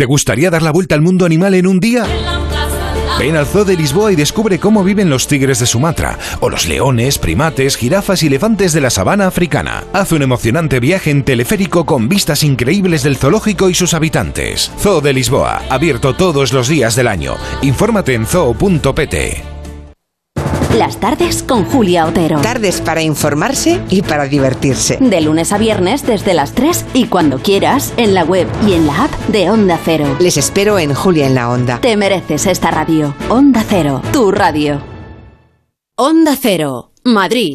¿Te gustaría dar la vuelta al mundo animal en un día? Ven al Zoo de Lisboa y descubre cómo viven los tigres de Sumatra, o los leones, primates, jirafas y elefantes de la sabana africana. Haz un emocionante viaje en teleférico con vistas increíbles del zoológico y sus habitantes. Zoo de Lisboa, abierto todos los días del año. Infórmate en zoo.pt. Las tardes con Julia Otero. Tardes para informarse y para divertirse. De lunes a viernes desde las 3 y cuando quieras en la web y en la app de Onda Cero. Les espero en Julia en la Onda. Te mereces esta radio. Onda Cero, tu radio. Onda Cero, Madrid.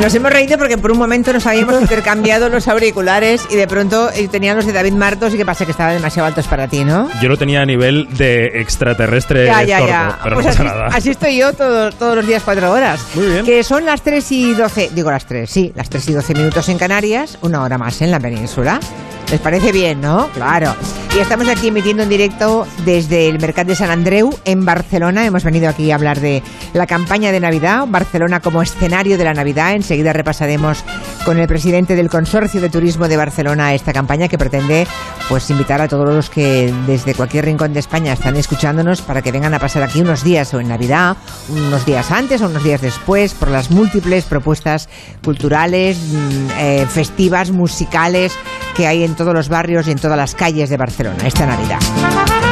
Nos hemos reído porque por un momento nos habíamos *laughs* intercambiado los auriculares y de pronto eh, tenía los de David Martos y que pasa que estaban demasiado altos para ti, ¿no? Yo lo tenía a nivel de extraterrestre Ya, ya, tordo, ya. pero Pues no pasa así, nada. así estoy yo todo- todos los días cuatro horas. Muy bien. Que son las 3 y 12, digo las 3, sí, las 3 y 12 minutos en Canarias, una hora más en la península. ¿Les parece bien, no? Claro. Y estamos aquí emitiendo en directo desde el Mercat de San Andreu en Barcelona. Hemos venido aquí a hablar de la campaña de Navidad, Barcelona como escenario de la Navidad. Enseguida repasaremos con el presidente del Consorcio de Turismo de Barcelona esta campaña que pretende pues invitar a todos los que desde cualquier rincón de España están escuchándonos para que vengan a pasar aquí unos días o en Navidad, unos días antes o unos días después por las múltiples propuestas culturales, mm, eh, festivas, musicales que hay en todos los barrios y en todas las calles de Barcelona esta Navidad.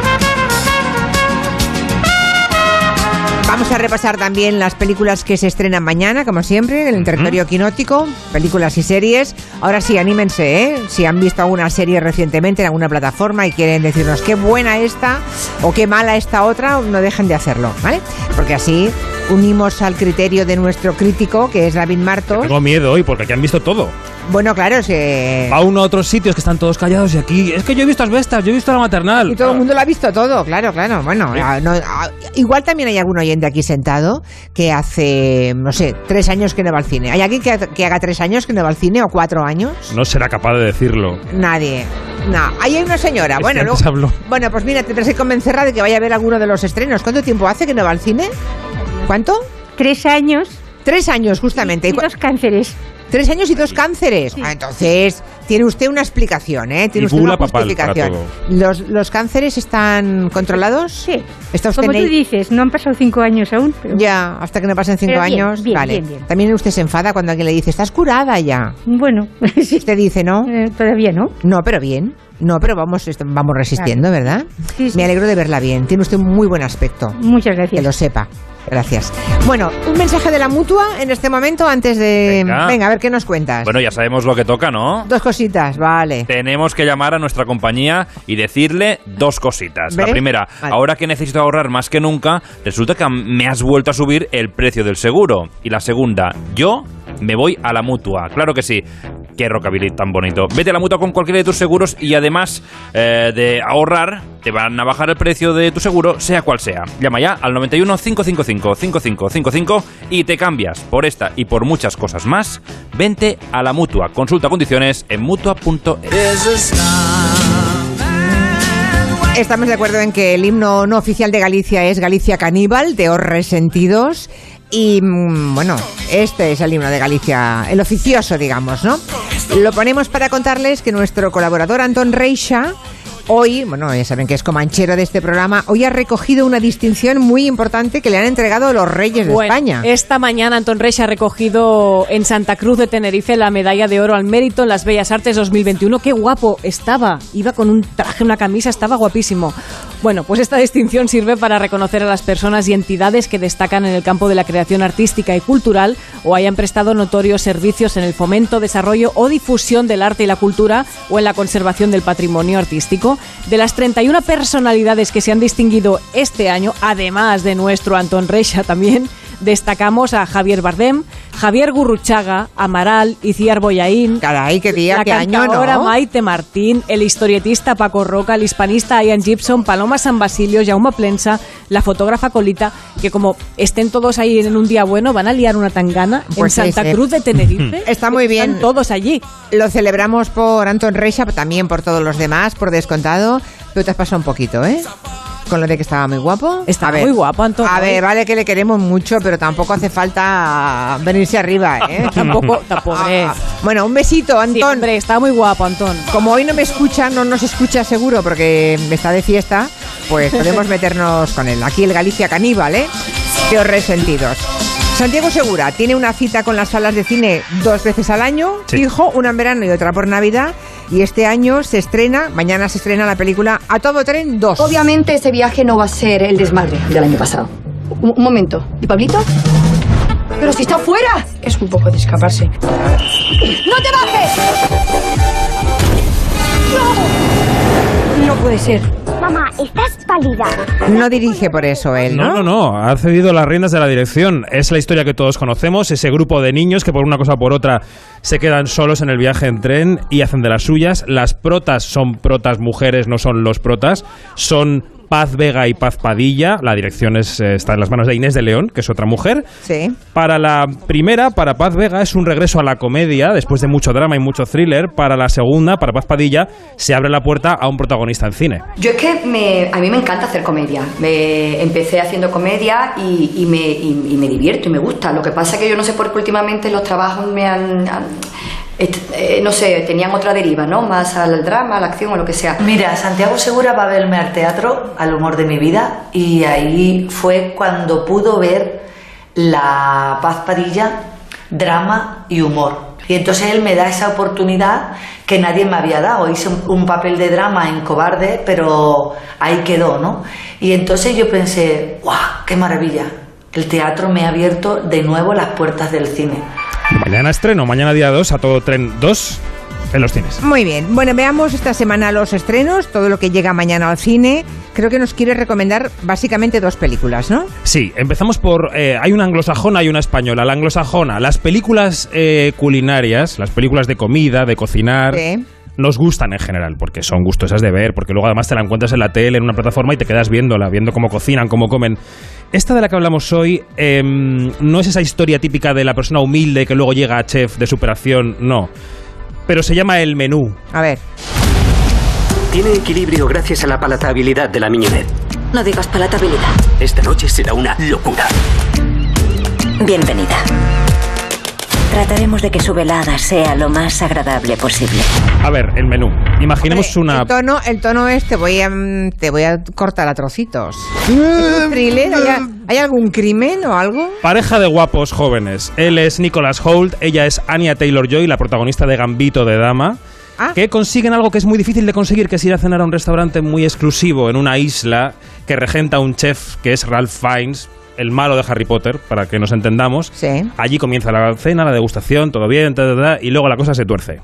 Vamos a repasar también las películas que se estrenan mañana, como siempre, en el territorio quinótico, películas y series. Ahora sí, anímense, ¿eh? Si han visto alguna serie recientemente en alguna plataforma y quieren decirnos qué buena esta o qué mala esta otra, no dejen de hacerlo, ¿vale? Porque así unimos al criterio de nuestro crítico, que es David Martos. Tengo miedo hoy porque aquí han visto todo. Bueno, claro, que... Va uno a otros sitios que están todos callados y aquí. Es que yo he visto asbestas, yo he visto la maternal. Y todo el mundo lo ha visto todo, claro, claro. Bueno, ah, no, ah, igual también hay algún oyente aquí sentado que hace, no sé, tres años que no va al cine. ¿Hay alguien que, que haga tres años que no va al cine o cuatro años? No será capaz de decirlo. Nadie. No, ahí hay una señora. Es Bueno, antes luego- habló. bueno, pues mira, te tendrás que convencerla de que vaya a ver alguno de los estrenos. ¿Cuánto tiempo hace que no va al cine? ¿Cuánto? Tres años. Tres años, justamente. Y dos cánceres. Tres años y dos cánceres. Ah, entonces, tiene usted una explicación, ¿eh? Tiene Y usted una justificación. ¿Los, ¿Los cánceres están controlados? Sí. ¿Está usted Como tú dices, no han pasado cinco años aún. Pero... Ya, hasta que no pasen cinco bien, años. bien, vale. bien, bien. También usted se enfada cuando alguien le dice, estás curada ya. Bueno, *laughs* Usted dice, ¿no? todavía no. No, pero bien. No, pero vamos, vamos resistiendo, ¿verdad? Me alegro de verla bien. Tiene usted un muy buen aspecto. Muchas gracias. Que lo sepa. Gracias. Bueno, un mensaje de la mutua en este momento antes de... Venga. a ver qué nos cuentas. Bueno, ya sabemos lo que toca, ¿no? Dos cositas, vale. Tenemos que llamar a nuestra compañía y decirle dos cositas. La primera, Vale. ahora que necesito ahorrar más que nunca, resulta que me has vuelto a subir el precio del seguro. Y la segunda, yo me voy a la mutua. Claro que sí. Qué rockabilly tan bonito. Vete a la mutua con cualquiera de tus seguros y además eh, de ahorrar, te van a bajar el precio de tu seguro, sea cual sea. Llama ya al 91 555 5555 y te cambias por esta y por muchas cosas más. Vente a la mutua. Consulta condiciones en mutua.es. Estamos de acuerdo en que el himno no oficial de Galicia es Galicia Caníbal, de Os Resentidos. Y mm, bueno, este es el himno de Galicia, el oficioso, digamos, ¿no? Lo ponemos para contarles que nuestro colaborador Antón Reixa hoy, bueno, ya saben que es comanchero de este programa, hoy ha recogido una distinción muy importante que le han entregado los Reyes de España. Esta mañana Antón Reich ha recogido en Santa Cruz de Tenerife la medalla de oro al mérito en las Bellas Artes 2021. Qué guapo estaba. Iba con un traje, una camisa, estaba guapísimo. Bueno, pues esta distinción sirve para reconocer a las personas y entidades que destacan en el campo de la creación artística y cultural o hayan prestado notorios servicios en el fomento, desarrollo o difusión del arte y la cultura o en la conservación del patrimonio artístico. De las 31 personalidades que se han distinguido este año, además de nuestro Antón Reixa también, destacamos a Javier Bardem, Javier Gurruchaga, Amaral, Iciar Boyaín, Caray, qué día, la qué año, cantadora ¿no? Maite Martín, el historietista Paco Roca, el hispanista Ian Gibson, Paloma San Basilio, Jaume Plensa, la fotógrafa Colita, que como estén todos ahí en un día bueno, van a liar una tangana Pues en sí, Santa. Cruz de Tenerife. *laughs* Está muy bien. Están todos allí. Lo celebramos por Anton Reixa, también por todos los demás, por descontado. Pero te has pasado un poquito, ¿eh? Con lo de que estaba muy guapo. Está ver. muy guapo, Antón. A ver, vale que le queremos mucho, pero tampoco hace falta venirse arriba, ¿eh? *laughs* Tampoco, tampoco. Ah, bueno, un besito, Antón. Sí, hombre, está muy guapo, Antón. Como hoy no me escucha, no nos escucha seguro porque está de fiesta, pues podemos *laughs* meternos con él. Aquí el Galicia Caníbal, ¿eh? Qué resentidos. Santiago Segura tiene una cita con las salas de cine dos veces al año, Sí. fijo, una en verano y otra por Navidad. Y este año se estrena, mañana se estrena la película A Todo Tren 2. Obviamente ese viaje no va a ser el desmadre del año pasado. Un, un momento. ¿Y Pablito? ¡Pero si está fuera! Es un poco de escaparse. ¡No te bajes! ¡No! No puede ser. Mamá, estás pálida. No dirige por eso él, No, ¿no? no, no. Ha cedido las riendas de la dirección. Es la historia que todos conocemos. Ese grupo de niños que por una cosa o por otra se quedan solos en el viaje en tren y hacen de las suyas. Las protas son protas mujeres, no son los protas. Son Paz Vega y Paz Padilla. La dirección es, eh, está en las manos de Inés de León, que es otra mujer. Sí. Para la primera, para Paz Vega, es un regreso a la comedia, después de mucho drama y mucho thriller. Para la segunda, para Paz Padilla, se abre la puerta a un protagonista en cine. Yo es que me, a mí me encanta hacer comedia. Me, empecé haciendo comedia y, y me, y- y me divierto y me gusta. Lo que pasa es que yo no sé por qué últimamente los trabajos me han... han- eh, no sé, tenían otra deriva, ¿no? Más al drama, a la acción o lo que sea. Mira, Santiago Segura va a verme al teatro, al humor de mi vida, y ahí fue cuando pudo ver la Paz Padilla, drama y humor. Y entonces él me da esa oportunidad que nadie me había dado. Hice un, papel de drama en Cobarde, pero ahí quedó, ¿no? Y entonces yo pensé, ¡guau! ¡Qué maravilla! El teatro me ha abierto de nuevo las puertas del cine. Mañana estreno, mañana día 2, a todo tren 2 en los cines. Muy bien. Bueno, veamos esta semana los estrenos, todo lo que llega mañana al cine. Creo que nos quiere recomendar básicamente dos películas, ¿no? Sí, empezamos por... eh, hay una anglosajona y una española. La anglosajona, las películas eh, culinarias, las películas de comida, de cocinar... Sí. Nos gustan en general, porque son gustosas de ver, porque luego además te la encuentras en la tele, en una plataforma y te quedas viéndola, viendo cómo cocinan, cómo comen. Esta de la que hablamos hoy em, no es esa historia típica de la persona humilde que luego llega a chef de superación, no. Pero se llama El Menú. A ver. Tiene equilibrio gracias a la palatabilidad de la miñonette. No digas palatabilidad. Esta noche será una locura. Bienvenida. Trataremos de que su velada sea lo más agradable posible. A ver, el menú. Imaginemos una... El tono, el tono es te voy a, te voy a cortar a trocitos. ¿Es un thriller? ¿Hay, hay algún crimen o algo? Pareja de guapos jóvenes. Él es Nicholas Holt, ella es Anya Taylor-Joy, la protagonista de Gambito de Dama. Ah. Que consiguen algo que es muy difícil de conseguir, que es ir a cenar a un restaurante muy exclusivo en una isla que regenta un chef que es Ralph Fiennes, el malo de Harry Potter, para que nos entendamos. Sí. Allí comienza la cena, la degustación, todo bien, ta, ta, ta, y luego la cosa se tuerce.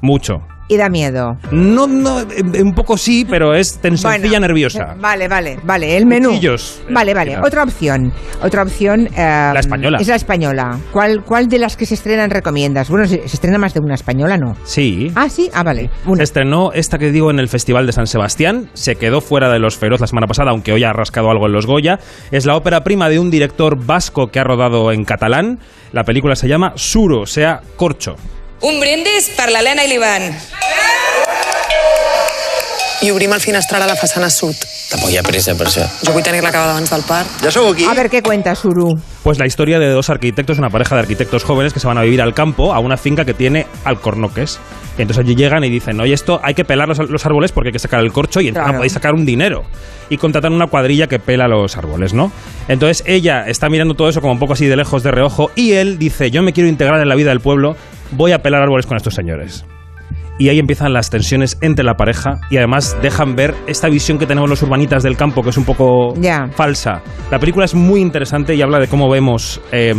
Mucho. Y da miedo. No, no, eh, un poco sí, pero es tensioncilla Bueno, nerviosa. Vale, vale, vale. El menú. Cuchillos. Vale, vale. Otra opción. Otra opción. la española. Es la española. ¿Cuál, ¿Cuál de las que se estrenan recomiendas? Bueno, se, se estrena más de una española, ¿no? Sí. Ah, sí. Ah, vale. Se estrenó esta que digo en el Festival de San Sebastián, se quedó fuera de los feroz la semana pasada, aunque hoy ha rascado algo en los Goya. Es la ópera prima de un director vasco que ha rodado en catalán. La película se llama Suro, o sea, corcho. Un brindis per l'Helena i l'Ivan. I obrim el finestral a la façana sud. Tampoc hi ha pressa per això. Jo vull tenir-la acabada abans del part. Ja sou aquí? A ver qué cuenta, Suru. Pues la historia de dos arquitectos, una pareja de arquitectos jóvenes que se van a vivir al campo, a una finca que tiene alcornoques. Y entonces allí llegan y dicen, oye, esto hay que pelar los, los árboles porque hay que sacar el corcho y encima Claro. podéis sacar un dinero. Y contratan una cuadrilla que pela los árboles, ¿no? Entonces ella está mirando todo eso como un poco así de lejos, de reojo, y él dice, yo me quiero integrar en la vida del pueblo, voy a pelar árboles con estos señores. Y ahí empiezan las tensiones entre la pareja y además dejan ver esta visión que tenemos los urbanitas del campo, que es un poco falsa. La película es muy interesante y habla de cómo vemos eh,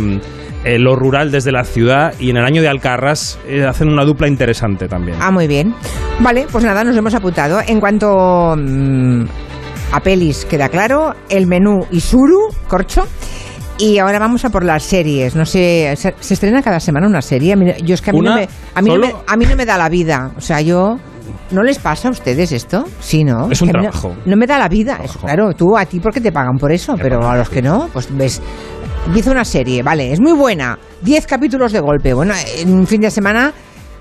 eh, lo rural desde la ciudad y en el año de Alcarras eh, hacen una dupla interesante también. Ah, muy bien. Vale, pues nada, nos hemos apuntado. En cuanto mm, a pelis, queda claro, el menú y Suru, corcho. Y ahora vamos a por las series. No sé, ¿se, se estrena cada semana una serie? A mí- yo es que a mí, no me, a, mí no me, a mí no me da la vida. O sea, yo... ¿No les pasa a ustedes esto? Sí, ¿no? Es un no- trabajo. No, me da la vida. Es- claro, tú a ti porque te pagan por eso, pero a los que no, pues ves... Empieza una serie, vale, es muy buena. Diez capítulos de golpe. Bueno, en un fin de semana,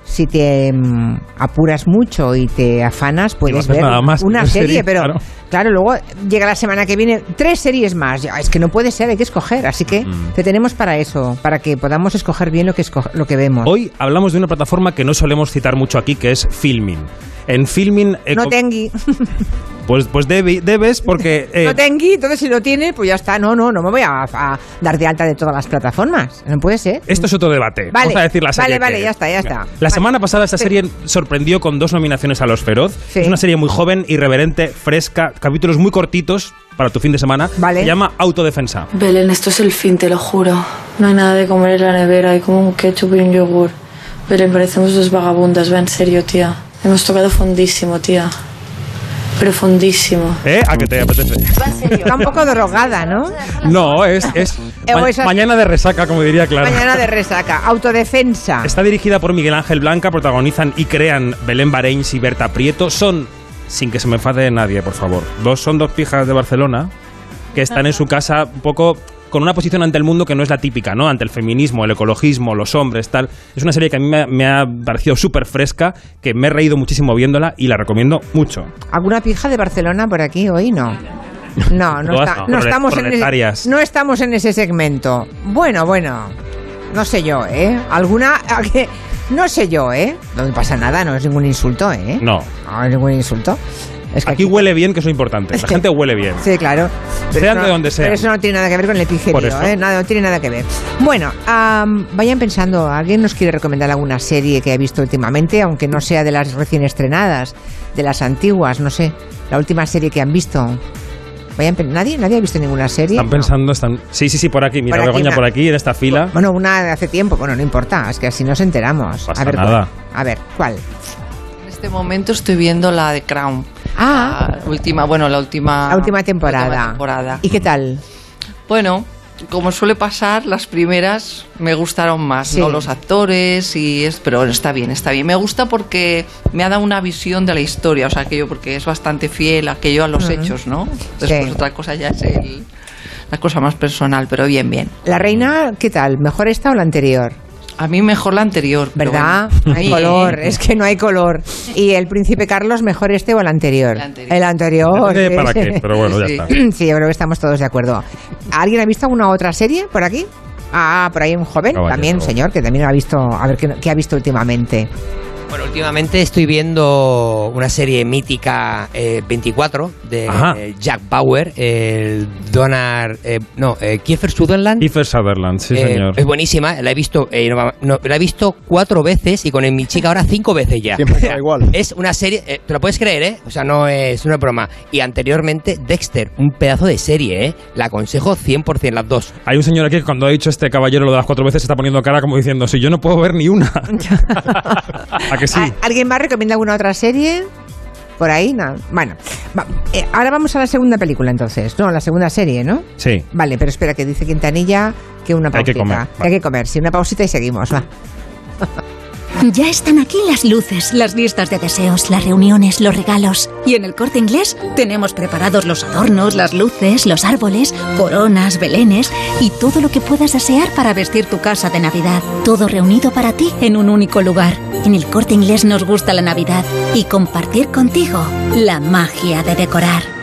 si te mm, apuras mucho y te afanas, puedes ver más una serie, serie, pero claro. claro. luego llega la semana que viene tres series más. Es que no puede ser, hay que escoger. Así que Mm. te tenemos para eso, para que podamos escoger bien lo que, lo que vemos. Hoy hablamos de una plataforma que no solemos citar mucho aquí, que es Filmin. En Filmin... eh, no tengui. *laughs* Pues, pues debi- debes porque... *laughs* eh, no tengui, entonces si lo tiene, pues ya está. No, no, no me voy a, a dar de alta de todas las plataformas. No puede ser. Esto es otro debate. Vale, Vamos a decir la serie vale, vale, que ya es. está, ya está. La semana pasada esta serie sorprendió con dos nominaciones a los Feroz. Es una serie muy joven, irreverente, fresca, capítulos muy cortitos para tu fin de semana. Se llama Autodefensa. Belén, esto es el fin, te lo juro. No hay nada de comer en la nevera, hay como un ketchup y un yogur. Belén, parecemos dos vagabundas, va en serio, tía. Hemos tocado fondísimo, tía. Profundísimo. ¿Eh? ¿A qué te apetece? Está un poco drogada, ¿no? No, es, es Eh, ma- mañana de resaca, como diría Clara. Mañana de resaca. Autodefensa. Está dirigida por Miguel Ángel Blanca, protagonizan y crean Belén Bareins y Berta Prieto. Son, sin que se me enfade nadie, por favor, dos son dos pijas de Barcelona que están en su casa un poco con una posición ante el mundo que no es la típica, ¿no? Ante el feminismo, el ecologismo, los hombres, tal. Es una serie que a mí me, me ha parecido súper fresca, que me he reído muchísimo viéndola y la recomiendo mucho. ¿Alguna pija de Barcelona por aquí hoy? No. *laughs* No, no, está- no, no prole- estamos en ese, no estamos en ese segmento. Bueno, bueno, no sé yo, ¿eh? ¿Alguna? No sé yo, ¿eh? No pasa nada, no es ningún insulto, ¿eh? No. No es ningún insulto. Es que Aquí huele bien, que es lo importante. La gente huele bien. Sí, claro. Sean eso de donde sean. Pero eso no tiene nada que ver con el epigerio, eso. ¿eh? Nada, no tiene nada que ver. Bueno, am, vayan pensando, ¿alguien nos quiere recomendar alguna serie que ha visto últimamente, aunque no sea de las recién estrenadas, de las antiguas, no sé, la última serie que han visto? Vayan, ¿Nadie? ¿Nadie ha visto ninguna serie? Están pensando, están... Sí, sí, sí, por aquí. Mira, Por aquí, Begoña, na- por aquí, en esta fila. Bueno, una de hace tiempo, bueno, no importa, es que así nos enteramos. Pasa a ver, nada. ¿cuál? A ver, ¿cuál? Este momento estoy viendo la de Crown. Ah. La última, bueno, la última. La última temporada. última temporada. ¿Y qué tal? Bueno, como suele pasar, las primeras me gustaron más, Sí. ¿no? Los actores y es, pero está bien, está bien. Me gusta porque me ha dado una visión de la historia, o sea, aquello porque es bastante fiel aquello a los hechos, ¿no? Después Sí. otra cosa ya es el- la cosa más personal, pero bien, bien. ¿La reina qué tal? ¿Mejor esta o la anterior? A mí mejor la anterior. ¿Verdad? bueno. Hay *laughs* color, es que no hay color. ¿Y el príncipe Carlos mejor este o el anterior? El anterior. El sí. para qué, pero bueno, ya sí. está. *clears throat* Sí, yo creo que estamos todos de acuerdo. ¿Alguien ha visto alguna otra serie por aquí? Ah, por ahí un joven, Caballero. también, señor, que también ha visto, a ver qué, qué ha visto últimamente. Bueno, últimamente estoy viendo una serie mítica eh, 24 de Ajá. eh, Jack Bauer, el Donald, eh, no, eh, Kiefer Sutherland. Kiefer Sutherland, sí, Eh, señor. Es buenísima, la he visto, eh, no, no, la he visto cuatro veces y con mi chica ahora cinco veces ya. Siempre está *laughs* igual. Es una serie, eh, te lo puedes creer, ¿eh? O sea, no es una broma. Y anteriormente Dexter, un pedazo de serie, ¿eh? La aconsejo 100% las dos. Hay un señor aquí que cuando ha dicho este caballero lo de las cuatro veces se está poniendo cara como diciendo, si yo no puedo ver ni una. *laughs* *laughs* ¿A que sí? ¿Al- ¿Alguien más recomienda alguna otra serie? Por ahí, no. Bueno, va- eh, ahora vamos a la segunda película entonces. No, la segunda serie, ¿no? Sí. Vale, pero espera, que dice Quintanilla que una Hay pausita. que comer, Hay que comer, sí, una pausita y seguimos, va. *laughs* Ya están aquí las luces, las listas de deseos, las reuniones, los regalos. Y en el corte inglés tenemos preparados los adornos, las luces, los árboles, coronas, belenes y todo lo que puedas desear para vestir tu casa de Navidad. Todo reunido para ti en un único lugar. En el corte inglés nos gusta la Navidad y compartir contigo la magia de decorar.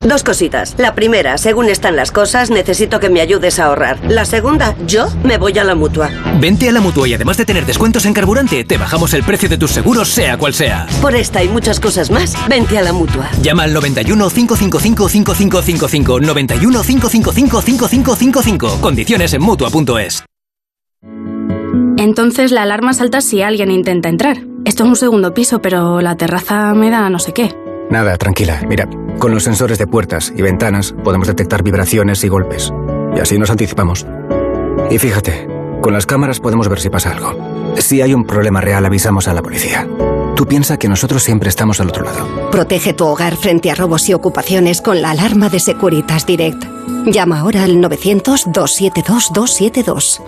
Dos cositas. La primera, según están las cosas, necesito que me ayudes a ahorrar. La segunda, yo me voy a la mutua. Vente a la mutua y además de tener descuentos en carburante, te bajamos el precio de tus seguros, sea cual sea. Por esta y muchas cosas más, vente a la mutua. Llama al 91 555 5555 91 555 5555. Condiciones en mutua.es. Entonces la alarma salta si alguien intenta entrar. Esto es un segundo piso, pero la terraza me da no sé qué. Nada, tranquila. Mira, con los sensores de puertas y ventanas podemos detectar vibraciones y golpes. Y así nos anticipamos. Y fíjate, con las cámaras podemos ver si pasa algo. Si hay un problema real, avisamos a la policía. Tú piensa que nosotros siempre estamos al otro lado. Protege tu hogar frente a robos y ocupaciones con la alarma de Securitas Direct. Llama ahora al 900-272-272.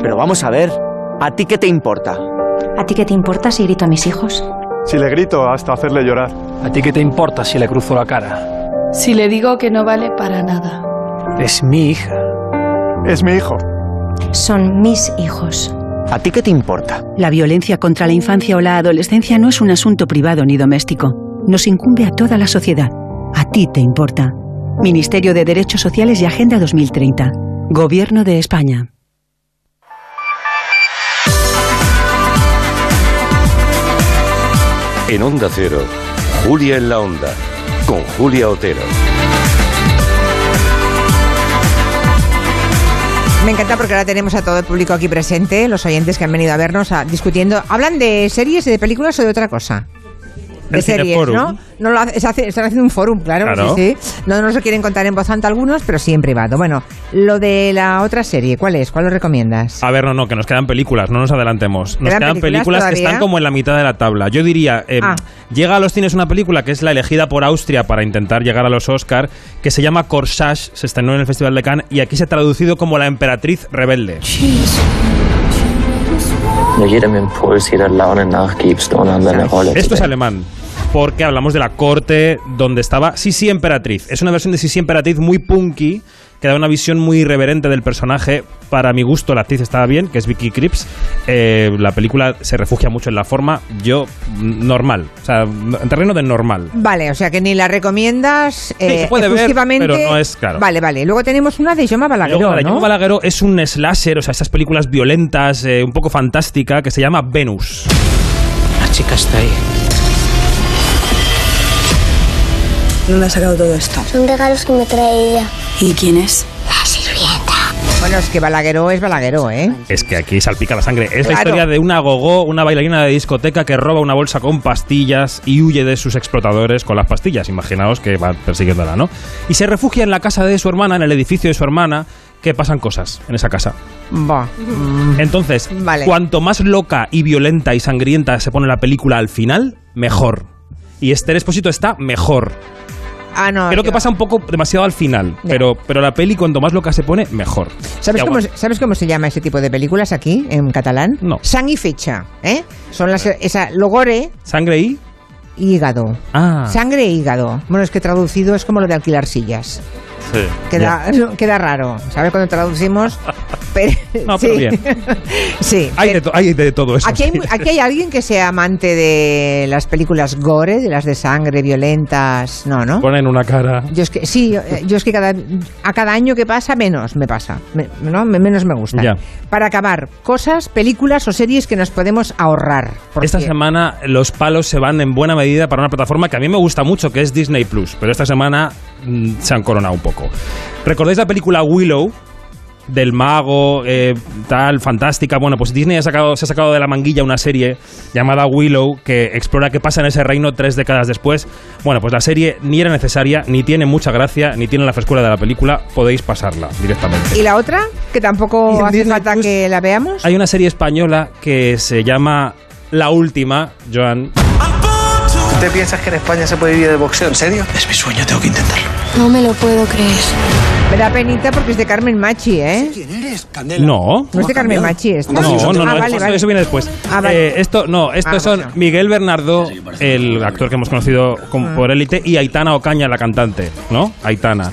Pero vamos a ver, ¿a ti qué te importa? ¿A ti qué te importa si grito a mis hijos? Si le grito hasta hacerle llorar. ¿A ti qué te importa si le cruzo la cara? Si le digo que no vale para nada. Es mi hija. Es mi hijo. Son mis hijos. ¿A ti qué te importa? La violencia contra la infancia o la adolescencia no es un asunto privado ni doméstico. Nos incumbe a toda la sociedad. A ti te importa. Ministerio de Derechos Sociales y Agenda 2030. Gobierno de España. En Onda Cero, Julia en la Onda, con Julia Otero. Me encanta porque ahora tenemos a todo el público aquí presente, los oyentes que han venido a vernos a- discutiendo. ¿Hablan de series de películas o de otra cosa? De series. ¿no? no lo hace- se hace- están haciendo un forum, claro. Claro. Sí, sí. No nos lo quieren contar en voz alta algunos, pero sí en privado. Bueno, lo de la otra serie, ¿cuál es? ¿Cuál lo recomiendas? A ver, no, no, que nos quedan películas, no nos adelantemos. Nos ¿Quedan quedan películas películas, que están como en la mitad de la tabla. Yo diría, eh, Ah. llega a los cines una película que es la elegida por Austria para intentar llegar a los Oscar, que se llama Corsage, se estrenó en el Festival de Cannes y aquí se ha traducido como La Emperatriz Rebelde. Esto es alemán, porque hablamos de la corte donde estaba Sisi Emperatriz. Es una versión de Sisi Emperatriz muy punky, que da una visión muy irreverente del personaje. Para mi gusto, la actriz estaba bien, que es Vicky Krieps. Eh, la película se refugia mucho en la forma. Yo, mm, normal. O sea, en terreno de normal. Vale, o sea que ni la recomiendas eh, se puede ver, efusivamente. pero no es claro. Vale, vale. Luego tenemos una de Joma Balagueró, Luego, ¿no? John Balagueró es un slasher, o sea, esas películas violentas, eh, un poco fantástica, que se llama Venus. La chica está ahí. ¿Dónde has sacado todo esto? Son regalos que me trae ella. ¿Y quién es? La sirvienta. Bueno, es que Balagueró es Balagueró, ¿eh? Es que aquí salpica la sangre. Es la historia de una gogó, una bailarina de discoteca que roba una bolsa con pastillas y huye de sus explotadores con las pastillas. Imaginaos que va persiguiéndola, ¿no? Y se refugia en la casa de su hermana, en el edificio de su hermana, que pasan cosas en esa casa. Bah. Entonces, Vale. cuanto más loca y violenta y sangrienta se pone la película al final, mejor. Y Esther Esposito está mejor. Ah, no. Creo que pasa un poco demasiado al final, pero, pero la peli cuanto más loca se pone, mejor. ¿Sabes cómo. ¿Sabes cómo se llama ese tipo de películas aquí, en catalán? No. Sang y fecha, ¿eh? Son las... Esa, logore ¿Sangre y? y hígado. Ah. Sangre e hígado. Bueno, es que traducido es como lo de alquilar sillas. Sí. Queda, *laughs* queda raro, ¿sabes? Cuando traducimos... *laughs* Pero, No, pero sí. bien. *laughs* sí. Hay de, to- hay de todo eso. Aquí hay, aquí hay alguien que sea amante de las películas gore, de las de sangre, violentas. No, ¿no? Ponen una cara. Yo es que sí, yo, yo es que cada, a cada año que pasa menos me pasa, Me- ¿no? Me- menos me gusta. Ya. Para acabar, cosas, películas o series que nos podemos ahorrar. Esta semana los palos se van en buena medida para una plataforma que a mí me gusta mucho, que es Disney Plus, pero esta semana se han coronado un poco. ¿Recordáis la película Willow? Del mago, eh, tal, fantástica. Bueno, pues Disney ha sacado, se ha sacado de la manguilla una serie llamada Willow que explora qué pasa en ese reino tres décadas después. Bueno, pues la serie ni era necesaria, ni tiene mucha gracia, ni tiene la frescura de la película. Podéis pasarla directamente. ¿Y la otra? Que tampoco hace Disney falta Plus que la veamos. Hay una serie española que se llama La Última, Joan. ¿Tú te piensas que en España se puede vivir de boxeo? ¿En serio? Es mi sueño, tengo que intentarlo. No me lo puedo creer. Me da penita porque es de Carmen Machi, ¿eh? No. No es de Carmen Machi, esta. No, no, no, Ah, eso, vale, vale. eso viene después. Ah, vale. Eh, esto, no, estos Ah, son bueno. Miguel Bernardo, el actor que hemos conocido como Ah. por élite, y Aitana Ocaña, la cantante, ¿no? Aitana.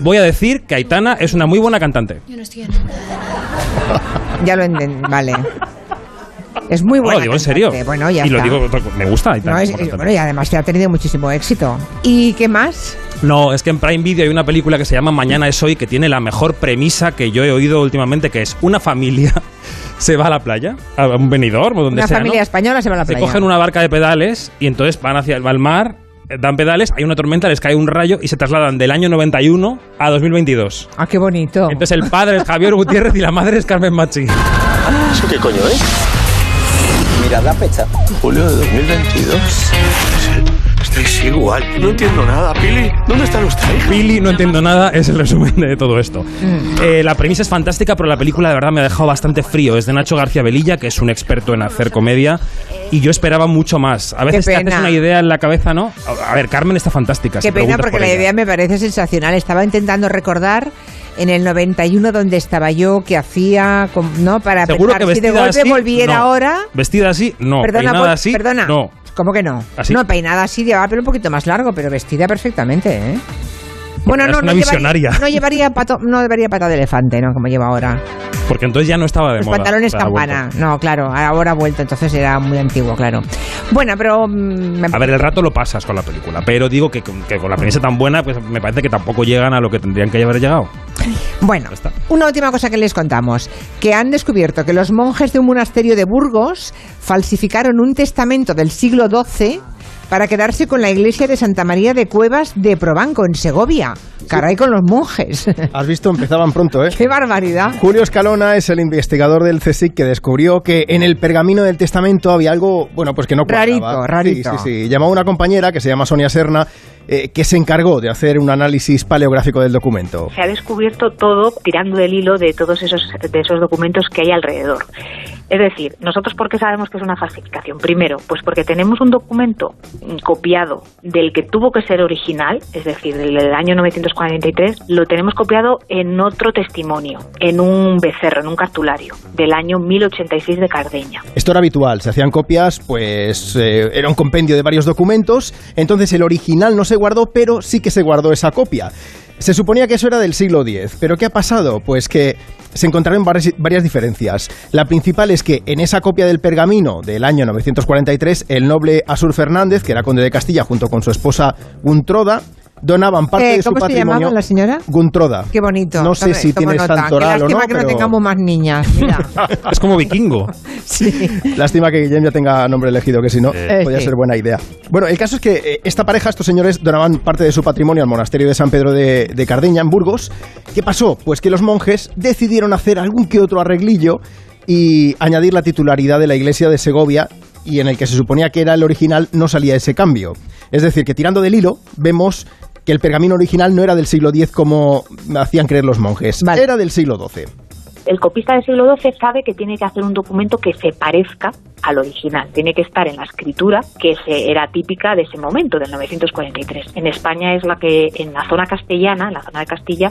Voy a decir que Aitana es una muy buena cantante. Ya lo entiendo, vale. Es muy No, buena. lo digo en serio. Bueno, ya y lo digo, me gusta Aitana. No, es- bueno, y además te ha tenido muchísimo éxito. ¿Y qué más? No, es que en Prime Video hay una película que se llama Mañana es hoy que tiene la mejor premisa que yo he oído últimamente, que es una familia *laughs* se va a la playa, a un venidor o donde Una sea, familia ¿no? española se va a la Se playa. cogen una barca de pedales y entonces van hacia el mar, eh, dan pedales, hay una tormenta, les cae un rayo y se trasladan del año 91 a 2022. Ah, qué bonito. Entonces el padre es Javier Gutiérrez y la madre es Carmen Machi. ¿Eso qué coño es? Mirad la fecha. Julio de 2022. Estáis igual. No entiendo nada. Pili, ¿dónde están ustedes? Pili, no entiendo nada, es el resumen de todo esto. Mm. Eh, la premisa es fantástica, pero la película de verdad me ha dejado bastante frío. Es de Nacho García Velilla, que es un experto en hacer comedia, y yo esperaba mucho más. A veces te haces una idea en la cabeza, ¿no? A ver, Carmen está fantástica. Qué si pena porque por la ella. idea me parece sensacional. Estaba intentando recordar en el 91 donde estaba yo, que hacía, ¿no? Para Seguro pensar que si de golpe así, volviera no. ahora. Vestida así, no. perdona, Peinada pues- así, perdona. no. ¿Cómo que no? Así. No, peinada así, llevaba pelo un poquito más largo, pero vestida perfectamente, ¿eh? Bueno, no, una no visionaria. llevaría, no llevaría pato, no llevaría pata de elefante, ¿no? Como lleva ahora. Porque entonces ya no estaba de Los moda. pantalones campana. No, claro, ahora ha vuelto, entonces era muy antiguo, claro. Bueno, pero... mm, me- A ver, el rato lo pasas con la película, pero digo que, con- que con la premisa tan buena, pues me parece que tampoco llegan a lo que tendrían que haber llegado. Bueno, una última cosa que les contamos, que han descubierto que los monjes de un monasterio de Burgos falsificaron un testamento del siglo XII para quedarse con la iglesia de Santa María de Cuevas de Probanco, en Segovia. Caray con los monjes. *laughs* Has visto, empezaban pronto, ¿eh? ¡Qué barbaridad! Julio Escalona es el investigador del CSIC que descubrió que en el pergamino del testamento había algo, bueno, pues que no cuadraba. Rarito, rarito. Sí, sí, sí. Llamó a una compañera que se llama Sonia Serna, eh, que se encargó de hacer un análisis paleográfico del documento. Se ha descubierto todo tirando del hilo de todos esos, de esos documentos que hay alrededor. Es decir, nosotros por qué sabemos que es una falsificación. Primero, pues porque tenemos un documento copiado del que tuvo que ser original, es decir, del, del año 943, lo tenemos copiado en otro testimonio, en un becerro, en un cartulario, del año 1086 de Cardeña. Esto era habitual, se hacían copias, pues eh, era un compendio de varios documentos, entonces el original no se guardó, pero sí que se guardó esa copia. Se suponía que eso era del siglo X, pero ¿qué ha pasado? Pues que se encontraron varias, diferencias. La principal es que en esa copia del pergamino del año 943, el noble Asur Fernández, que era conde de Castilla junto con su esposa Guntroda, donaban parte Eh, de su ¿Cómo se patrimonio. llamaba la señora? Guntroda. Qué bonito. No sé si tomo tiene nota. santoral Qué o no, lástima que no pero- tengamos más niñas. Mira. *laughs* Es como vikingo. *laughs* Lástima que Guillem ya tenga nombre elegido, que si no, Eh, podría sí. ser buena idea. Bueno, el caso es que eh, esta pareja, estos señores, donaban parte de su patrimonio al monasterio de San Pedro de, de Cardeña, en Burgos. ¿Qué pasó? Pues que los monjes decidieron hacer algún que otro arreglillo y añadir la titularidad de la iglesia de Segovia y en el que se suponía que era el original no salía ese cambio. Es decir, que tirando del hilo vemos que el pergamino original no era del siglo X como hacían creer los monjes, era del siglo XII. El copista del siglo XII sabe que tiene que hacer un documento que se parezca al original. Tiene que estar en la escritura que se, era típica de ese momento, del 943. En España es la que, en la zona castellana, en la zona de Castilla,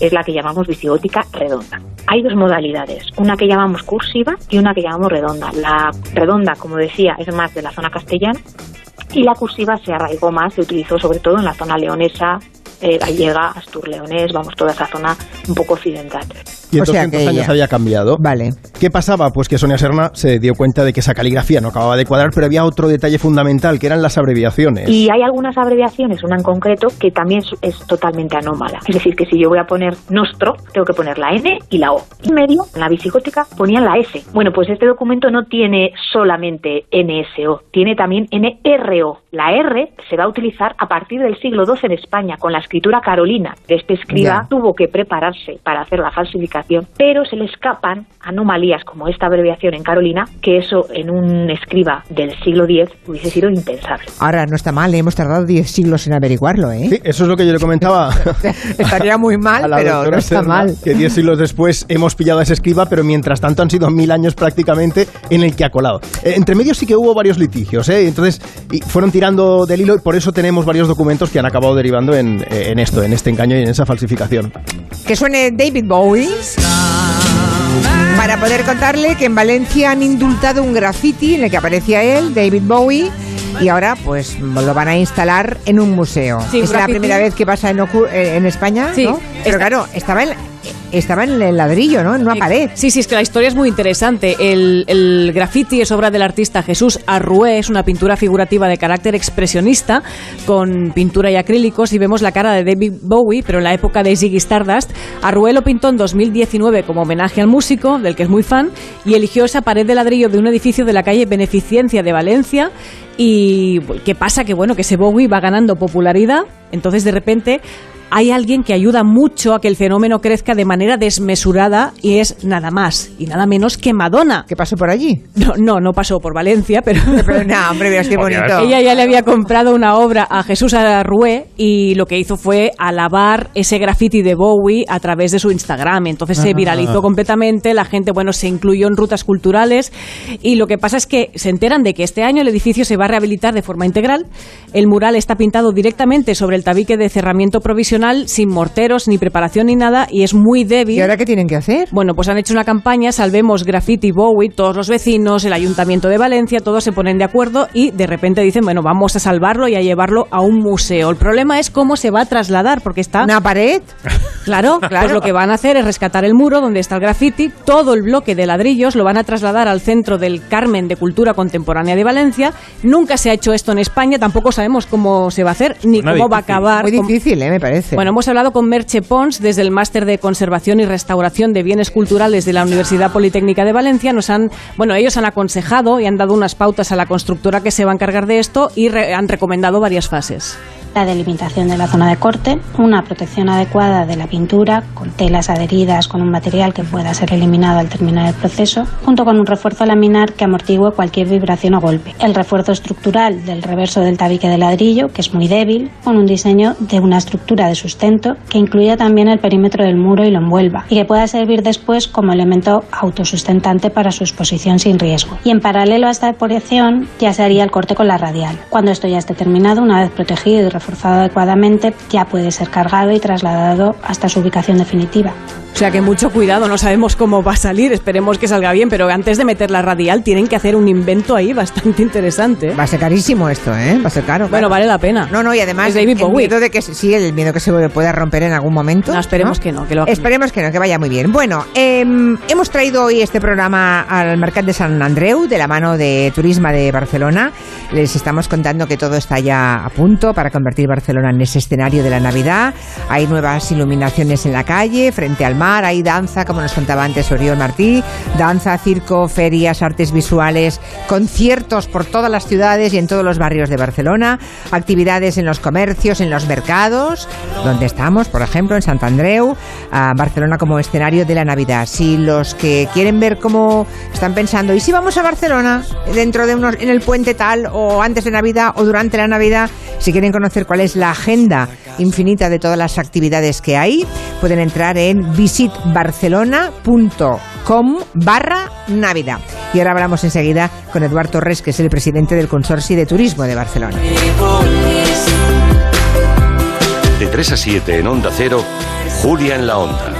es la que llamamos visigótica redonda. Hay dos modalidades, una que llamamos cursiva y una que llamamos redonda. La redonda, como decía, es más de la zona castellana y la cursiva se arraigó más, se utilizó sobre todo en la zona leonesa, eh, gallega, astur-leonés, vamos, toda esa zona un poco occidental. Y en O sea 200 que años ella- había cambiado. Vale. ¿Qué pasaba? Pues que Sonia Serna se dio cuenta de que esa caligrafía no acababa de cuadrar, pero había otro detalle fundamental, que eran las abreviaciones. Y hay algunas abreviaciones, una en concreto, que también es, es totalmente anómala. Es decir, que si yo voy a poner nostro, tengo que poner la N y la O. En medio, en la visigótica, ponían la S. Bueno, pues este documento no tiene solamente NSO, tiene también NRO. La R se va a utilizar a partir del siglo XII en España, con la escritura carolina. Este escriba Ya. tuvo que prepararse para hacer la falsificación, pero se le escapan anomalías como esta abreviación en carolina, que eso en un escriba del siglo X hubiese sido impensable. Ahora, no está mal, ¿eh? hemos tardado 10 siglos en averiguarlo, ¿eh? Sí, eso es lo que yo le comentaba. *laughs* Estaría muy mal, *laughs* pero no está Serna, mal. Que diez siglos después hemos pillado a ese escriba, pero mientras tanto han sido mil años prácticamente en el que ha colado. Eh, entre medio sí que hubo varios litigios, ¿eh? Entonces y fueron tirando del hilo y por eso tenemos varios documentos que han acabado derivando en, eh, en esto, en este engaño y en esa falsificación. Que suene David Bowie. Para poder contarle que en Valencia han indultado un graffiti en el que aparecía él, David Bowie, y ahora pues lo van a instalar en un museo. Sí, es la primera vez que pasa en, eh, en España, Sí, ¿no? Pero claro, estaba en, estaba en el ladrillo, ¿no? En una pared. Sí, sí, es que la historia es muy interesante. El, el graffiti es obra del artista Jesús Arrué, es una pintura figurativa de carácter expresionista, con pintura y acrílicos, y vemos la cara de David Bowie, pero en la época de Ziggy Stardust. Arrué lo pintó en 2019 como homenaje al músico, del que es muy fan, y eligió esa pared de ladrillo de un edificio de la calle Beneficencia de Valencia. Y qué pasa que bueno, que ese Bowie va ganando popularidad, entonces de repente hay alguien que ayuda mucho a que el fenómeno crezca de manera desmesurada y es nada más y nada menos que Madonna. ¿Qué pasó por allí? No, no, no pasó por Valencia, pero... *laughs* Pero no, hombre, verás qué bonito. Ella ya le había comprado una obra a Jesús Arrué y lo que hizo fue alabar ese graffiti de Bowie a través de su Instagram. Entonces se Ah. viralizó completamente, la gente, bueno, se incluyó en rutas culturales y lo que pasa es que se enteran de que este año el edificio se va a rehabilitar de forma integral. El mural está pintado directamente sobre el tabique de cerramiento provisional, sin morteros, ni preparación ni nada y es muy débil. ¿Y ahora qué tienen que hacer? Bueno, pues han hecho una campaña, salvemos graffiti Bowie, todos los vecinos, el ayuntamiento de Valencia, todos se ponen de acuerdo y de repente dicen, bueno, vamos a salvarlo y a llevarlo a un museo. El problema es cómo se va a trasladar, porque está... ¿Una pared? Claro, *laughs* Claro. Pues lo que van a hacer es rescatar el muro donde está el graffiti, todo el bloque de ladrillos lo van a trasladar al Centro del Carmen de Cultura Contemporánea de Valencia. Nunca se ha hecho esto en España, tampoco sabemos cómo se va a hacer ni cómo va a acabar. Muy difícil, ¿eh? me parece. Bueno, hemos hablado con Merche Pons desde el Máster de Conservación y Restauración de Bienes Culturales de la Universidad Politécnica de Valencia. Nos han, bueno, ellos han aconsejado y han dado unas pautas a la constructora que se va a encargar de esto y re- han recomendado varias fases. La delimitación de la zona de corte, una protección adecuada de la pintura con telas adheridas con un material que pueda ser eliminado al terminar el proceso, junto con un refuerzo laminar que amortigue cualquier vibración o golpe. El refuerzo estructural del reverso del tabique de ladrillo, que es muy débil, con un diseño de una estructura de sustento que incluya también el perímetro del muro y lo envuelva, y que pueda servir después como elemento autosustentante para su exposición sin riesgo. Y en paralelo a esta operación ya se haría el corte con la radial. Cuando esto ya esté terminado, una vez protegido y reforzado adecuadamente, ya puede ser cargado y trasladado hasta su ubicación definitiva. O sea que mucho cuidado, no sabemos cómo va a salir, esperemos que salga bien, pero antes de meter la radial tienen que hacer un invento ahí bastante interesante. Va a ser carísimo esto, ¿eh? Va a ser caro. Bueno, claro. vale la pena. No, no, y además el miedo de que se- sí, el miedo que se pueda romper en algún momento. No, esperemos que no, que lo Esperemos que no, que vaya muy bien. Bueno, em, hemos traído hoy este programa al Mercat de San Andreu de la mano de Turismo de Barcelona. Les estamos contando que todo está ya a punto para convertir Barcelona en ese escenario de la Navidad. Hay nuevas iluminaciones en la calle, frente al mar, hay danza, como nos contaba antes Oriol Martí, danza, circo, ferias, artes visuales, conciertos por todas las ciudades y en todos los barrios de Barcelona, actividades en los comercios, en los mercados, donde estamos, por ejemplo, en Sant Andreu, a Barcelona como escenario de la Navidad. Si los que quieren ver cómo están pensando, ¿y si vamos a Barcelona dentro de unos, en el puente tal, o antes de Navidad, o durante la Navidad? Si quieren conocer cuál es la agenda infinita de todas las actividades que hay, pueden entrar en visitbarcelona.com barra Navidad. Y ahora hablamos enseguida con Eduard Torres, que es el presidente del Consorcio de Turismo de Barcelona. De 3 a 7 en Onda Cero, Julia en la Onda.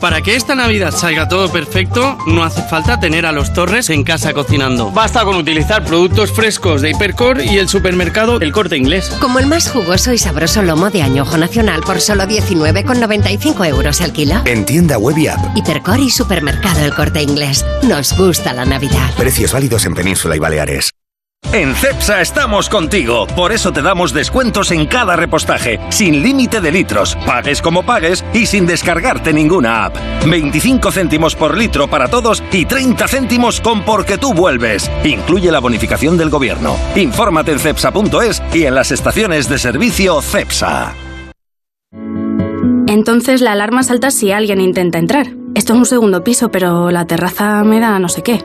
Para que esta Navidad salga todo perfecto, no hace falta tener a los Torres en casa cocinando. Basta con utilizar productos frescos de Hipercor y el supermercado El Corte Inglés. Como el más jugoso y sabroso lomo de añojo nacional por solo 19,95 euros al kilo. En tienda web y app. Hipercor y supermercado El Corte Inglés. Nos gusta la Navidad. Precios válidos en Península y Baleares. En CEPSA estamos contigo, por eso te damos descuentos en cada repostaje, sin límite de litros, pagues como pagues y sin descargarte ninguna app. 25 céntimos por litro para todos y 30 céntimos con porque tú vuelves. Incluye la bonificación del gobierno. Infórmate en cepsa.es y en las estaciones de servicio CEPSA. Entonces la alarma salta si alguien intenta entrar. Esto es un segundo piso, pero la terraza me da no sé qué.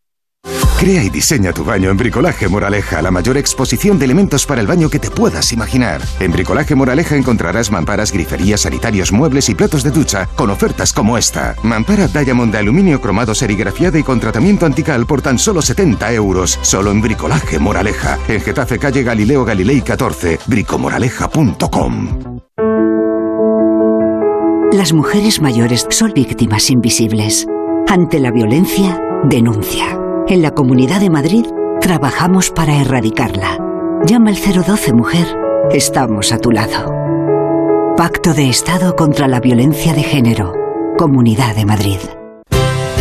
Crea y diseña tu baño en Bricolaje Moraleja, la mayor exposición de elementos para el baño que te puedas imaginar. En Bricolaje Moraleja encontrarás mamparas, griferías, sanitarios, muebles y platos de ducha con ofertas como esta. Mampara Diamond de aluminio cromado serigrafiada y con tratamiento antical por tan solo 70 euros. Solo en Bricolaje Moraleja. En Getafe, calle Galileo Galilei 14. bricomoraleja.com Las mujeres mayores son víctimas invisibles. Ante la violencia, denuncia. En la Comunidad de Madrid trabajamos para erradicarla. Llama al 012 Mujer. Estamos a tu lado. Pacto de Estado contra la Violencia de Género. Comunidad de Madrid.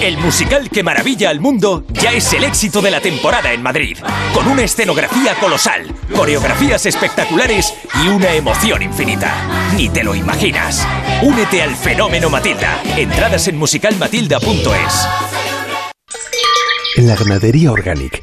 el musical que maravilla al mundo, ya es el éxito de la temporada en Madrid. Con una escenografía colosal, coreografías espectaculares y una emoción infinita. Ni te lo imaginas. Únete al fenómeno Matilda. Entradas en musicalmatilda.es. En la ganadería Organic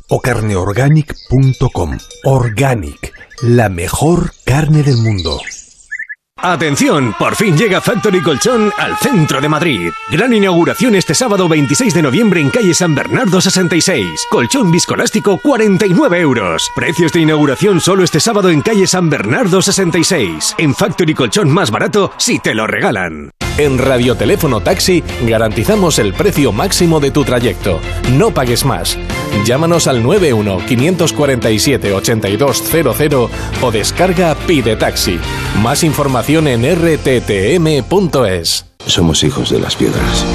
o carneorganic.com. Organic, la mejor carne del mundo. Atención, por fin llega Factory Colchón al centro de Madrid. Gran inauguración este sábado 26 de noviembre en calle San Bernardo 66. Colchón viscoelástico 49 euros. Precios de inauguración solo este sábado en calle San Bernardo 66. En Factory Colchón más barato si te lo regalan. En Radioteléfono Taxi garantizamos el precio máximo de tu trayecto. No pagues más. Llámanos al 91 547 8200 o descarga Pide Taxi. Más información en rttm.es. Somos hijos de las piedras,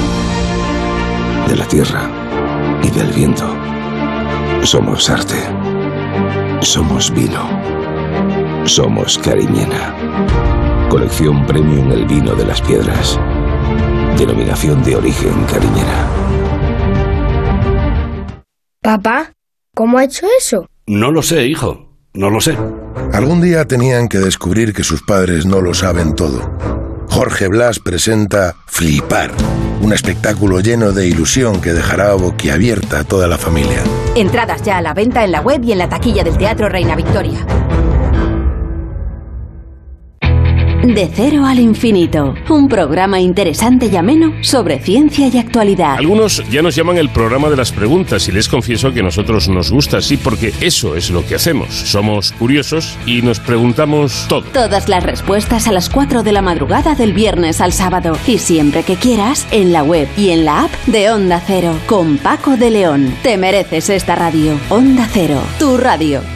de la tierra y del viento. Somos arte. Somos vino. Somos cariñena. Colección Premium El Vino de las Piedras. Denominación de origen cariñera. Papá, ¿cómo ha hecho eso? No lo sé, hijo. No lo sé. Algún día tenían que descubrir que sus padres no lo saben todo. Jorge Blas presenta Flipar, un espectáculo lleno de ilusión que dejará boquiabierta a toda la familia. Entradas ya a la venta en la web y en la taquilla del Teatro Reina Victoria. De cero al infinito, un programa interesante y ameno sobre ciencia y actualidad. Algunos ya nos llaman el programa de las preguntas y les confieso que a nosotros nos gusta así porque eso es lo que hacemos. Somos curiosos y nos preguntamos todo. Todas las respuestas a las 4 de la madrugada del viernes al sábado y siempre que quieras en la web y en la app de Onda Cero con Paco de León. Te mereces esta radio. Onda Cero, tu radio.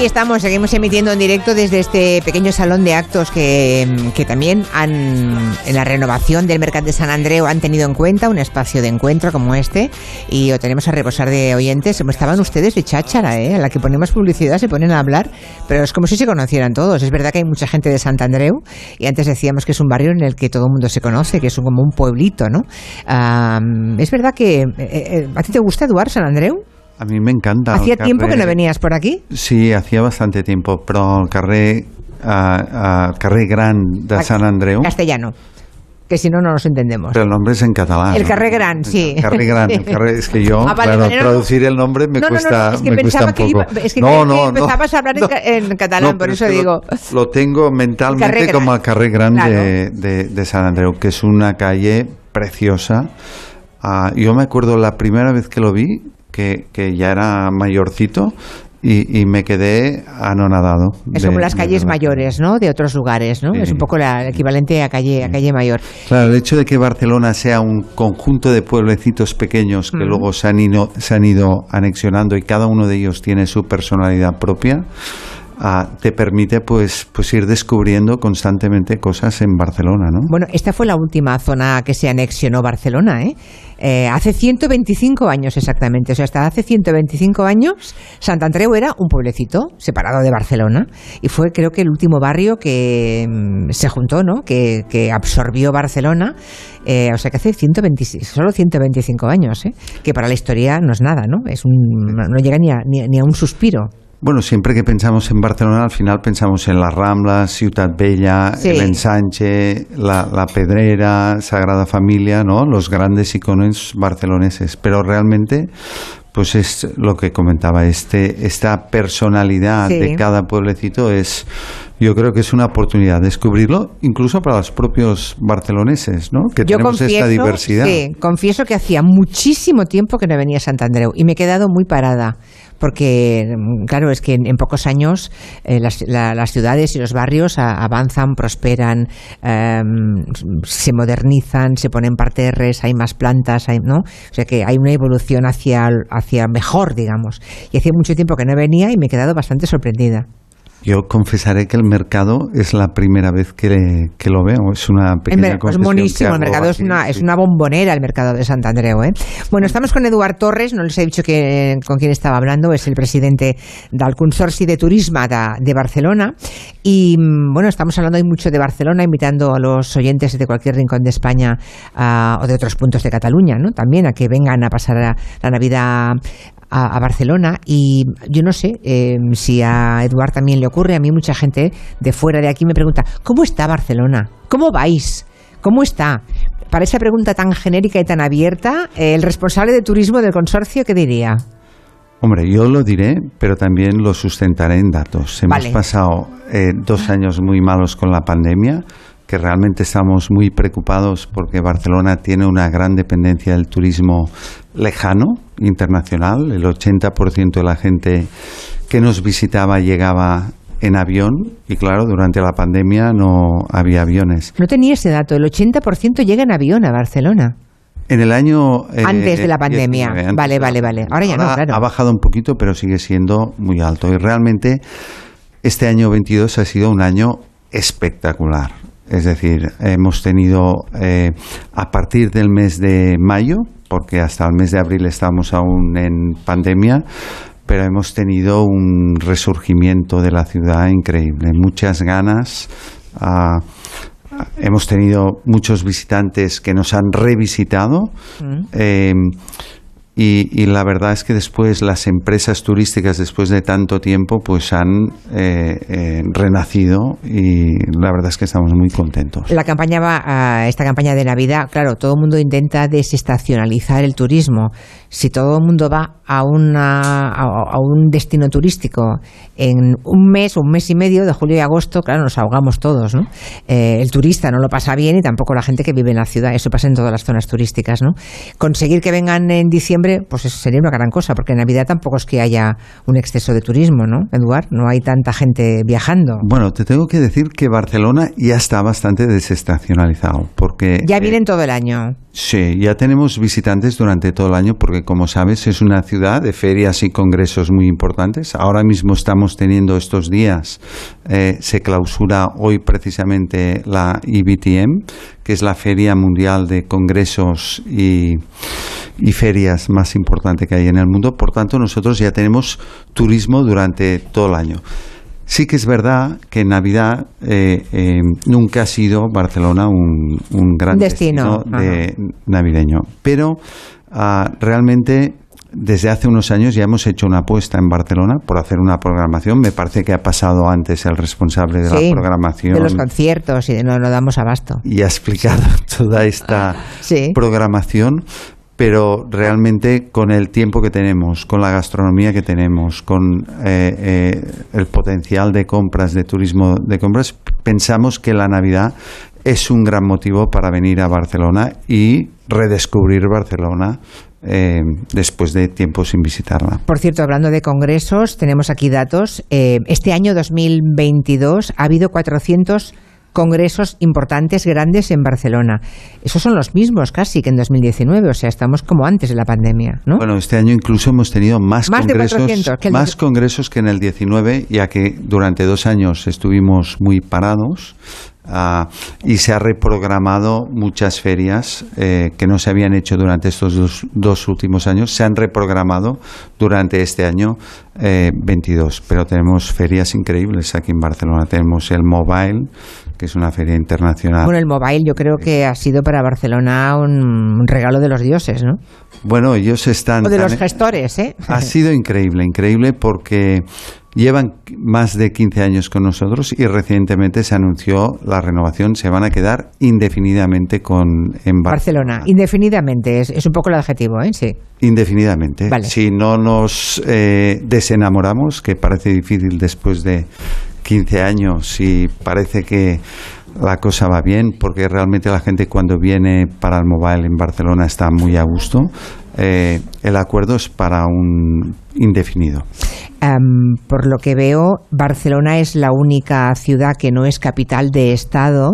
Aquí estamos, seguimos emitiendo en directo desde este pequeño salón de actos que, que también han, en la renovación del Mercat de San Andreu han tenido en cuenta un espacio de encuentro como este y lo tenemos a reposar de oyentes. Estaban ustedes de cháchara, ¿eh? a la que ponemos publicidad se ponen a hablar, pero es como si se conocieran todos. Es verdad que hay mucha gente de Sant Andreu y antes decíamos que es un barrio en el que todo el mundo se conoce, que es como un pueblito, ¿no? Ah, es verdad que... eh, eh, ¿A ti te gusta, Eduard, San Andreu? A mi m'encanta. el ¿Hacía tiempo que no venías por aquí? Sí, hacía bastante tiempo, però el carrer, uh, el carrer gran de Sant Andreu, Castellano. Que si no, no nos entendemos. pero el nombre es en catalán. El ¿no? carrer Gran, sí. El carrer gran, el carrer, es que yo, Ah, vale, claro, no, traducir el nombre me no, cuesta, es que me cuesta pensaba un que, poco. iba, es que, no, no, que no. empezabas a hablar en ca- en, catalán, por pero eso es que digo. Lo, lo tengo mentalmente El como el carrer gran de, de, de San Andreu, que es una calle preciosa. Ah, yo me acuerdo la primera vez que lo vi, que, que ya era mayorcito, y, y me quedé anonadado. Es de- como las calles mayores, ¿no? De otros lugares, ¿no? Sí. Es un poco la- el equivalente a calle, a calle mayor. Claro, el hecho de que Barcelona sea un conjunto de pueblecitos pequeños que Mm. luego se han, ido, se han ido anexionando y cada uno de ellos tiene su personalidad propia, ah, te permite pues, pues ir descubriendo constantemente cosas en Barcelona, ¿no? Bueno, esta fue la última zona que se anexionó Barcelona, ¿eh? Eh, hace 125 años exactamente, o sea, hasta hace 125 años Sant Andreu era un pueblecito separado de Barcelona y fue creo que el último barrio que mm, se juntó, ¿no? Que, que absorbió Barcelona, eh, o sea que hace 126, solo 125 años, ¿eh? Que para la historia no es nada, ¿no? Es un, no llega ni a- ni a un suspiro. Bueno, siempre que pensamos en Barcelona, al final pensamos en las Ramblas, Ciutat Bella, Sí. el Ensanche, la, la Pedrera, Sagrada Familia, ¿no? Los grandes iconos barceloneses. Pero realmente, pues es lo que comentaba, este, esta personalidad Sí. de cada pueblecito es, yo creo que es una oportunidad descubrirlo, incluso para los propios barceloneses, ¿no? Que Yo tenemos confieso, esta diversidad. sí, confieso que hacía muchísimo tiempo que no venía a Sant Andreu y me he quedado muy parada. Porque, mm, claro, es que en, pocos años eh, las, la- las ciudades y los barrios avanzan, prosperan, em, se modernizan, se ponen parterres, hay más plantas, hay, ¿no? O sea que hay una evolución hacia, hacia mejor, digamos. Y hacía mucho tiempo que no venía y me he quedado bastante sorprendida. Yo confesaré que el mercado es la primera vez que, que lo veo. Es una pequeña es buenísimo, el mercado es una, es una bombonera, el mercado de Sant Andreu. ¿eh? Bueno, estamos con Eduard Torres, no les he dicho que, con quién estaba hablando, es el presidente del Consorci de Turisme de, de Barcelona. Y mm, bueno, estamos hablando hoy mucho de Barcelona, invitando a los oyentes de cualquier rincón de España ah, o de otros puntos de Cataluña, ¿no? También a que vengan a pasar la Navidad a, a Barcelona y yo no sé eh, si a Eduard también le ocurre, a mí mucha gente de fuera de aquí me pregunta, ¿cómo está Barcelona? ¿Cómo vais? ¿Cómo está? Para esa pregunta tan genérica y tan abierta, el responsable de turismo del consorcio, ¿qué diría? Hombre, yo lo diré, pero también lo sustentaré en datos. Hemos Vale. pasado eh, dos años muy malos con la pandemia, que realmente estamos muy preocupados porque Barcelona tiene una gran dependencia del turismo lejano, internacional. El 80% de la gente que nos visitaba llegaba en avión y claro, durante la pandemia no había aviones. No tenía ese dato, el 80% llega en avión a Barcelona. En el año... eh, Antes de la pandemia. 19, antes Vale, vale, vale. Ahora ya no, claro. Ha bajado un poquito, pero sigue siendo muy alto. Y realmente este año 22 ha sido un año espectacular. Es decir, hemos tenido eh, a partir del mes de mayo, porque hasta el mes de abril estamos aún en pandemia, pero hemos tenido un resurgimiento de la ciudad increíble. Muchas ganas. ah, hemos tenido muchos visitantes que nos han revisitado. Eh, y, y la verdad es que después las empresas turísticas, después de tanto tiempo, pues han eh, eh, renacido y la verdad es que estamos muy contentos. La campaña va a esta campaña de Navidad, claro, todo el mundo intenta desestacionalizar el turismo. Si todo el mundo va a, una, a, a un destino turístico en un mes o un mes y medio, de julio y agosto, claro, nos ahogamos todos, ¿no? Eh, el turista no lo pasa bien y tampoco la gente que vive en la ciudad. Eso pasa en todas las zonas turísticas, ¿no? Conseguir que vengan en diciembre, pues eso sería una gran cosa, porque en Navidad tampoco es que haya un exceso de turismo, ¿no, Eduard? No hay tanta gente viajando. Bueno, te tengo que decir que Barcelona ya está bastante desestacionalizado, porque Ya eh, vienen todo el año. Sí, ya tenemos visitantes durante todo el año porque, como sabes, es una ciudad de ferias y congresos muy importantes. Ahora mismo estamos teniendo estos días, eh, se clausura hoy precisamente la IBTM, que es la Feria Mundial de Congresos y, y Ferias más importante que hay en el mundo. Por tanto, nosotros ya tenemos turismo durante todo el año. Sí que es verdad que en Navidad eh, eh, nunca ha sido Barcelona un, un gran Destino, destino, de navideño, pero ah, realmente desde hace unos años ya hemos hecho una apuesta en Barcelona por hacer una programación. Me parece que ha pasado antes el responsable de Sí, la programación De los conciertos y de no, no damos abasto. y ha explicado *laughs* toda esta Sí. programación, pero realmente con el tiempo que tenemos, con la gastronomía que tenemos, con eh, eh, el potencial de compras, de turismo de compras, pensamos que la Navidad es un gran motivo para venir a Barcelona y redescubrir Barcelona eh, después de tiempo sin visitarla. Por cierto, hablando de congresos, tenemos aquí datos. Eh, este año 2022 ha habido 400 congresos importantes, grandes en Barcelona. Esos son los mismos casi que en 2019, o sea, estamos como antes de la pandemia, ¿no? Bueno, este año incluso hemos tenido más, congresos, 400 que el más congresos que en el 19, ya que durante dos años estuvimos muy parados. Ah, y se ha reprogramado muchas ferias eh, que no se habían hecho durante estos dos, dos últimos años, se han reprogramado durante este año eh, 22. Pero tenemos ferias increíbles aquí en Barcelona. Tenemos el Mobile, que es una feria internacional. Bueno, el mobile yo creo que ha sido para Barcelona un, un regalo de los dioses, ¿no? Bueno, ellos están... O de los gestores, ¿eh? Ha sido increíble, increíble porque llevan más de 15 años con nosotros y recientemente se anunció la renovación. Se van a quedar indefinidamente con en Bar- Barcelona, indefinidamente, es, es un poco el adjetivo, ¿eh? Sí. Indefinidamente. Vale. Si no nos eh, desenamoramos, que parece difícil después de 15 años y parece que la cosa va bien, porque realmente la gente cuando viene para el mobile en Barcelona está muy a gusto. Eh, el acuerdo es para un indefinido. Am, por lo que veo, Barcelona es la única ciudad que no es capital de Estado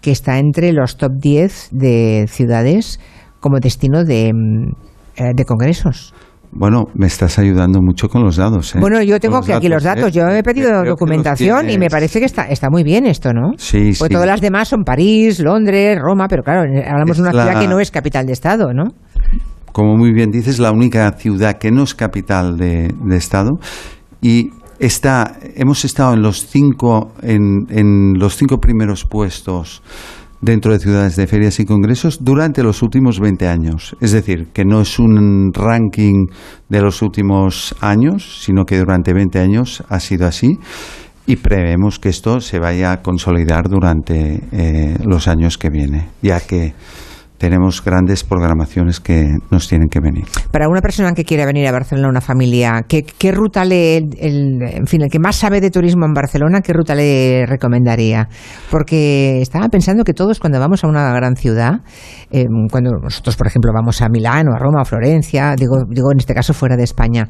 que está entre los top 10 de ciudades como destino de, mm, eh, de congresos. Bueno, me estás ayudando mucho con los datos. ¿eh? Bueno, yo tengo que aquí los datos. ¿eh? Yo he pedido documentación y me parece que está, está muy bien esto, ¿no? Sí, Pues sí. todas las demás son París, Londres, Roma, pero claro, hablamos de una la- ciudad que no es capital de Estado, ¿no? Como muy bien dices, la única ciudad que no es capital de, de Estado y está, hemos estado en los cinco, en, los cinco primeros puestos dentro de ciudades de ferias y congresos durante los últimos 20 años. Es decir, que no es un ranking de los últimos años, sino que durante 20 años ha sido así. Y prevemos que esto se vaya a consolidar durante eh, los años que viene, ya que tenemos grandes programaciones que nos tienen que venir. Para una persona que quiera venir a Barcelona, una familia, ¿qué, ruta le, el, en fin, el que más sabe de turismo en Barcelona, qué ruta le recomendaría? Porque estaba pensando que todos cuando vamos a una gran ciudad, eh, cuando nosotros, por ejemplo, vamos a Milán o a Roma o a Florencia, digo, digo en este caso fuera de España,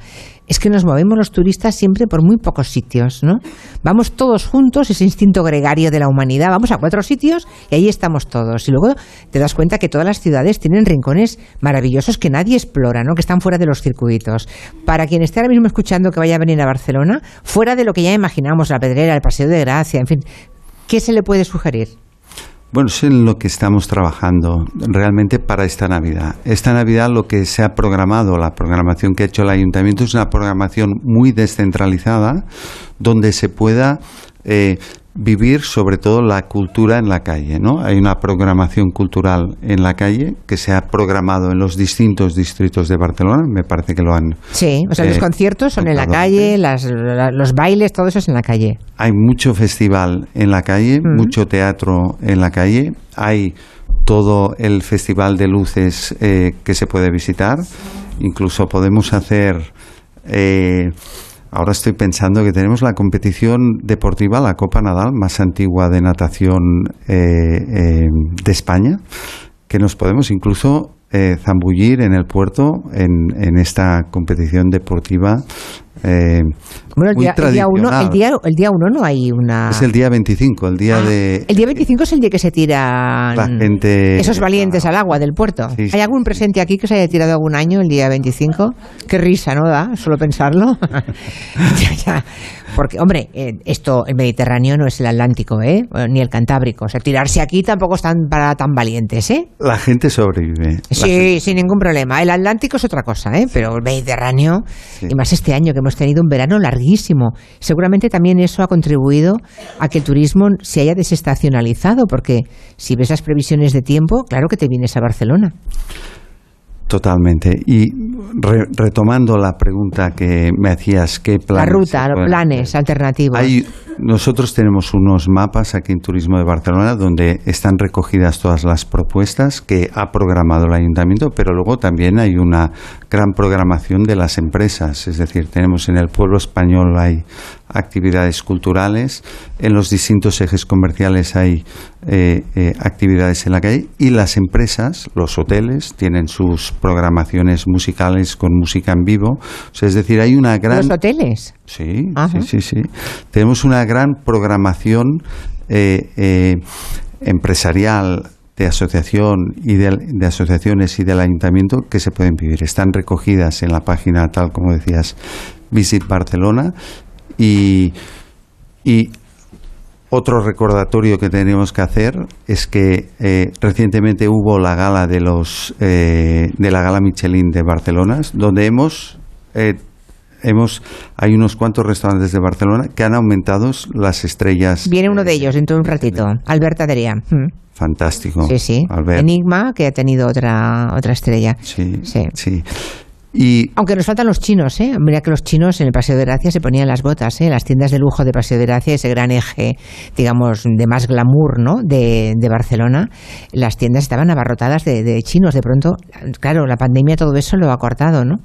es que nos movemos los turistas siempre por muy pocos sitios, ¿no? Vamos todos juntos, ese instinto gregario de la humanidad, vamos a cuatro sitios y ahí estamos todos. Y luego te das cuenta que todas las ciudades tienen rincones maravillosos que nadie explora, ¿no? Que están fuera de los circuitos. Para quien esté ahora mismo escuchando que vaya a venir a Barcelona, fuera de lo que ya imaginamos, la Pedrera, el Paseo de Gracia, en fin, ¿qué se le puede sugerir? Bueno, es en lo que estamos trabajando realmente para esta Navidad. Esta Navidad lo que se ha programado, la programación que ha hecho el ayuntamiento es una programación muy descentralizada donde se pueda eh, vivir sobre todo la cultura en la calle, ¿no? Hay una programación cultural en la calle que se ha programado en los distintos distritos de Barcelona, me parece que lo han Sí, o sea, los eh, conciertos son en la calle, las- la- los bailes, todo eso es en la calle. hay mucho festival en la calle, Mm. mucho teatro en la calle, hay todo el festival de luces eh, que se puede visitar, incluso podemos hacer, eh, ahora estoy pensando que tenemos la competición deportiva, la Copa Nadal, más antigua de natación eh, eh, de España, que nos podemos incluso eh, zambullir en el puerto en, en esta competición deportiva. Bueno, el muy día, el día uno, el día, el día uno no hay una... Es el día 25, el día de El día 25 es el día que se tiran la gente. esos valientes al agua del puerto. Sí, sí. ¿Hay algún presente aquí que se haya tirado algún año el día 25? Qué risa, ¿no da? Solo pensarlo. *laughs* *laughs* Ya, ya. Porque, hombre, eh, esto, el Mediterráneo no es el Atlántico, ¿eh? Ni el Cantábrico. O sea, tirarse aquí tampoco están para tan valientes, ¿eh? La gente sobrevive. Sí, sin ningún problema. El Atlántico es otra cosa, ¿eh? Pero el Mediterráneo, y más este año que hemos tenido un verano seguramente también eso ha contribuido a que el turismo se haya desestacionalizado, porque si ves las previsiones de tiempo, claro que te vienes a Barcelona. Totalmente. Y re- retomando la pregunta que me hacías, ¿qué La planes? ruta, se los pueden planes alternativos. Hay nosotros tenemos unos mapas aquí en Turismo de Barcelona donde están recogidas todas las propuestas que ha programado el ayuntamiento, pero luego también hay una gran programación de las empresas. Es decir, tenemos en el pueblo español hay actividades culturales, en los distintos ejes comerciales hay eh, eh, actividades en la calle y las empresas, los hoteles, tienen sus programaciones musicales con música en vivo. O sea, es decir, hay una gran... ¿Los hoteles? Sí, sí, sí, sí. Tenemos una gran programación eh, eh, empresarial de asociación y de, de asociaciones y del ayuntamiento que se pueden vivir. Están recogidas en la página, tal como decías, Visit Barcelona y, y otro recordatorio que tenemos que hacer es que eh, recientemente hubo la gala de los eh, de la gala Michelin de Barcelona, donde hemos eh, hemos hay unos cuantos restaurantes de Barcelona que han aumentado las estrellas. Viene uno de ellos dentro de un ratito, Albert Adrià. Mm. Fantástico. Sí, sí. Albert. Enigma, que ha tenido otra, otra estrella. Sí, Sí. sí. Y Aunque nos faltan los chinos, ¿eh? Mira que los chinos en el Paseo de Gracia se ponían las botas, ¿eh? Las tiendas de lujo de Paseo de Gracia, ese gran eje, digamos, de más glamour, ¿no? De, de Barcelona. Las tiendas estaban abarrotadas de, de chinos. De pronto, claro, la pandemia todo eso lo ha cortado, ¿no?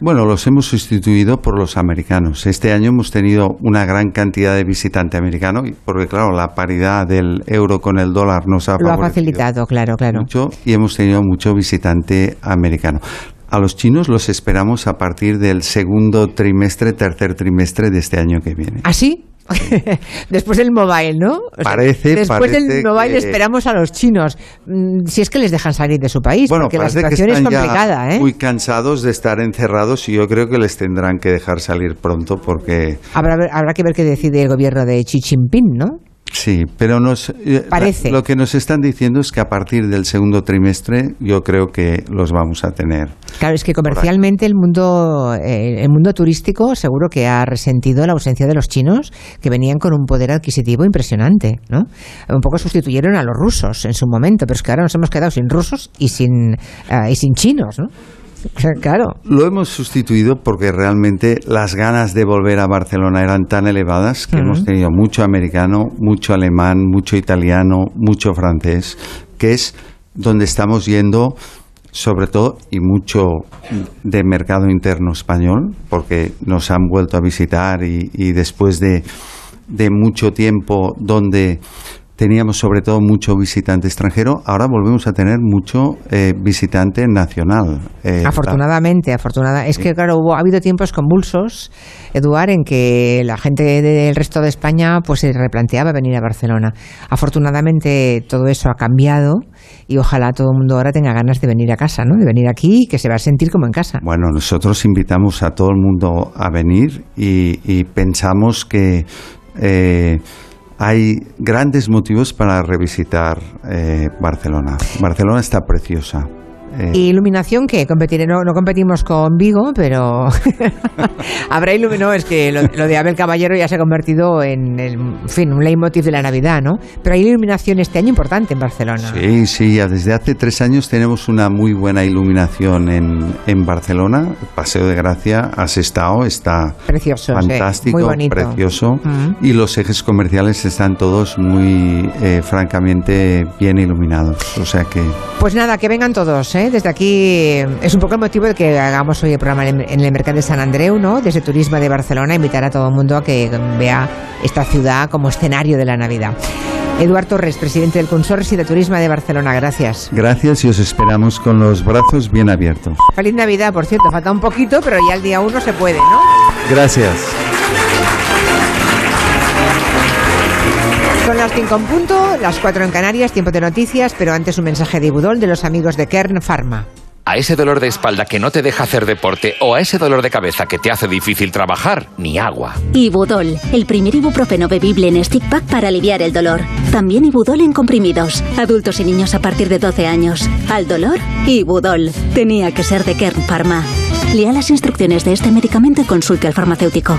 Bueno, los hemos sustituido por los americanos. Este año hemos tenido una gran cantidad de visitante americano, y- porque claro, la paridad del euro con el dólar nos ha Lo ha facilitado, claro, claro. mucho y hemos tenido mucho visitante americano. A los chinos los esperamos a partir del segundo trimestre, tercer trimestre de este año que viene. ¿Ah, sí? *laughs* Después del mobile, ¿no? O sea, Parece- Después del parece mobile que- esperamos a los chinos. Mm, Si es que les dejan salir de su país, Bueno, porque la que situación es complicada, ya ¿eh? muy cansados de estar encerrados y yo creo que les tendrán que dejar salir pronto porque Habrá, habrá que ver qué decide el gobierno de Xi Jinping, ¿no? Sí, pero nos, eh, Parece. lo que nos están diciendo es que a partir del segundo trimestre yo creo que los vamos a tener. Claro, es que comercialmente el mundo, eh, el mundo turístico seguro que ha resentido la ausencia de los chinos, que venían con un poder adquisitivo impresionante, ¿no? Un poco sustituyeron a los rusos en su momento, pero es que ahora nos hemos quedado sin rusos y sin, ah, y sin chinos, ¿no? Claro. Lo hemos sustituido porque realmente las ganas de volver a Barcelona eran tan elevadas que hemos tenido mucho americano, mucho alemán, mucho italiano, mucho francés, que es donde estamos yendo sobre todo y mucho de mercado interno español, porque nos han vuelto a visitar y, y después de, de mucho tiempo donde teníamos sobre todo mucho visitante extranjero, ahora volvemos a tener mucho eh, visitante nacional. Eh, Afortunadamente, afortunada. Es que, claro, hubo, ha habido tiempos convulsos, Eduard, en que la gente del resto de España pues se replanteaba venir a Barcelona. Afortunadamente todo eso ha cambiado y ojalá todo el mundo ahora tenga ganas de venir a casa, ¿no? De venir aquí y que se va a sentir como en casa. Bueno, nosotros invitamos a todo el mundo a venir y, y pensamos que eh, hay grandes motivos para revisitar eh, Barcelona. Barcelona está preciosa. Eh, ¿Y iluminación qué? Competiré, no, no competimos con Vigo, pero *laughs* habrá iluminación. No, es que lo, lo de Abel Caballero ya se ha convertido en, el- en fin, un leitmotiv de la Navidad, ¿no? Pero hay iluminación este año importante en Barcelona. Sí, sí, ya desde hace tres años tenemos una muy buena iluminación en, en Barcelona. Paseo de Gracia, has estado, está Precioso, sí, fantástico, muy bonito. precioso. Mm. Y los ejes comerciales están todos muy, eh, francamente, bien iluminados. O sea que Pues nada, que vengan todos, ¿eh? Desde aquí eh, es un poco el motivo de que hagamos hoy el programa en el Mercado de San Andreu, ¿no? Desde Turismo de Barcelona, invitar a todo el mundo a que vea esta ciudad como escenario de la Navidad. Eduard Torres, presidente del Consorcio de Turismo de Barcelona, gracias. gracias y os esperamos con los brazos bien abiertos. Feliz Navidad, por cierto, falta un poquito, pero ya el día uno se puede, ¿no? Gracias. Las 5 en punto, las 4 en Canarias, tiempo de noticias, pero antes un mensaje de Ibudol de los amigos de Kern Pharma. A ese dolor de espalda que no te deja hacer deporte o a ese dolor de cabeza que te hace difícil trabajar, ni agua. Ibudol, el primer ibuprofeno bebible en stick pack para aliviar el dolor. También Ibudol en comprimidos. Adultos y niños a partir de 12 años. Al dolor, Ibudol. Tenía que ser de Kern Pharma. Lea las instrucciones de este medicamento y consulte al farmacéutico.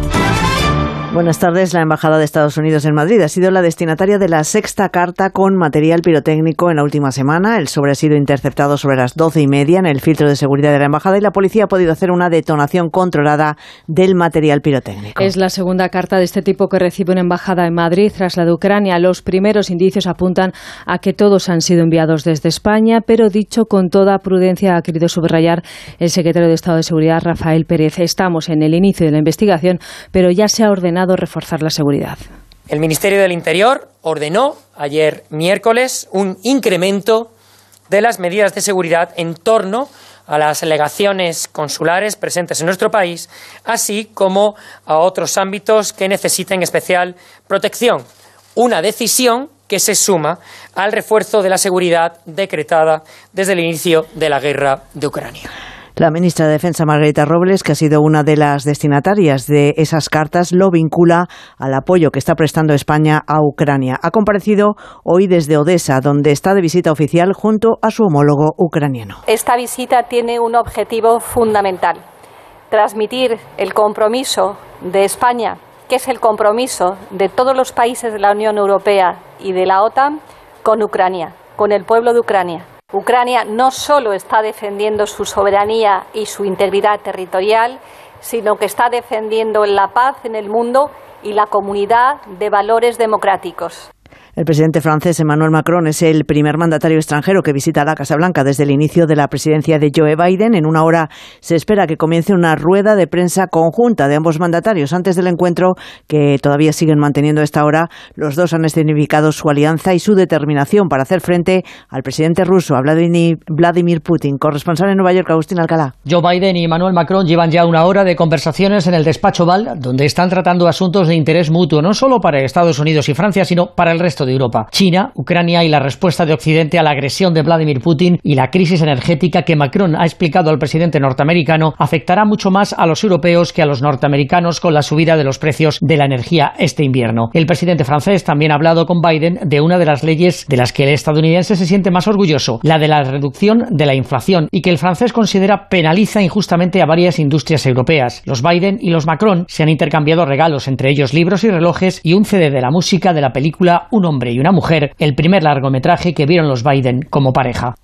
Buenas tardes. La Embajada de Estados Unidos en Madrid ha sido la destinataria de la sexta carta con material pirotécnico en la última semana. El sobre ha sido interceptado sobre las doce y media en el filtro de seguridad de la Embajada y la policía ha podido hacer una detonación controlada del material pirotécnico. Es la segunda carta de este tipo que recibe una embajada en Madrid tras la de Ucrania. Los primeros indicios apuntan a que todos han sido enviados desde España, pero dicho con toda prudencia, ha querido subrayar el secretario de Estado de Seguridad, Rafael Pérez. Estamos en el inicio de la investigación, pero ya se ha ordenado reforzar la seguridad. El Ministerio del Interior ordenó ayer miércoles un incremento de las medidas de seguridad en torno a las legaciones consulares presentes en nuestro país, así como a otros ámbitos que necesiten especial protección. Una decisión que se suma al refuerzo de la seguridad decretada desde el inicio de la guerra de Ucrania. La ministra de Defensa, Margarita Robles, que ha sido una de las destinatarias de esas cartas, lo vincula al apoyo que está prestando España a Ucrania. Ha comparecido hoy desde Odessa, donde está de visita oficial junto a su homólogo ucraniano. Esta visita tiene un objetivo fundamental, transmitir el compromiso de España, que es el compromiso de todos los países de la Unión Europea y de la OTAN, con Ucrania, con el pueblo de Ucrania. Ucrania no solo está defendiendo su soberanía y su integridad territorial, sino que está defendiendo la paz en el mundo y la comunidad de valores democráticos. El presidente francés Emmanuel Macron es el primer mandatario extranjero que visita la Casa Blanca desde el inicio de la presidencia de Joe Biden. En una hora se espera que comience una rueda de prensa conjunta de ambos mandatarios. Antes del encuentro, que todavía siguen manteniendo esta hora, los dos han escenificado su alianza y su determinación para hacer frente al presidente ruso, a Vladimir Putin. Corresponsal en Nueva York, Agustín Alcalá. Joe Biden y Emmanuel Macron llevan ya una hora de conversaciones en el despacho Val, donde están tratando asuntos de interés mutuo, no solo para Estados Unidos y Francia, sino para el resto de Europa. China, Ucrania y la respuesta de Occidente a la agresión de Vladimir Putin y la crisis energética que Macron ha explicado al presidente norteamericano afectará mucho más a los europeos que a los norteamericanos con la subida de los precios de la energía este invierno. El presidente francés también ha hablado con Biden de una de las leyes de las que el estadounidense se siente más orgulloso, la de la reducción de la inflación y que el francés considera penaliza injustamente a varias industrias europeas. Los Biden y los Macron se han intercambiado regalos, entre ellos libros y relojes y un CD de la música de la película Un hombre y una mujer, el primer largometraje que vieron los Biden como pareja.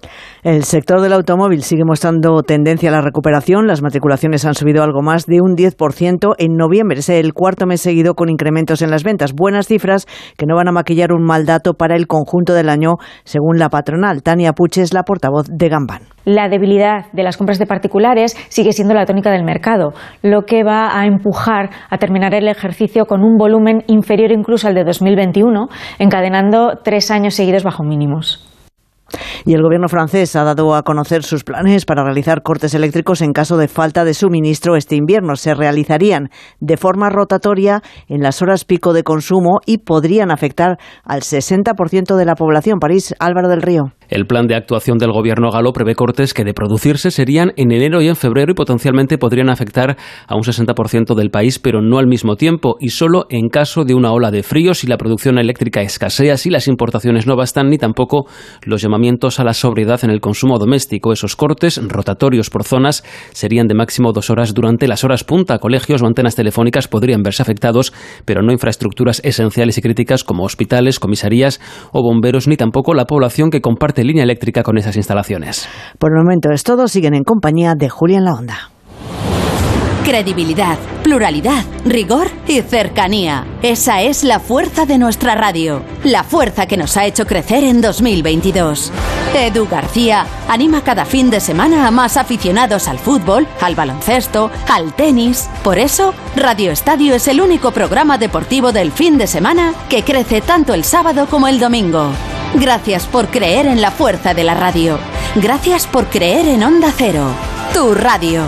El sector del automóvil sigue mostrando tendencia a la recuperación. Las matriculaciones han subido algo más de un 10% en noviembre. Es el cuarto mes seguido con incrementos en las ventas. Buenas cifras que no van a maquillar un mal dato para el conjunto del año, según la patronal. Tania Puche es la portavoz de Gambán. La debilidad de las compras de particulares sigue siendo la tónica del mercado, lo que va a empujar a terminar el ejercicio con un volumen inferior incluso al de 2021, encadenando tres años seguidos bajo mínimos. Y el gobierno francés ha dado a conocer sus planes para realizar cortes eléctricos en caso de falta de suministro este invierno. Se realizarían de forma rotatoria en las horas pico de consumo y podrían afectar al 60% de la población. París, Álvaro del Río. El plan de actuación del gobierno galo prevé cortes que de producirse serían en enero y en febrero y potencialmente podrían afectar a un 60% del país, pero no al mismo tiempo y solo en caso de una ola de frío si la producción eléctrica escasea, si las importaciones no bastan ni tampoco los llamamientos a la sobriedad en el consumo doméstico. Esos cortes rotatorios por zonas serían de máximo dos horas durante las horas punta. Colegios o antenas telefónicas podrían verse afectados, pero no infraestructuras esenciales y críticas como hospitales, comisarías o bomberos, ni tampoco la población que comparte línea eléctrica con esas instalaciones. Por el momento es todo. Siguen en compañía de Julián La Onda. Credibilidad, pluralidad, rigor y cercanía. Esa es la fuerza de nuestra radio. La fuerza que nos ha hecho crecer en 2022. Edu García anima cada fin de semana a más aficionados al fútbol, al baloncesto, al tenis. Por eso, Radio Estadio es el único programa deportivo del fin de semana que crece tanto el sábado como el domingo. Gracias por creer en la fuerza de la radio. Gracias por creer en Onda Cero. Tu radio.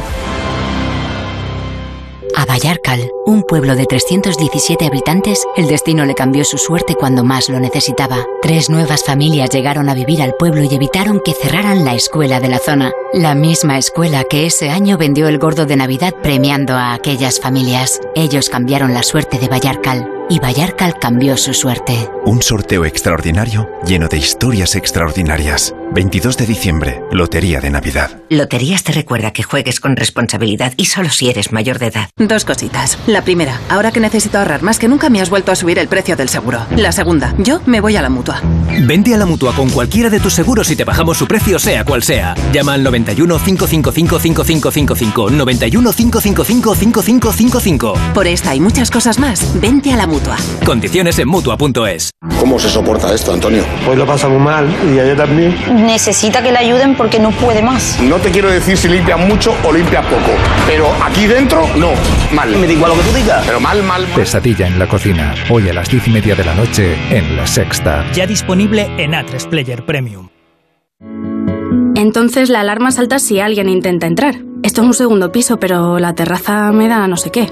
A Vallarcal, un pueblo de 317 habitantes, el destino le cambió su suerte cuando más lo necesitaba. Tres nuevas familias llegaron a vivir al pueblo y evitaron que cerraran la escuela de la zona. La misma escuela que ese año vendió el gordo de Navidad premiando a aquellas familias. Ellos cambiaron la suerte de Vallarcal. Y Vallarcal cambió su suerte. Un sorteo extraordinario lleno de historias extraordinarias. 22 de diciembre, Lotería de Navidad. Loterías te recuerda que juegues con responsabilidad y solo si eres mayor de edad. Dos cositas. La primera, ahora que necesito ahorrar más que nunca me has vuelto a subir el precio del seguro. La segunda, yo me voy a la mutua. Vente a la mutua con cualquiera de tus seguros y te bajamos su precio, sea cual sea. Llama al 91 555 5555. 91 555 5555. Por esta y muchas cosas más, vente a la mutua. Condiciones en mutua.es. ¿Cómo se soporta esto, Antonio? Pues lo pasa muy mal y ella también. Necesita que le ayuden porque no puede más. No te quiero decir si limpias mucho o limpias poco, pero aquí dentro, no, mal. Me da igual lo que tú digas. Pero mal, mal, mal. Pesadilla en la cocina. Hoy a las diez y media de la noche en La Sexta. Ya disponible en A3 Player Premium. Entonces la alarma salta si alguien intenta entrar. Esto es un segundo piso, pero la terraza me da no sé qué.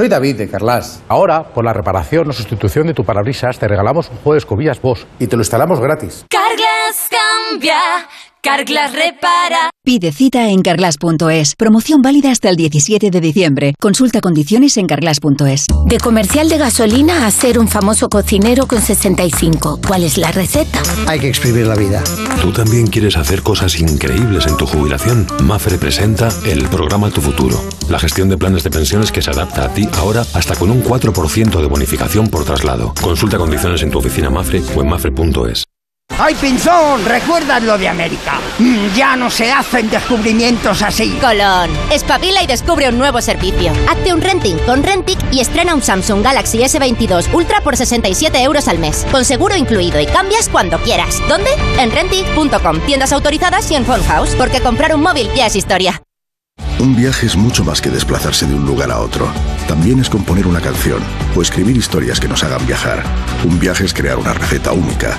Soy David de Carlas. Ahora, por la reparación o sustitución de tu parabrisas, te regalamos un juego de escobillas Bosch y te lo instalamos gratis. Carglass cambia, Carglass repara. Pide cita en carglass.es. Promoción válida hasta el 17 de diciembre. Consulta condiciones en carglass.es. De comercial de gasolina a ser un famoso cocinero con 65. ¿Cuál es la receta? Hay que exprimir la vida. ¿Tú también quieres hacer cosas increíbles en tu jubilación? Mafre presenta el programa Tu Futuro. La gestión de planes de pensiones que se adapta a ti ahora hasta con un 4% de bonificación por traslado. Consulta condiciones en tu oficina Mafre o en mafre.es. ¡Ay, Pinzón! ¿Recuerdas lo de América? Mm, ya no se hacen descubrimientos así. Colón, espabila y descubre un nuevo servicio. Hazte un renting con Rentic y estrena un Samsung Galaxy S22 Ultra por 67 euros al mes. Con seguro incluido y cambias cuando quieras. ¿Dónde? En Rentic.com. Tiendas autorizadas y en Phone House. Porque comprar un móvil ya es historia. Un viaje es mucho más que desplazarse de un lugar a otro. También es componer una canción o escribir historias que nos hagan viajar. Un viaje es crear una receta única.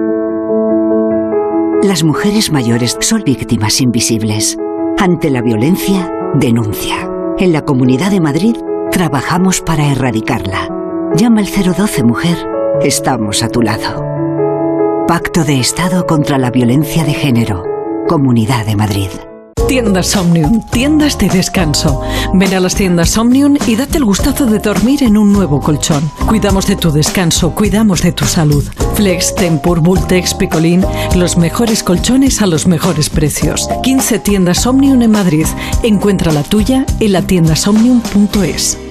Las mujeres mayores son víctimas invisibles. Ante la violencia, denuncia. En la Comunidad de Madrid trabajamos para erradicarla. Llama al 012 Mujer. Estamos a tu lado. Pacto de Estado contra la Violencia de Género. Comunidad de Madrid. Tiendas Omnium, tiendas de descanso. Ven a las tiendas Omnium y date el gustazo de dormir en un nuevo colchón. Cuidamos de tu descanso, cuidamos de tu salud. Flex, Tempur, Bultex, Picolín, los mejores colchones a los mejores precios. 15 tiendas Omnium en Madrid. Encuentra la tuya en la tiendasomnium.es.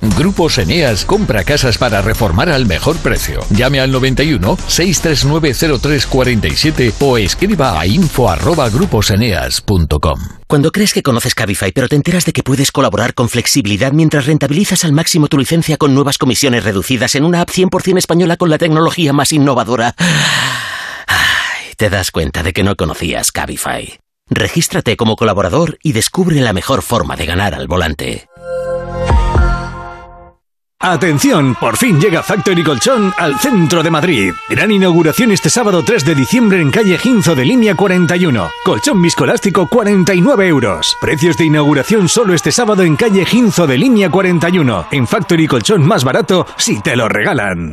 Grupos Eneas compra casas para reformar al mejor precio. Llame al 91 639 0347 o escriba a info@gruposeneas.com. Cuando crees que conoces Cabify, pero te enteras de que puedes colaborar con flexibilidad mientras rentabilizas al máximo tu licencia con nuevas comisiones reducidas en una app 100% española con la tecnología más innovadora, te das cuenta de que no conocías Cabify. Regístrate como colaborador y descubre la mejor forma de ganar al volante. Atención, por fin llega Factory Colchón al centro de Madrid. Gran inauguración este sábado 3 de diciembre en calle Ginzo de línea 41. Colchón viscoelástico 49 euros. Precios de inauguración solo este sábado en calle Ginzo de línea 41. En Factory Colchón más barato si te lo regalan.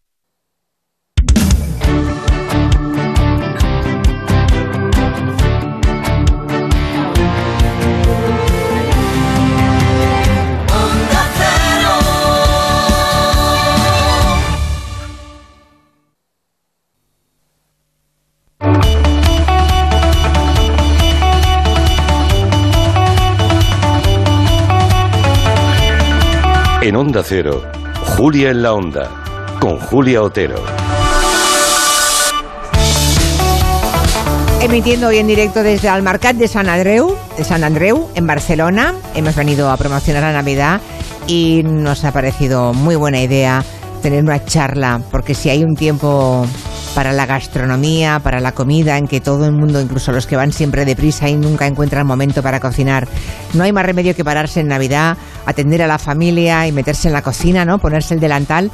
Onda Cero, Julia en la Onda, con Julia Otero. Emitiendo hoy en directo desde Almarcat de San Andreu, de San Andreu, en Barcelona. Hemos venido a promocionar la Navidad y nos ha parecido muy buena idea tener una charla, porque si hay un tiempo para la gastronomía, para la comida, en que todo el mundo, incluso los que van siempre deprisa y nunca encuentran momento para cocinar, no hay más remedio que pararse en Navidad, atender a la familia y meterse en la cocina, ¿no? Ponerse el delantal.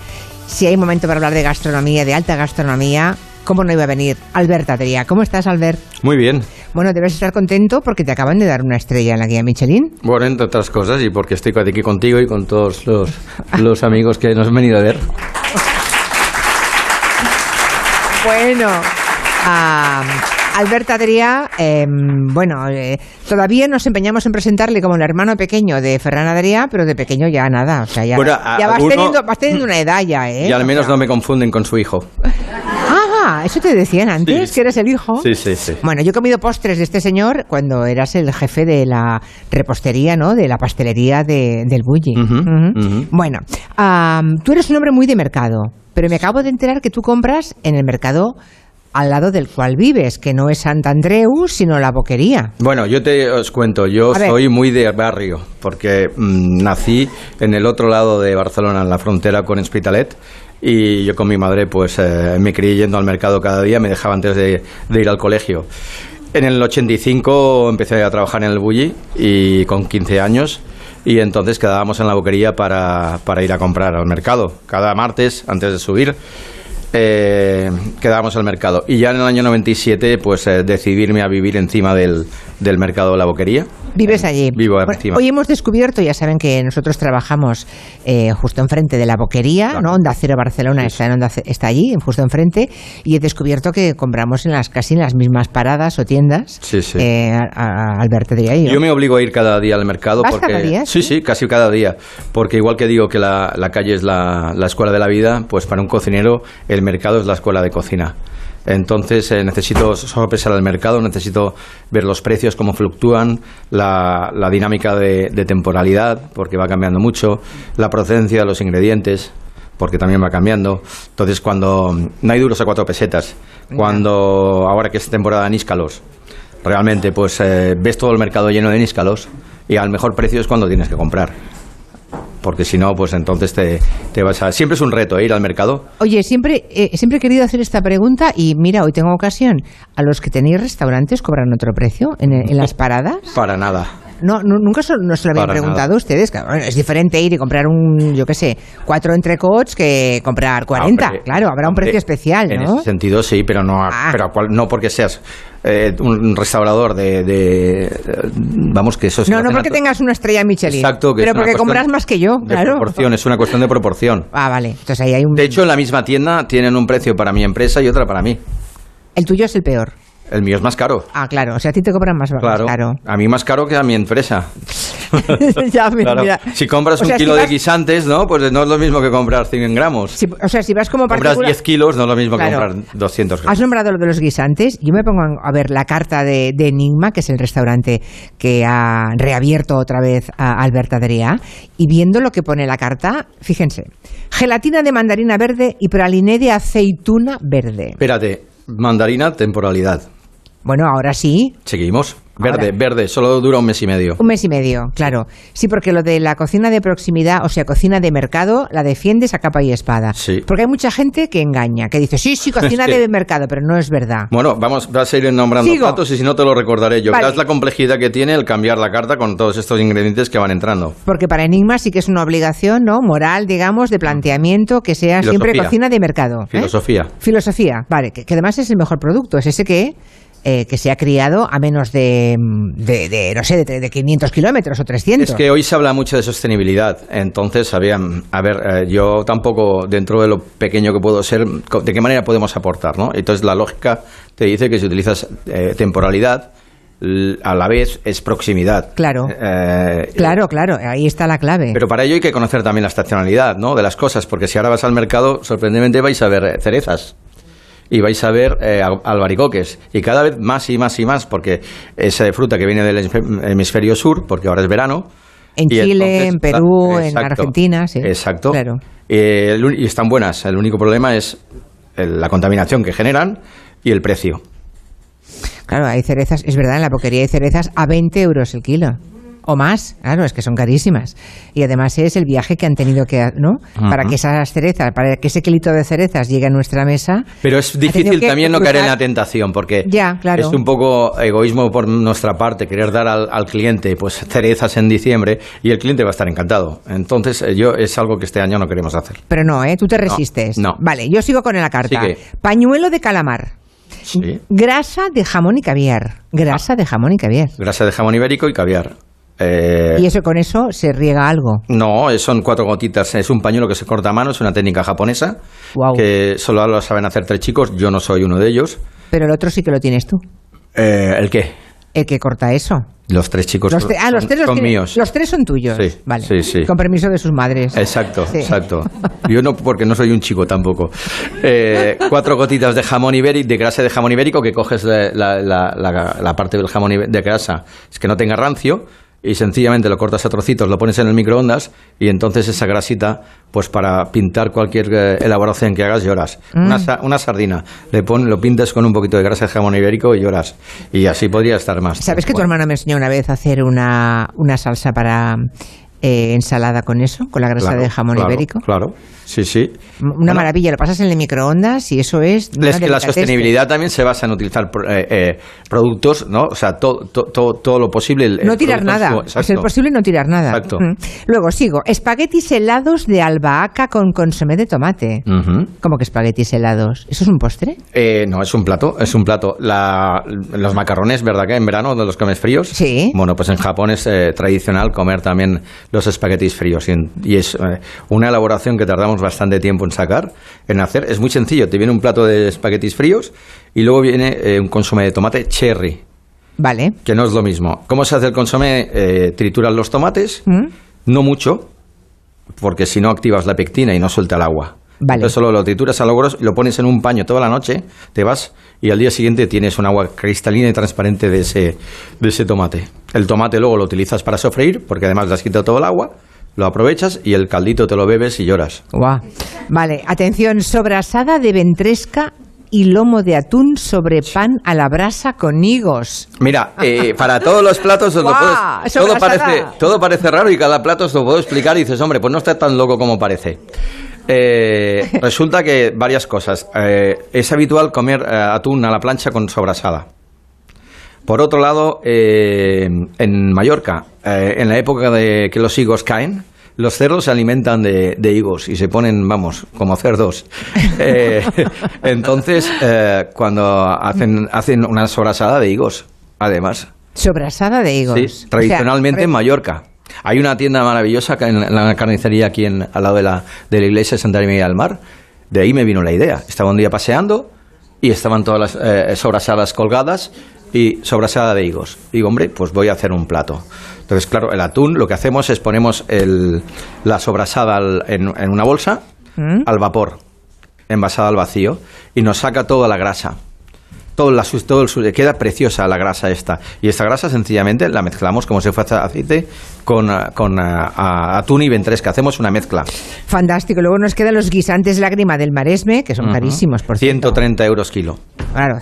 Si hay momento para hablar de gastronomía, de alta gastronomía, ¿cómo no iba a venir? Albert Adrià. ¿Cómo estás, Albert? Muy bien. Bueno, debes estar contento porque te acaban de dar una estrella en la guía Michelin. Bueno, entre otras cosas, y porque estoy aquí contigo y con todos los, los *laughs* amigos que nos han venido a ver. Bueno, a Albert Adrià, em, bueno, eh, todavía nos empeñamos en presentarle como el hermano pequeño de Ferran Adrià, pero de pequeño ya nada, o sea, ya, Bueno, vas, alguno- teniendo, vas teniendo una edad ya, ¿eh? Y al menos no me confunden con su hijo. Ah, eso te decían antes, Sí. que eres el hijo. Sí, sí, sí. Bueno, yo he comido postres de este señor cuando eras el jefe de la repostería, ¿no? De la pastelería de- del Bulli. Ujú. Bueno, am, tú eres un hombre muy de mercado, pero me acabo de enterar que tú compras en el mercado al lado del cual vives, que no es Sant Andreu, sino la boquería. Bueno, yo te os cuento, yo A ver. soy muy de barrio, porque mm, nací en el otro lado de Barcelona, en la frontera con Hospitalet, y yo con mi madre pues eh, me crié yendo al mercado cada día, me dejaba antes de, de ir al colegio. En el 85 empecé a trabajar en el Bulli y con 15 años y entonces quedábamos en la boquería para, para ir a comprar al mercado. Cada martes, antes de subir, eh, quedábamos al mercado. Y ya en el año 97, pues eh, decidirme a vivir encima del, del mercado de la boquería. Vives allí. Vivo Bueno, encima. hoy hemos descubierto, ya saben que nosotros trabajamos eh, justo enfrente de la boquería, ¿no? Onda Cero Barcelona está, en Onda está allí, justo enfrente, y he descubierto que compramos en las casi en las mismas paradas o tiendas. Sí, sí. Eh, a, a Alberto de ahí. Yo me obligo a ir cada día al mercado ¿Vas porque cada día, sí, sí, casi cada día, porque igual que digo que la, la calle es la, la escuela de la vida, pues para un cocinero el mercado es la escuela de cocina. Entonces eh, necesito sopesar el mercado, necesito ver los precios, cómo fluctúan, la, la dinámica de, de temporalidad, porque va cambiando mucho, la procedencia de los ingredientes, porque también va cambiando. Entonces cuando no hay duros a cuatro pesetas, cuando ahora que es temporada de níscalos, realmente pues eh, ves todo el mercado lleno de níscalos y al mejor precio es cuando tienes que comprar. Porque si no, pues entonces te, te vas a... Siempre es un reto ¿eh? ir al mercado. Oye, siempre, eh, siempre he querido hacer esta pregunta y mira, hoy tengo ocasión. ¿A los que tenéis restaurantes cobran otro precio en, en las *laughs* paradas? Para nada. No, nu- nunca se, no se lo habían preguntado nada. ustedes. es diferente ir y comprar un, yo qué sé, cuatro entrecots que comprar 40. Hombre, claro, habrá un hombre, precio especial, En ¿no? ese sentido sí, pero no, Ah. pero cual- no porque seas eh, un restaurador de, de- Vamos, que eso es No, no porque tengas una estrella Michelin. Exacto, que pero porque compras más que yo, de claro. proporción, es una cuestión de proporción. Ah, vale. Entonces ahí hay un. De hecho, en la misma tienda tienen un precio para mi empresa y otra para mí. El tuyo es el peor. El mío es más caro. Ah, claro. O sea, a ti te cobran más, más Claro, caro. a mí más caro que a mi empresa. *laughs* Ya, mira, Claro. mira. Si compras O sea, un si kilo de guisantes, ¿no? Pues no es lo mismo que comprar 100 gramos. Si- o sea, si vas como compras particular... 10 kilos, no es lo mismo Claro. que comprar 200 Has gramos. nombrado lo de los guisantes. Yo me pongo a ver la carta de, de Enigma, que es el restaurante que ha reabierto otra vez a Alberta Adrià, y viendo lo que pone la carta, fíjense, gelatina de mandarina verde y praliné de aceituna verde. Espérate, mandarina, temporalidad. Bueno, ahora sí, Seguimos. Verde, Ahora. verde, solo dura un mes y medio. un mes y medio, claro. Sí, porque lo de la cocina de proximidad, o sea, cocina de mercado, la defiendes a capa y espada. Sí. Porque hay mucha gente que engaña, que dice, sí, sí, *laughs* cocina Sí. de mercado, pero no es verdad. Bueno, vamos, vas a ir nombrando Sigo. platos y si no te lo recordaré yo. Vale. Verás la complejidad que tiene el cambiar la carta con todos estos ingredientes que van entrando. Porque para Enigma sí que es una obligación, ¿no? Moral, digamos, de planteamiento, que sea siempre cocina de mercado. ¿eh? Filosofía. Filosofía, vale, que, que además es el mejor producto, es ese que, eh, que se ha criado a menos de, de, de, no sé, de, de 500 kilómetros o 300. Es que hoy se habla mucho de sostenibilidad, entonces, a ver, eh, yo tampoco, dentro de lo pequeño que puedo ser, ¿de qué manera podemos aportar? ¿no? Entonces, la lógica te dice que si utilizas eh, temporalidad, a la vez es proximidad. Claro. Eh, Claro, claro, ahí está la clave. Pero para ello hay que conocer también la estacionalidad ¿no? de las cosas, porque si ahora vas al mercado, sorprendentemente vais a ver cerezas y vais a ver eh, al- albaricoques y cada vez más y más y más, porque es eh, fruta que viene del hemisfe- hemisferio sur, porque ahora es verano. en Chile, entonces- en Perú, en. Argentina, sí. Exacto. Claro. Eh, y están buenas. El único problema es la contaminación que generan y el precio. Claro, hay cerezas, es verdad, en la boquería hay cerezas a 20 euros el kilo. O más, claro, es que son carísimas. Y además es el viaje que han tenido que, ¿no? Para Ujú. que esas cerezas, para que ese kilito de cerezas llegue a nuestra mesa. Pero es difícil también no caer en la tentación, porque Ya, claro. es un poco egoísmo por nuestra parte querer dar al, al cliente pues cerezas en diciembre y el cliente va a estar encantado. Entonces, eh, yo es algo que este año no queremos hacer. Pero no, ¿eh? Tú te resistes. no. Vale, yo sigo con la carta. Pañuelo de calamar. Sí. Grasa de jamón y caviar. Grasa de jamón y caviar. Grasa de jamón ibérico y caviar. Eh, Y eso con eso se riega algo. No, son cuatro gotitas. Es un pañuelo que se corta a mano, es una técnica japonesa. Que solo lo saben hacer tres chicos. Yo no soy uno de ellos. Pero el otro sí que lo tienes tú. Eh, ¿El qué? El que corta eso. Los tres chicos Los, tre- ah, los son- tres los son míos. Los tres son tuyos. Sí, vale. sí, sí. Con permiso de sus madres. Exacto, Sí. exacto. *laughs* Yo no, porque no soy un chico tampoco. Eh, cuatro gotitas de jamón ibérico, de grasa de jamón ibérico, que coges la, la- la- la parte del jamón de grasa, es que no tenga rancio, y sencillamente lo cortas a trocitos, lo pones en el microondas, y entonces esa grasita, pues para pintar cualquier eh, elaboración que hagas, lloras. Mm. Una, sa- una sardina, le pon, lo pintas con un poquito de grasa de jamón ibérico y lloras. Y así podría estar más. ¿Sabes que tu Bueno, hermano me enseñó una vez a hacer una, una salsa para eh, ensalada con eso? Con la grasa claro, de jamón claro, ibérico. Claro, sí, sí. Una maravilla. Lo pasas en el microondas y eso es. Es que la sostenibilidad también se basa en utilizar eh, eh, productos, ¿no? O sea, todo, todo, todo, todo lo posible. el- No el tirar nada. su- ser exacto. posible no tirar nada. Exacto. Luego sigo. Espaguetis helados de albahaca con consomé de tomate. Ujú. ¿Cómo que espaguetis helados? ¿Eso es un postre? Eh, no, es un plato, es un plato. La- los macarrones, ¿verdad que en verano los comes fríos? Sí. Bueno, pues en Japón es eh, tradicional comer también los espaguetis fríos y, es una elaboración que tardamos bastante tiempo en sacar, en hacer. Es muy sencillo, te viene un plato de espaguetis fríos y luego viene eh, un consomé de tomate cherry. Vale. que no es lo mismo. ¿Cómo se hace el consomé? Eh, trituras los tomates, Mm. no mucho, porque si no activas la pectina y no suelta el agua. Vale. Entonces solo lo trituras a lo grosso y lo pones en un paño toda la noche, te vas y al día siguiente tienes un agua cristalina y transparente de ese, de ese tomate. El tomate luego lo utilizas para sofreír, porque además le has quitado todo el agua, lo aprovechas y el caldito te lo bebes y lloras. Guau. Vale, atención, sobrasada de ventresca y lomo de atún sobre pan a la brasa con higos. Mira, eh, para todos los platos os lo puedo- todo parece, todo parece raro y cada plato os lo puedo explicar y dices, hombre, pues no está tan loco como parece. Eh, resulta que varias cosas. Eh, es habitual comer atún a la plancha con sobrasada. Por otro lado, eh, en Mallorca, eh, en la época de que los higos caen, los cerdos se alimentan de, de higos y se ponen, vamos, como cerdos. *laughs* Eh, entonces, eh, cuando hacen, hacen una sobrasada de higos, además. Sobrasada de higos. Sí, O sea, tradicionalmente en Mallorca. Hay una tienda maravillosa en la carnicería aquí en, al lado de la, de la iglesia de Santa María del Mar. De ahí me vino la idea. Estaba un día paseando y estaban todas las eh, sobrasadas colgadas y sobrasada de higos. Y digo, hombre, pues voy a hacer un plato. Entonces, claro, el atún lo que hacemos es ponemos el, la sobrasada al- en, en una bolsa ¿Mm? al vapor, envasada al vacío, y nos saca toda la grasa. Todo, la, todo el queda preciosa la grasa esta. Y esta grasa sencillamente la mezclamos como si fuera aceite con, con ah, atún y ventresca. Hacemos una mezcla. Fantástico. Luego nos quedan los guisantes lágrima del maresme, que son carísimos, por cierto. 130 euros kilo. Claro.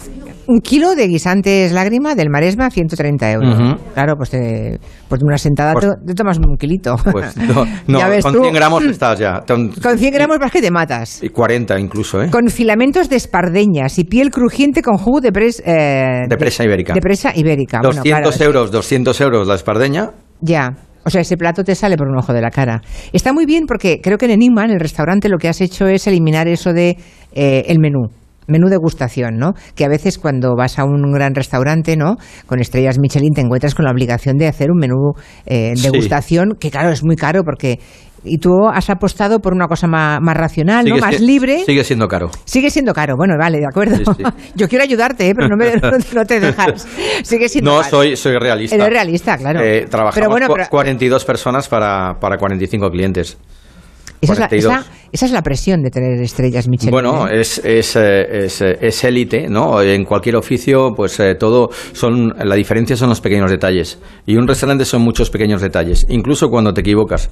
Un kilo de guisantes lágrima del maresma, 130 euros. Claro, pues, te, pues de una sentada Pues- te, te tomas un kilito. Pues no, no, *laughs* Ya ves con tú. 100 gramos estás ya. Con- *laughs* Con 100 gramos más que te matas. y 40 incluso, ¿eh? Con filamentos de espardeñas y piel crujiente con jugo de, pres, eh, De presa ibérica. de presa ibérica. Bueno, 200 claro, euros, 200 euros la espardeña. Ya. O sea, ese plato te sale por un ojo de la cara. Está muy bien porque creo que en Enigma, en el restaurante, lo que has hecho es eliminar eso de eh, el menú. Menú degustación, ¿no? Que a veces cuando vas a un gran restaurante, ¿no? Con estrellas Michelin te encuentras con la obligación de hacer un menú eh, Sí. degustación, que claro, es muy caro porque... Y tú has apostado por una cosa más, más racional, ¿no? Más si- libre. Sigue siendo caro. Sigue siendo caro. Bueno, vale, de acuerdo. Sí, sí. *laughs* Yo quiero ayudarte, ¿eh? pero no, me, *laughs* no, te dejas. Sigue siendo No, caro. soy, soy realista. Eres realista, claro. Eh, trabajamos Pero bueno, pero- 42 personas para, para 45 clientes. Esa es, la, 42. esa- esa es la presión de tener estrellas Michelin. Bueno, ¿eh? es es eh, es, eh, es élite, ¿no? En cualquier oficio, pues eh, todo son la diferencia son los pequeños detalles y un restaurante son muchos pequeños detalles. Incluso cuando te equivocas,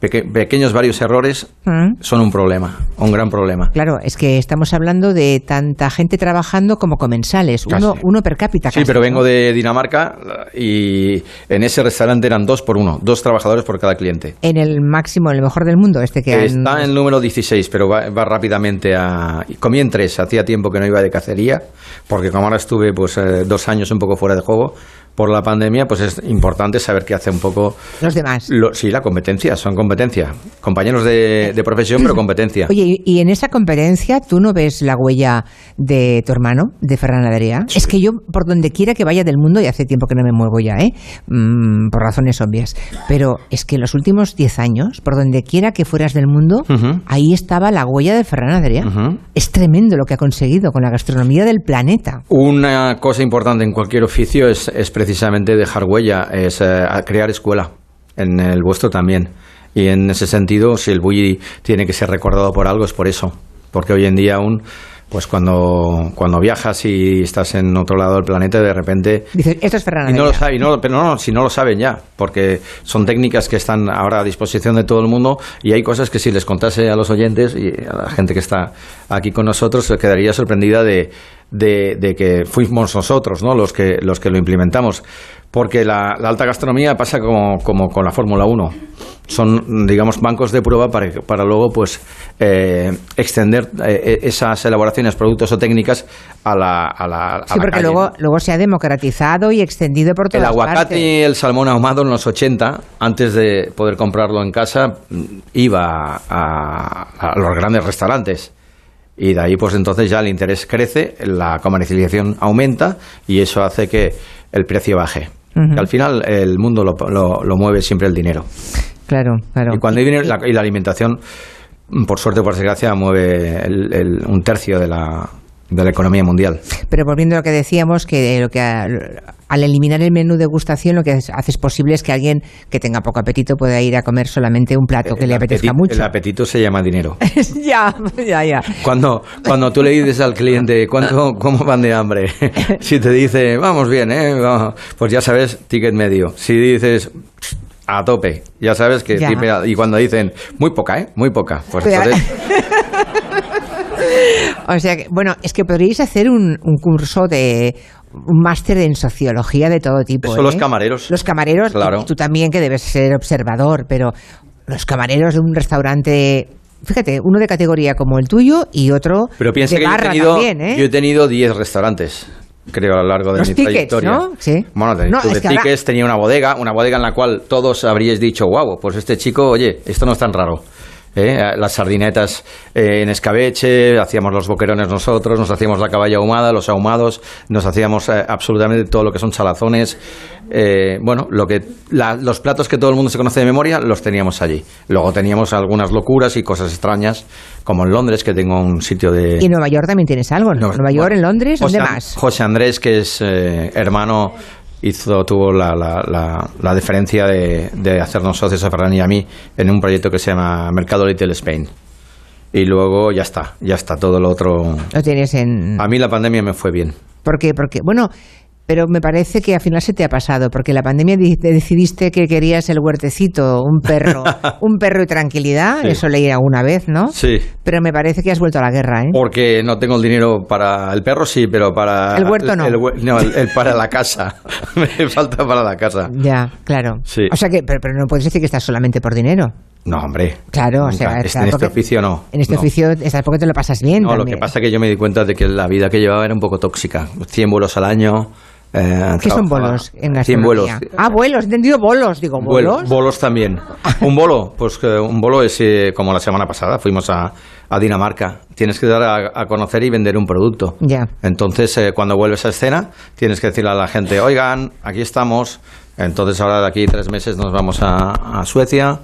peque- pequeños varios errores Mm. son un problema, un gran problema. Claro, es que estamos hablando de tanta gente trabajando como comensales, uno, uno per cápita. Sí, casi, pero vengo de Dinamarca y en ese restaurante eran dos por uno, dos trabajadores por cada cliente. En el máximo, en el mejor del mundo, este que han- Está en el número 16, pero va, va rápidamente a... Comí en tres, hacía tiempo que no iba de cacería, porque como ahora estuve pues eh, dos años un poco fuera de juego por la pandemia, pues es importante saber qué hace un poco... los demás. Lo, sí, la competencia, son competencia. Compañeros de, de profesión, pero competencia. Oye, y en esa competencia tú no ves la huella de tu hermano, de Ferran Adrià. Es que yo, por donde quiera que vaya del mundo, y hace tiempo que no me muevo ya, ¿eh? Mm, por razones obvias, pero es que en los últimos 10 años, por donde quiera que fueras del mundo, ahí estaba la huella de Ferran Adrià. Es tremendo lo que ha conseguido con la gastronomía del planeta. Una cosa importante en cualquier oficio es, es precisamente dejar huella, es eh, crear escuela. En el vuestro también. Y en ese sentido, si el bully tiene que ser recordado por algo, es por eso. Porque hoy en día aún, pues cuando, cuando viajas y estás en otro lado del planeta, de repente Dices, esto es Ferran y no lo saben, no, pero no, si no lo saben ya, porque son técnicas que están ahora a disposición de todo el mundo y hay cosas que si les contase a los oyentes y a la gente que está aquí con nosotros se quedaría sorprendida de, de, de que fuimos nosotros, ¿no? Los que los que lo implementamos, porque la, la alta gastronomía pasa como, como con la Fórmula 1. Son, digamos, bancos de prueba para, para luego, pues, eh, extender eh, esas elaboraciones, productos o técnicas a la, a la, a Sí, la porque calle, luego, ¿no? luego se ha democratizado y extendido por El todas aguacate partes. y el salmón ahumado en los 80, antes de poder comprarlo en casa, iba a, a los grandes restaurantes. Y de ahí, pues entonces ya el interés crece, la comercialización aumenta y eso hace que el precio baje. Que al final el mundo lo, lo- lo mueve siempre el dinero. Claro, claro. Y cuando hay dinero, la, y la alimentación, por suerte o por desgracia, mueve el- el- un tercio de la, de la economía mundial. Pero volviendo a lo que decíamos, que lo que al eliminar el menú degustación lo que es- haces posible es que alguien que tenga poco apetito pueda ir a comer solamente un plato que El le apetezca apetito- mucho. El apetito se llama dinero. *laughs* ya, ya, ya. Cuando, cuando tú le dices al cliente, ¿cuánto, ¿cómo van de hambre? *laughs* Si te dice, vamos bien, ¿eh? Vamos", pues ya sabes, ticket medio. Si dices, a tope, ya sabes que... Ya. tipe- y cuando dicen, muy poca, ¿eh? Muy poca. Pues entonces, *laughs* O sea, que, bueno, es que podríais hacer un, un curso de un máster en sociología de todo tipo. Eso los ¿eh? camareros. Los camareros, Claro. tú también que debes ser observador, pero los camareros de un restaurante, fíjate, uno de categoría como el tuyo y otro pero piensa de que yo he barra tenido, también, ¿eh? yo he tenido 10 restaurantes. Creo a lo largo de Los mi tickets, trayectoria. ¿no? Sí. Bueno, de, No, ahora- tickets, tenía una bodega, una bodega en la cual todos habríais dicho, wow, pues este chico, oye, esto no es tan raro. ¿Eh? las sardinetas eh, en escabeche, hacíamos los boquerones nosotros, nos hacíamos la caballa ahumada, los ahumados, nos hacíamos eh, absolutamente todo lo que son salazones. Eh, bueno, lo que, la- los platos que todo el mundo se conoce de memoria los teníamos allí. Luego teníamos algunas locuras y cosas extrañas, como en Londres, que tengo un sitio de... Y en Nueva York también tienes algo. ¿no? Nueva York, en Londres, ¿dónde José, más? José Andrés, que es eh, hermano, hizo, tuvo la, la, la, la deferencia de, de hacernos socios a Ferran y a mí en un proyecto que se llama Mercado Little Spain. Y luego ya está, ya está, todo lo otro... Lo tienes en... A mí la pandemia me fue bien. ¿Por qué? Porque, bueno, pero me parece que al final se te ha pasado, porque la pandemia di- te decidiste que querías el huertecito, un perro, *laughs* un perro y tranquilidad, Sí. eso leí alguna vez, ¿no? Sí, Pero me parece que has vuelto a la guerra, ¿eh? porque no tengo el dinero para el perro, sí, pero para... El huerto no. el no, el- el para la casa. *laughs* me falta para la casa. Ya, claro. Sí. O sea que, pero, pero no puedes decir que estás solamente por dinero. No, hombre. Claro, o sea, Es- está en este porque- oficio no. En este no. oficio estás porque te lo pasas bien No, lo también. que pasa es que yo me di cuenta de que la vida que llevaba era un poco tóxica. 100 vuelos al año. eh, ¿Qué son bolos en 100 gastronomía? vuelos. Ah, vuelos, he entendido bolos. Digo, Vuelo- ¿bolos? bolos también. *laughs* ¿Un bolo? Pues que un bolo es eh, como la semana pasada. Fuimos a, a Dinamarca. Tienes que dar a, a conocer y vender un producto. Ya. Entonces, eh, cuando vuelves a escena, tienes que decirle a la gente, oigan, aquí estamos. Entonces, ahora de aquí tres meses nos vamos a, a Suecia.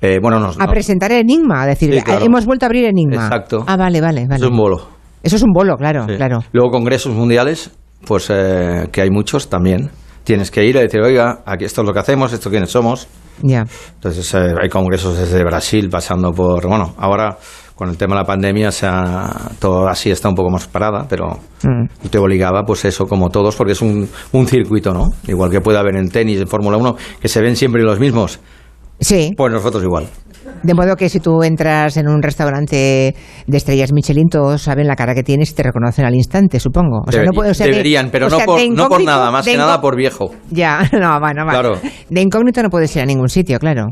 Eh, bueno, nos, A no, presentar Enigma, a decir, Sí, claro. hemos vuelto a abrir Enigma. Exacto. Ah, vale, vale, vale. es un bolo. Eso es un bolo, claro, Sí. claro. Luego congresos mundiales, pues eh, que hay muchos también. Tienes que ir y decir, oiga, aquí esto es lo que hacemos, esto quiénes somos. Ya. Entonces eh, hay congresos desde Brasil pasando por, bueno, ahora con el tema de la pandemia se ha- todo así está un poco más parada, pero Mm. te obligaba pues eso como todos porque es un, un circuito, ¿no? Igual que puede haber en tenis, en Fórmula 1, que se ven siempre los mismos. Sí. Pues nosotros igual. De modo que si tú entras en un restaurante de estrellas Michelin, todos saben la cara que tienes y te reconocen al instante, supongo. O sea, no o sea deberían, pero o no, por, no por nada, más que nada por viejo. Ya, *laughs* no, bueno, vale. Claro. De incógnito no puedes ir a ningún sitio, claro.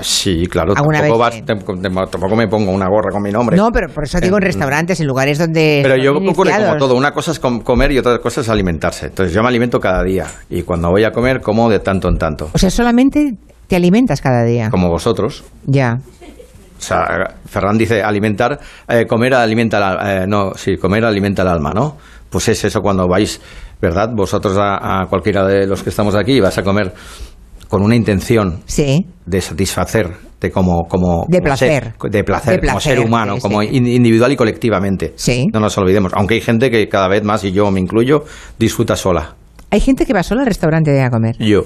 Sí, claro, ¿Alguna tampoco, vas- tam- tam- tampoco me pongo una gorra con mi nombre. No, pero por eso digo en Eh, restaurantes, en lugares donde. Pero yo ocurre como todo, una cosa es com- comer y otra cosa es alimentarse. Entonces yo me alimento cada día y cuando voy a comer como de tanto en tanto, O sea, solamente te alimentas cada día. como vosotros. Ya. O sea, Ferran dice alimentar, eh, comer alimenta al al- eh, no, sí, comer alimenta el alma, ¿no? Pues es eso cuando vais, ¿verdad? Vosotros a, a cualquiera de los que estamos aquí vas a comer con una intención Sí. de satisfacerte como como De como placer. ser- de placer, De como placer, ser humano, sí, como sí. individual y colectivamente. Sí. No nos olvidemos, aunque hay gente que cada vez más y yo me incluyo disfruta sola. Hay gente que va sola al restaurante a comer. Yo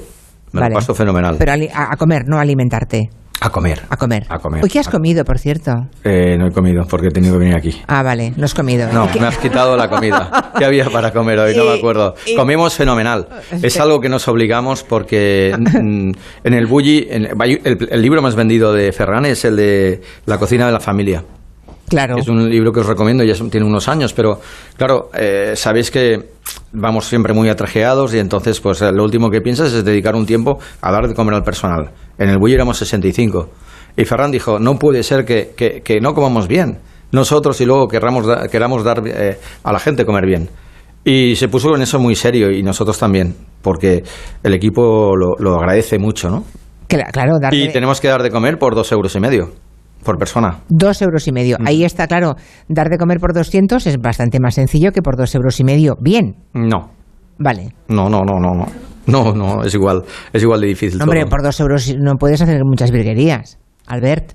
me Vale. lo paso fenomenal. Pero a, a comer, no a alimentarte. a comer. A comer. A comer. Qué has comido, por cierto. Eh, no he comido porque he tenido que venir aquí. Ah, vale, no has comido. No, ¿Y qué- me has quitado la comida. *laughs* ¿Qué había para comer hoy? No me acuerdo. Comimos fenomenal. *laughs* Es algo que nos obligamos porque *laughs* mm, en el Bulli, el, el libro más vendido de Ferran es el de La cocina de la familia. Claro. Es un libro que os recomiendo, ya tiene unos años, pero claro, eh, sabéis que vamos siempre muy atrajeados y entonces pues eh, lo último que piensas es dedicar un tiempo a dar de comer al personal. En el Bulli éramos 65 y Ferran dijo, no puede ser que, que- que no comamos bien nosotros y luego querramos, queramos dar eh, a la gente comer bien. Y se puso en eso muy serio y nosotros también, porque el equipo lo, lo agradece mucho, ¿no? Cla- Claro, darle Y tenemos que dar de comer por dos euros y medio, por persona. dos euros y medio. Mm. Ahí está, claro, dar de comer por 200 es bastante más sencillo que por dos euros y medio. Bien, No, vale. No, no, no, no, no. No, no, es igual, es igual de difícil. Hombre, todo. por dos euros no puedes hacer muchas virguerías, Albert.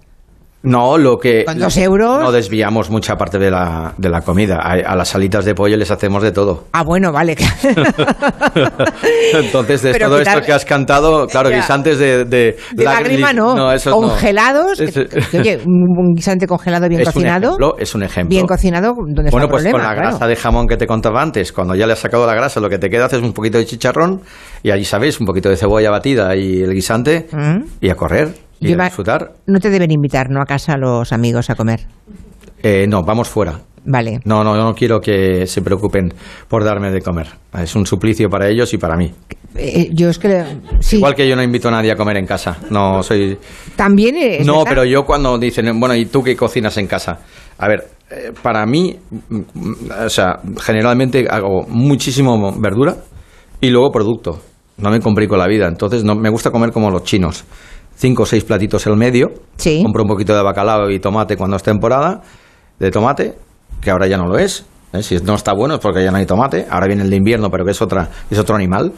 No, lo que. ¿Con dos euros? No desviamos mucha parte de la, de la comida. A, a las alitas de pollo les hacemos de todo. Ah, bueno, vale. *laughs* Entonces, de Pero todo quitar- esto que has cantado, claro, Ya. guisantes de. De, De lágrima no. esos no. Congelados. Es- que- que- oye, un un guisante congelado bien es un cocinado. ejemplo, es un ejemplo. Bien cocinado, ¿dónde está Bueno, el pues problema? con la Claro. grasa de jamón que te contaba antes, cuando ya le has sacado la grasa, lo que te queda haces un poquito de chicharrón y allí sabéis, un poquito de cebolla batida y el guisante Mm. y a correr a disfrutar. No te deben invitar, ¿no? A casa los amigos a comer. Eh, no, vamos fuera. Vale. No, no, no quiero que se preocupen por darme de comer. Es un suplicio para ellos y para mí. Eh, yo es que... Sí, Igual que yo no invito a nadie a comer en casa. No soy. también es no, verdad. pero yo cuando dicen, bueno, ¿y tú qué cocinas en casa? A ver, eh, para mí, mm, o sea, generalmente hago muchísimo verdura y luego producto. No me complico la vida. Entonces, no, me gusta comer como los chinos. Cinco o seis platitos el medio. Sí. Compro un poquito de bacalao y tomate cuando es temporada de tomate, que ahora ya no lo es. ¿eh? Si no está bueno es porque ya no hay tomate. Ahora viene el de invierno, pero que es otra es otro animal.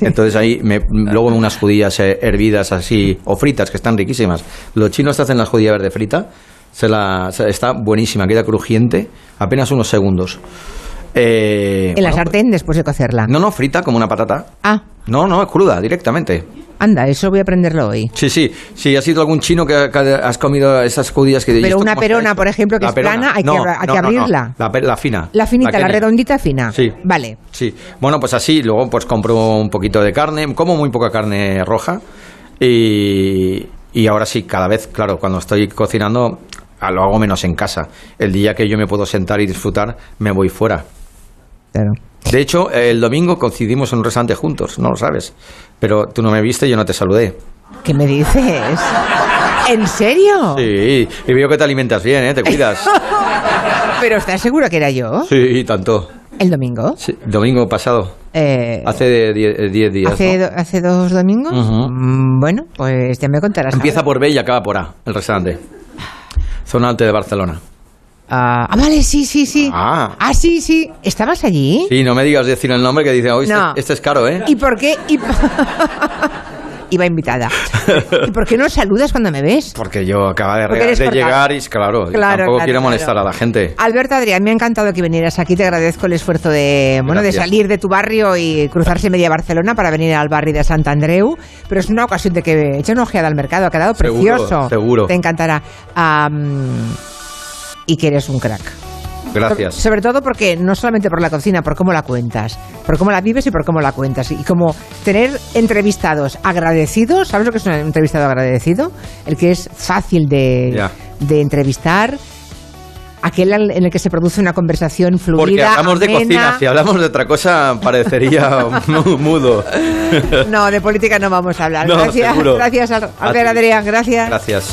Entonces ahí me, *laughs* luego unas judías eh, hervidas así o fritas que están riquísimas. Los chinos te hacen las judías verde frita. Se la, se- está buenísima, queda crujiente, apenas unos segundos. Eh, En la sartén después de cocerla. no, no, frita como una patata. Ah, No, no, cruda, directamente. Anda, eso voy a aprenderlo hoy. Sí, sí. Si has sido algún chino que, que has comido esas judías que... ¿y Pero una perona, por ejemplo, que La es perona. plana, hay que No, hay que no. abrirla. La, fina. La finita, la, redondita fina. Sí. Vale. Sí. Bueno, pues así, luego pues compro un poquito de carne, como muy poca carne roja y, y ahora sí, cada vez, claro, cuando estoy cocinando ah, lo hago menos en casa. El día que yo me puedo sentar y disfrutar, me voy fuera. Claro. De hecho, el domingo coincidimos en un restaurante juntos, no lo sabes. Pero tú no me viste y yo no te saludé. ¿Qué me dices? ¿En serio? Sí, y veo que te alimentas bien, ¿eh? Te cuidas. *laughs* ¿Pero estás seguro que era yo? Sí, tanto. ¿El domingo? Sí, domingo pasado. Eh, Hace 10 días. ¿hace, ¿no? do- ¿Hace dos domingos? Mm, Bueno, pues ya me contarás. Empieza por B y acaba por A, el restaurante. Zona alta de Barcelona. Ah, ah, vale, sí, sí, sí. Ah. Ah, sí, sí. ¿Estabas allí? Sí, no me digas decir el nombre que dice, hoy No. este, este es caro, ¿eh? ¿Y por qué? Y- *laughs* Iba invitada. *laughs* ¿Y por qué no saludas cuando me ves? Porque yo acaba de, de llegar y claro, yo Claro, tampoco claro, quiero claro. molestar a la gente. Alberto Adrián, me ha encantado que vinieras aquí. Te agradezco el esfuerzo de, bueno, de salir de tu barrio y cruzarse media Barcelona para venir al barrio de Sant Andreu. Pero es una ocasión de que eche una ojeada al mercado. Ha quedado Seguro, precioso. seguro. Te encantará. Am, y que eres un crack. Gracias. Sobre todo porque no solamente por la cocina, por cómo la cuentas, por cómo la vives y por cómo la cuentas. Y como tener entrevistados agradecidos, ¿sabes lo que es un entrevistado agradecido? El que es fácil de, de entrevistar, aquel en el que se produce una conversación fluida. Porque hablamos de amena. cocina, si hablamos de otra cosa parecería *laughs* mu- mudo. No, de política no vamos a hablar. No, gracias, seguro. gracias, Albert. Adrián, gracias. Gracias.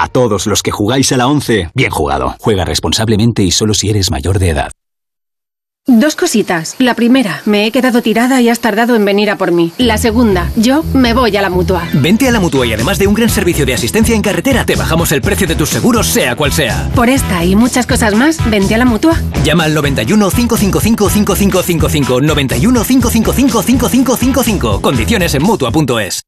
A todos los que jugáis a la 11, bien jugado. Juega responsablemente y solo si eres mayor de edad. Dos cositas. La primera, me he quedado tirada y has tardado en venir a por mí. La segunda, yo me voy a la mutua. Vente a la mutua y además de un gran servicio de asistencia en carretera, te bajamos el precio de tus seguros, sea cual sea. Por esta y muchas cosas más, vente a la mutua. Llama al 91 555 5555. 91 555 5555. Condiciones en mutua.es.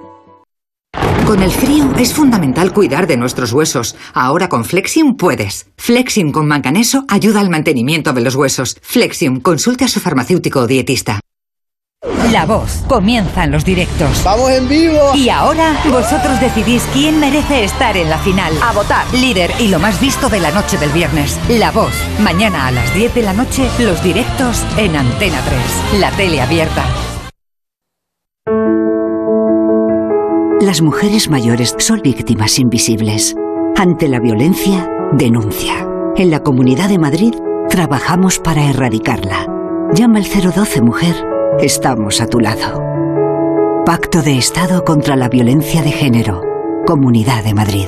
Con el frío es fundamental cuidar de nuestros huesos. Ahora con Flexium puedes. Flexium con manganeso ayuda al mantenimiento de los huesos. Flexium, consulte a su farmacéutico o dietista. La voz comienza en los directos. ¡Vamos en vivo! Y ahora vosotros decidís quién merece estar en la final. A votar. Líder y lo más visto de la noche del viernes. La voz. Mañana a las 10 de la noche, los directos en Antena 3. La tele abierta. Las mujeres mayores son víctimas invisibles. Ante la violencia, denuncia. En la Comunidad de Madrid trabajamos para erradicarla. Llama al 012 Mujer. Estamos a tu lado. Pacto de Estado contra la Violencia de Género. Comunidad de Madrid.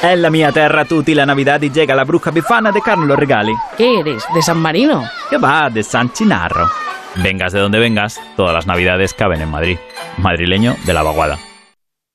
En la mia terra tutti la Navidad y llega la bruja bifana de Carlos Regali. ¿Qué eres? ¿De San Marino? Que va, de San Chinarro. Vengas de donde vengas, todas las Navidades caben en Madrid. Madrileño de la vaguada.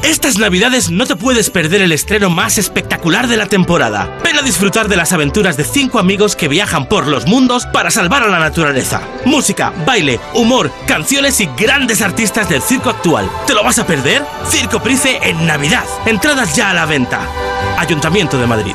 Estas navidades no te puedes perder el estreno más espectacular de la temporada. Ven a disfrutar de las aventuras de cinco amigos que viajan por los mundos para salvar a la naturaleza. Música, baile, humor, canciones y grandes artistas del circo actual. ¿Te lo vas a perder? Circo Price en Navidad. Entradas ya a la venta. Ayuntamiento de Madrid.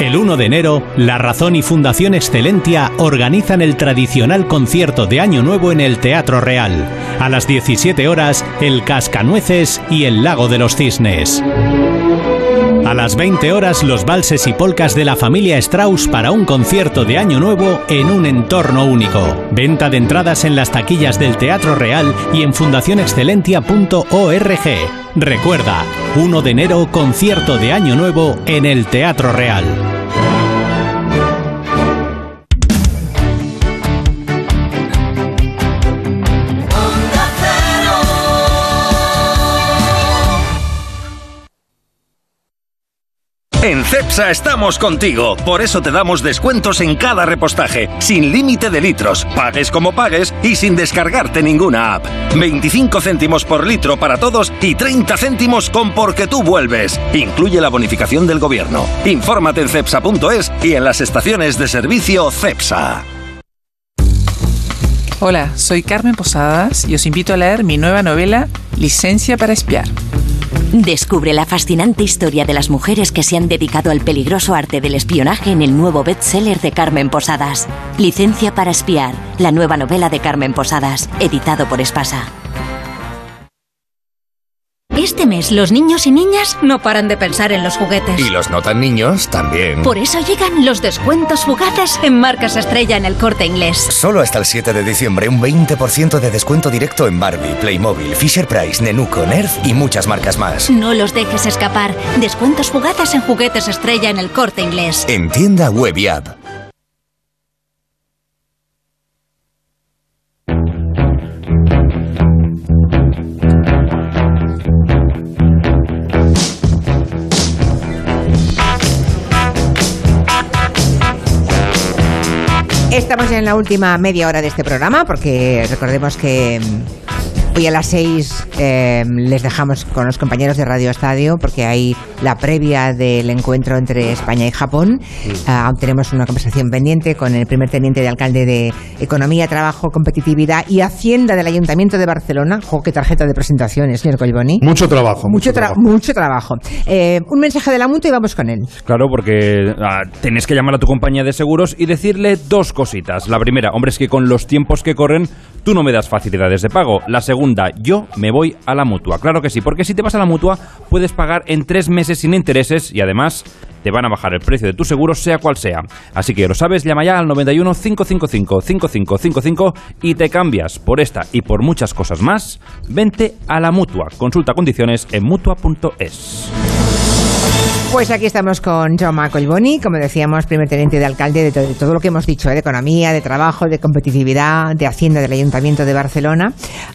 El 1 de enero, La Razón y Fundación Excelentia organizan el tradicional concierto de Año Nuevo en el Teatro Real. A las 17 horas, El Cascanueces y El Lago de los Cisnes. A las 20 horas, los valses y polcas de la familia Strauss para un concierto de Año Nuevo en un entorno único. Venta de entradas en las taquillas del Teatro Real y en fundacionexcelentia.org. Recuerda, 1 de enero, concierto de Año Nuevo en el Teatro Real. En CEPSA estamos contigo, por eso te damos descuentos en cada repostaje, sin límite de litros, pagues como pagues y sin descargarte ninguna app. 25 céntimos por litro para todos y 30 céntimos con porque tú vuelves. Incluye la bonificación del gobierno. Infórmate en cepsa.es y en las estaciones de servicio CEPSA. Hola, soy Carmen Posadas y os invito a leer mi nueva novela Licencia para espiar. Descubre la fascinante historia de las mujeres que se han dedicado al peligroso arte del espionaje en el nuevo bestseller de Carmen Posadas. Licencia para espiar, la nueva novela de Carmen Posadas, editado por Espasa. Este mes los niños y niñas no paran de pensar en los juguetes. Y los no tan niños también. Por eso llegan los descuentos fugaces en marcas estrella en el corte inglés. Solo hasta el 7 de diciembre un 20% de descuento directo en Barbie, Playmobil, Fisher Price, Nenuco, Nerf y muchas marcas más. No los dejes escapar. Descuentos fugaces en juguetes estrella en el corte inglés. En tienda web y app. Estamos ya en la última media hora de este programa porque recordemos que hoy a las seis eh, les dejamos con los compañeros de Radio Estadio porque hay la previa del encuentro entre España y Japón. Ah, aún tenemos una conversación pendiente con el primer teniente de alcalde de Economía, Trabajo, Competitividad y Hacienda del Ayuntamiento de Barcelona. Jo, qué tarjeta de presentaciones, señor Colboni. Mucho trabajo. Mucho, tra- mucho trabajo. Eh, un mensaje de la mutua y vamos con él. Claro, porque ah, tienes que llamar a tu compañía de seguros y decirle dos cositas. La primera, hombre, es que con los tiempos que corren, tú no me das facilidades de pago. La segunda, yo me voy a la mutua. Claro que sí, porque si te vas a la mutua, puedes pagar en tres meses sin intereses y además te van a bajar el precio de tu seguro, sea cual sea. Así que lo sabes, llama ya al 91 555 5555 y te cambias por esta y por muchas cosas más. Vente a la mutua. Consulta condiciones en mutua.es. Pues aquí estamos con Jaume Collboni, como decíamos, primer teniente de alcalde de, to- de todo lo que hemos dicho, ¿eh? de economía, de trabajo, de competitividad, de hacienda del Ayuntamiento de Barcelona.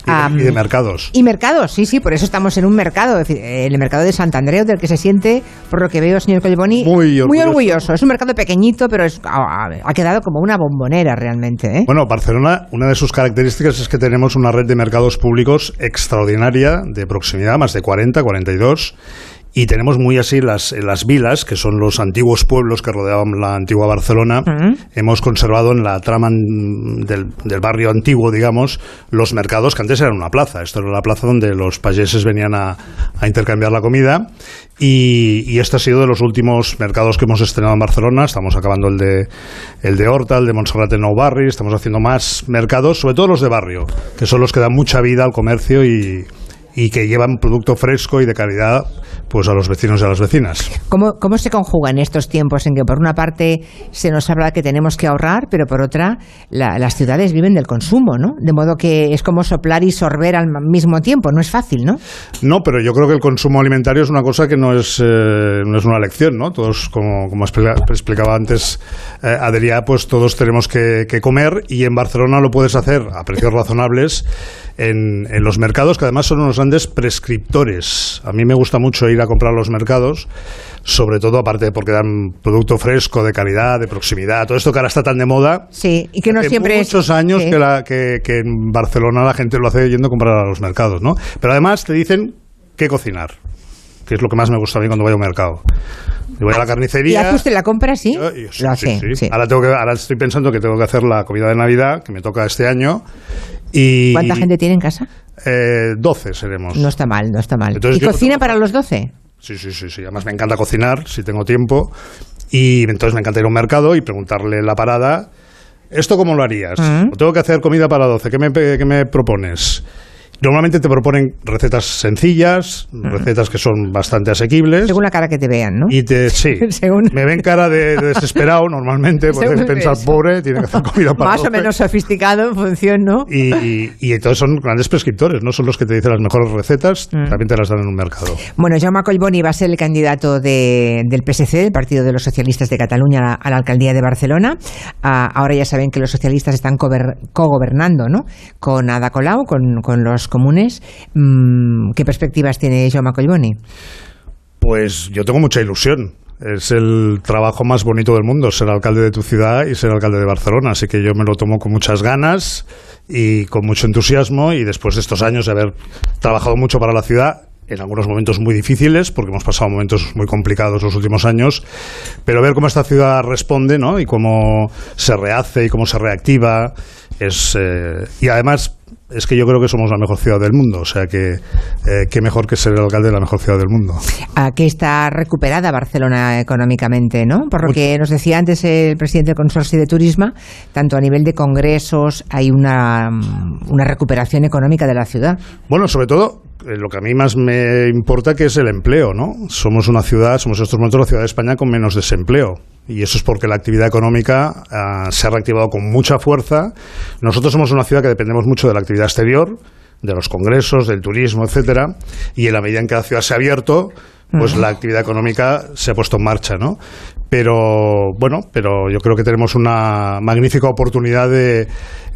Y de mercados. y mercados, sí, sí, por eso estamos en un mercado, decir, el mercado de Sant Andreu, del que se siente, por lo que veo, señor Collboni, Muy orgulloso. orgulloso. Es un mercado pequeñito, pero es- ha, ha quedado como una bombonera realmente. ¿eh? Bueno, Barcelona, una de sus características es que tenemos una red de mercados públicos extraordinaria, de proximidad, más de 40, 42. Y tenemos muy así las, las vilas, que son los antiguos pueblos que rodeaban la antigua Barcelona. Hemos conservado en la trama del, del barrio antiguo, digamos, los mercados que antes eran una plaza. Esto era la plaza donde los payeses venían a, a intercambiar la comida. Y, y este ha sido de los últimos mercados que hemos estrenado en Barcelona. Estamos acabando el de, el de Horta, el de Montserrat en Nou Barri. Estamos haciendo más mercados, sobre todo los de barrio, que son los que dan mucha vida al comercio y, y que llevan producto fresco y de calidad pues a los vecinos y a las vecinas. ¿Cómo, ¿Cómo se conjuga en estos tiempos en que por una parte se nos habla que tenemos que ahorrar, pero por otra la- las ciudades viven del consumo, ¿no? De modo que es como soplar y sorber al mismo tiempo, no es fácil, ¿no? No, pero yo creo que el consumo alimentario es una cosa que no es, eh, no es una lección, ¿no? Todos, como, como explica- explicaba antes eh, Adrià, pues todos tenemos que, que comer y en Barcelona lo puedes hacer a precios razonables en, en los mercados, que además son unos grandes prescriptores. A mí me gusta mucho ir a comprar a los mercados, sobre todo aparte porque dan producto fresco, de calidad, de proximidad, todo esto que ahora está tan de moda. Sí, y que no siempre es- muchos años sí. que, la- que- que en Barcelona la gente lo hace yendo a comprar a los mercados, ¿no? Pero además te dicen qué cocinar, que es lo que más me gusta a mí cuando voy a un mercado. Yo voy a la ¿Y carnicería. hace usted la compra, sí? Yo- yo- sí, Lo sí, hace, sí. sí. Ahora, tengo que, ahora estoy pensando que tengo que hacer la comida de Navidad, que me toca este año. Y, ¿Cuánta gente tiene en casa? Eh, 12 seremos. No está mal, no está mal. Entonces ¿Y cocina para los 12? Sí, sí, sí, sí. Además me encanta cocinar, si tengo tiempo. Y entonces me encanta ir a un mercado y preguntarle la parada, ¿esto cómo lo harías? Mm. O tengo que hacer comida para 12, ¿qué me, qué me propones? Normalmente te proponen recetas sencillas, recetas que son bastante asequibles. Según la cara que te vean, ¿no? Y te, sí, *laughs* me ven cara de, de desesperado normalmente, porque Según pensar, pobre, tiene que hacer comida para Más o 12. menos sofisticado en función, ¿no? Y, y, y entonces son grandes prescriptores, no son los que te dicen las mejores recetas, Mm. también te las dan en un mercado. Bueno, Jaume Collboni va a ser el candidato de- del PSC, del Partido de los Socialistas de Cataluña, a la, a la alcaldía de Barcelona. Ah, ahora ya saben que los socialistas están cogobernando, ¿no? Con Ada Colau, con, con los comunes. Mm, ¿Qué perspectivas tiene Jaume Collboni? Pues yo tengo mucha ilusión. Es el trabajo más bonito del mundo, ser alcalde de tu ciudad y ser alcalde de Barcelona. Así que yo me lo tomo con muchas ganas y con mucho entusiasmo. Y después de estos años de haber trabajado mucho para la ciudad, en algunos momentos muy difíciles, porque hemos pasado momentos muy complicados los últimos años, pero ver cómo esta ciudad responde ¿no? y cómo se rehace y cómo se reactiva. Es, eh, y además es que yo creo que somos la mejor ciudad del mundo. O sea que eh, qué mejor que ser el alcalde de la mejor ciudad del mundo. a que está recuperada Barcelona económicamente, ¿no? Por lo que nos decía antes el presidente del Consorcio de Turismo, tanto a nivel de congresos hay una, mm, una recuperación económica de la ciudad. Bueno, sobre todo, eh, lo que a mí más me importa que es el empleo, ¿no? Somos una ciudad, somos en estos momentos la ciudad de España con menos desempleo. Y eso es porque la actividad económica ah, se ha reactivado con mucha fuerza. Nosotros somos una ciudad que dependemos mucho de la actividad exterior, de los congresos, del turismo, etcétera. Y en la medida en que la ciudad se ha abierto, pues la actividad económica se ha puesto en marcha, ¿no? Pero bueno, pero yo creo que tenemos una magnífica oportunidad de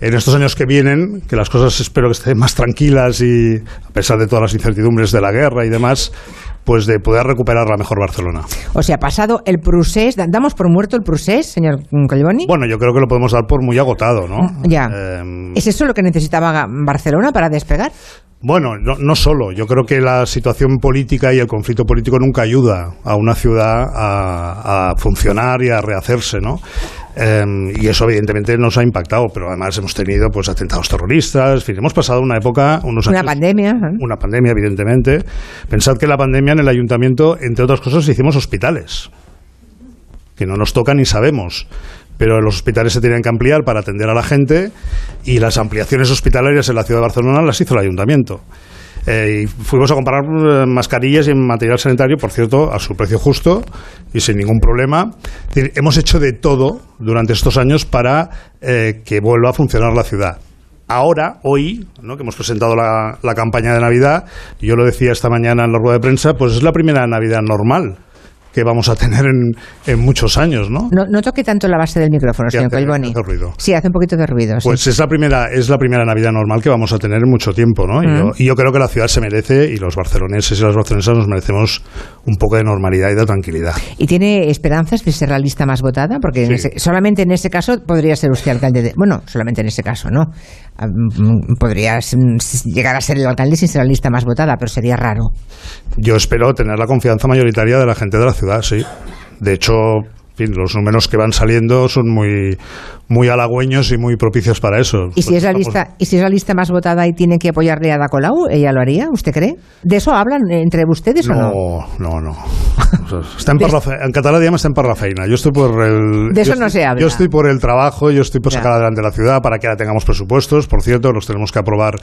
en estos años que vienen, que las cosas espero que estén más tranquilas y a pesar de todas las incertidumbres de la guerra y demás, pues de poder recuperar la mejor Barcelona. O sea, pasado el Prusés, ¿damos por muerto el Prusés, señor Collboni? Bueno, yo creo que lo podemos dar por muy agotado, ¿no? Ya. Eh, ¿Es eso lo que necesitaba Barcelona para despegar? Bueno, no, no, solo. Yo creo que la situación política y el conflicto político nunca ayuda a una ciudad a, a funcionar y a rehacerse, ¿no? Eh, y eso evidentemente nos ha impactado, pero además hemos tenido pues atentados terroristas, en fin, hemos pasado una época, unos una años, pandemia, ¿eh? una pandemia evidentemente. Pensad que la pandemia en el ayuntamiento, entre otras cosas, hicimos hospitales, que no nos toca ni sabemos pero los hospitales se tenían que ampliar para atender a la gente y las ampliaciones hospitalarias en la ciudad de Barcelona las hizo el ayuntamiento. Eh, y fuimos a comprar eh, mascarillas y material sanitario, por cierto, a su precio justo y sin ningún problema. Hemos hecho de todo durante estos años para eh, que vuelva a funcionar la ciudad. Ahora, hoy, ¿no? que hemos presentado la, la campaña de Navidad, yo lo decía esta mañana en la rueda de prensa, pues es la primera Navidad normal que vamos a tener en, en muchos años, ¿no? ¿no? No toque tanto la base del micrófono, señor Colboni. Hace ruido. Sí, hace un poquito de ruido. Pues sí. es la primera es la primera Navidad normal que vamos a tener en mucho tiempo, ¿no? Mm. Y, yo, y, yo, creo que la ciudad se merece y los barceloneses y las barcelonesas nos merecemos un poco de normalidad y de tranquilidad. ¿Y tiene esperanzas de ser la lista más votada? Porque sí. en ese, solamente en ese caso podría ser usted alcalde de... Bueno, solamente en ese caso, ¿no? Podría llegar a ser el alcalde sin ser la lista más votada, pero sería raro. Yo espero tener la confianza mayoritaria de la gente de la ciudad, sí. De hecho, fin, los números que van saliendo son muy, muy halagüeños y muy propicios para eso. ¿Y si, es la lista, ¿Y si es la lista más votada y tiene que apoyarle a Ada Colau, ella lo haría? ¿Usted cree? ¿De eso hablan entre ustedes no, o no? No, no. Está en, en digamos está en parrafeina. Yo estoy por el... De eso no estoy, se habla. Yo estoy por el trabajo, yo estoy por sacar adelante la ciudad para que ahora tengamos presupuestos. Por cierto, los tenemos que aprobar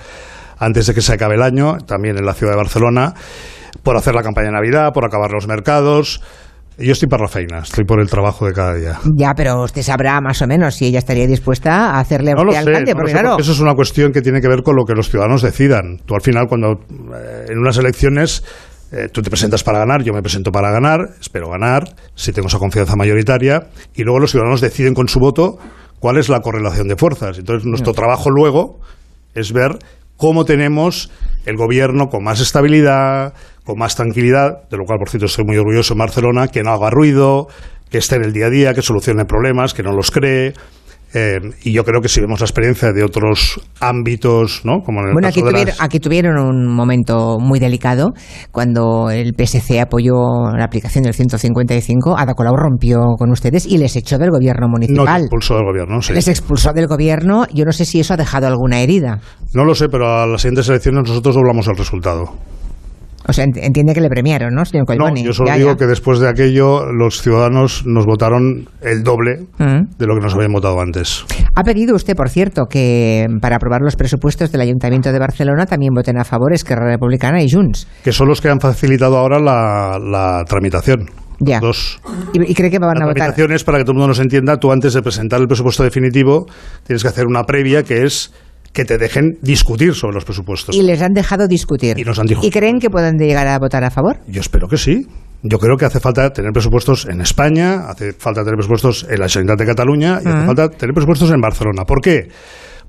antes de que se acabe el año, también en la ciudad de Barcelona, por hacer la campaña de Navidad, por acabar los mercados. Yo estoy para la feina, estoy por el trabajo de cada día. Ya, pero usted sabrá más o menos si ella estaría dispuesta a hacerle no alcalde, porque sé, claro. porque eso es una cuestión que tiene que ver con lo que los ciudadanos decidan. Tú al final, cuando eh, en unas elecciones eh, tú te presentas para ganar, yo me presento para ganar, espero ganar, si tengo esa confianza mayoritaria, y luego los ciudadanos deciden con su voto cuál es la correlación de fuerzas. Entonces, nuestro Mm. trabajo luego es ver cómo tenemos el gobierno con más estabilidad, con más tranquilidad, de lo cual, por cierto, estoy muy orgulloso en Barcelona, que no haga ruido, que esté en el día a día, que solucione problemas, que no los cree. Eh, y yo creo que si vemos la experiencia de otros ámbitos, ¿no? Como en el Bueno, caso aquí, de tuvieron, las- aquí tuvieron un momento muy delicado cuando el PSC apoyó la aplicación del 155. Ada Colau rompió con ustedes y les echó del gobierno no municipal. expulsó del gobierno, sí. Les expulsó del gobierno. Yo no sé si eso ha dejado alguna herida. No lo sé, pero a las siguientes elecciones nosotros doblamos el resultado. O sea, ent- entiende que le premiaron, ¿no, señor No, yo solo Ya, digo ya. que después de aquello los ciudadanos nos votaron el doble Mm. de lo que nos habían votado antes. Ha pedido usted, por cierto, que para aprobar los presupuestos del Ayuntamiento de Barcelona también voten a favor Esquerra Republicana y Junts. Que son los que han facilitado ahora la, la tramitación. Ya. Dos. ¿Y, cree que van La a votar? tramitación es, para que todo el mundo nos entienda, tú antes de presentar el presupuesto definitivo tienes que hacer una previa que es que te dejen discutir sobre los presupuestos. Y les han dejado discutir. Y nos han dicho- ¿Y creen que pueden llegar a votar a favor? Yo espero que sí. Yo creo que hace falta tener presupuestos en España, hace falta tener presupuestos en la Generalitat de Cataluña y hace Mm. falta tener presupuestos en Barcelona. ¿Por qué?